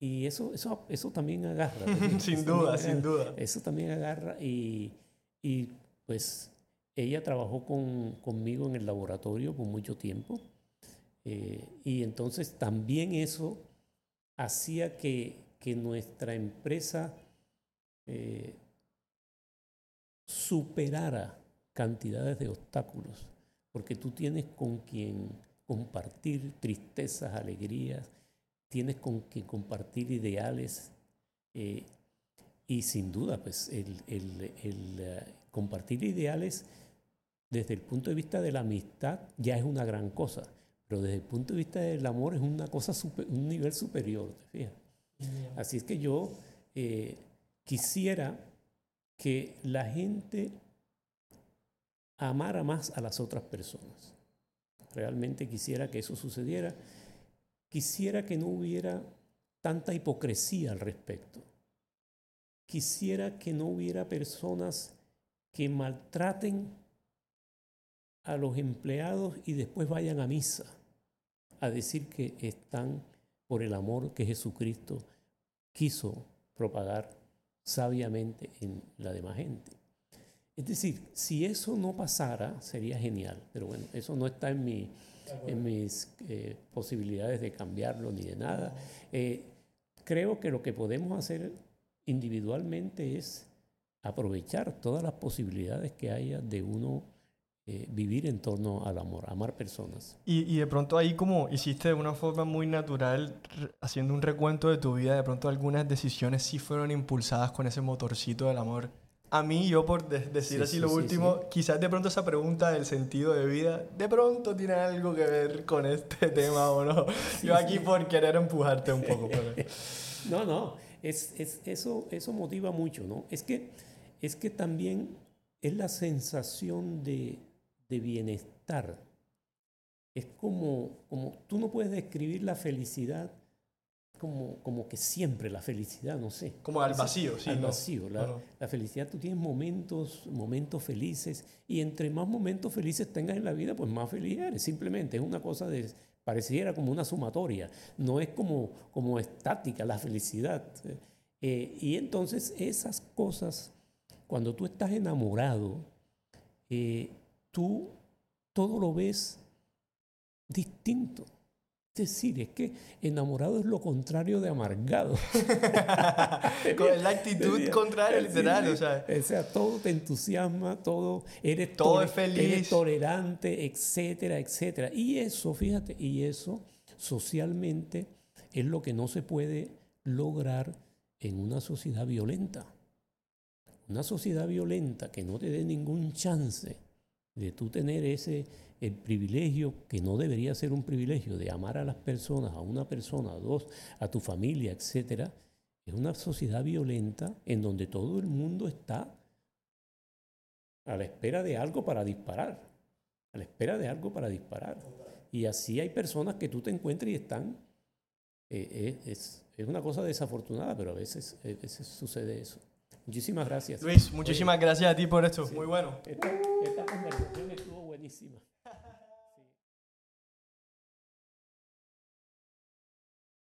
y eso, eso, eso también agarra. sin duda, sin duda. Eso también agarra y, y pues ella trabajó con, conmigo en el laboratorio por mucho tiempo. Eh, y entonces también eso hacía que, que nuestra empresa eh, superara cantidades de obstáculos, porque tú tienes con quien compartir tristezas, alegrías, tienes con que compartir ideales eh, y sin duda, pues el, eh, compartir ideales desde el punto de vista de la amistad ya es una gran cosa, pero desde el punto de vista del amor es una cosa, un nivel superior, ¿te Así es que yo eh, quisiera que la gente amara más a las otras personas. Realmente quisiera que eso sucediera Quisiera que no hubiera tanta hipocresía al respecto. Quisiera que no hubiera personas que maltraten a los empleados y después vayan a misa a decir que están por el amor que Jesucristo quiso propagar sabiamente en la demás gente. Es decir, si eso no pasara, sería genial, pero bueno, eso no está en mi, en mis eh, posibilidades de cambiarlo ni de nada. Eh, creo que lo que podemos hacer individualmente es aprovechar todas las posibilidades que haya de uno eh, vivir en torno al amor, amar personas. Y, y, de pronto ahí como hiciste de una forma muy natural, haciendo un recuento de tu vida, de pronto algunas decisiones sí fueron impulsadas con ese motorcito del amor. A mí, yo por decir así lo último, quizás de pronto esa pregunta del sentido de vida, de pronto tiene algo que ver con este tema o no. yo aquí por querer empujarte un poco. no, no, es, es, eso, eso motiva mucho, ¿no? Es que, es que también es la sensación de, de bienestar. Es como, como, tú no puedes describir la felicidad como, como que siempre la felicidad, no sé. Como al vacío, sí. Al vacío. La, la, felicidad, tú tienes momentos, momentos felices, y entre más momentos felices tengas en la vida, pues más feliz eres. Simplemente es una cosa de, pareciera como una sumatoria, no es como, como estática la felicidad. Eh, y entonces esas cosas, cuando tú estás enamorado, eh, tú todo lo ves distinto. Es decir, es que enamorado es lo contrario de amargado. Con la actitud contraria, literal. O sea. o sea, todo te entusiasma, todo eres, todo es feliz. eres tolerante, etcétera, etcétera. Y eso, fíjate, y eso socialmente es lo que no se puede lograr en una sociedad violenta. Una sociedad violenta que no te dé ningún chance de tú tener ese el privilegio que no debería ser un privilegio de amar a las personas, a una persona, a dos, a tu familia, etcétera, es una sociedad violenta en donde todo el mundo está a la espera de algo para disparar, a la espera de algo para disparar. Y así hay personas que tú te encuentras y están, eh, eh, es, es, una cosa desafortunada, pero a veces, a veces sucede eso. Muchísimas gracias. Luis, muchísimas gracias a ti por esto. Muy bueno. esta conversación estuvo buenísima.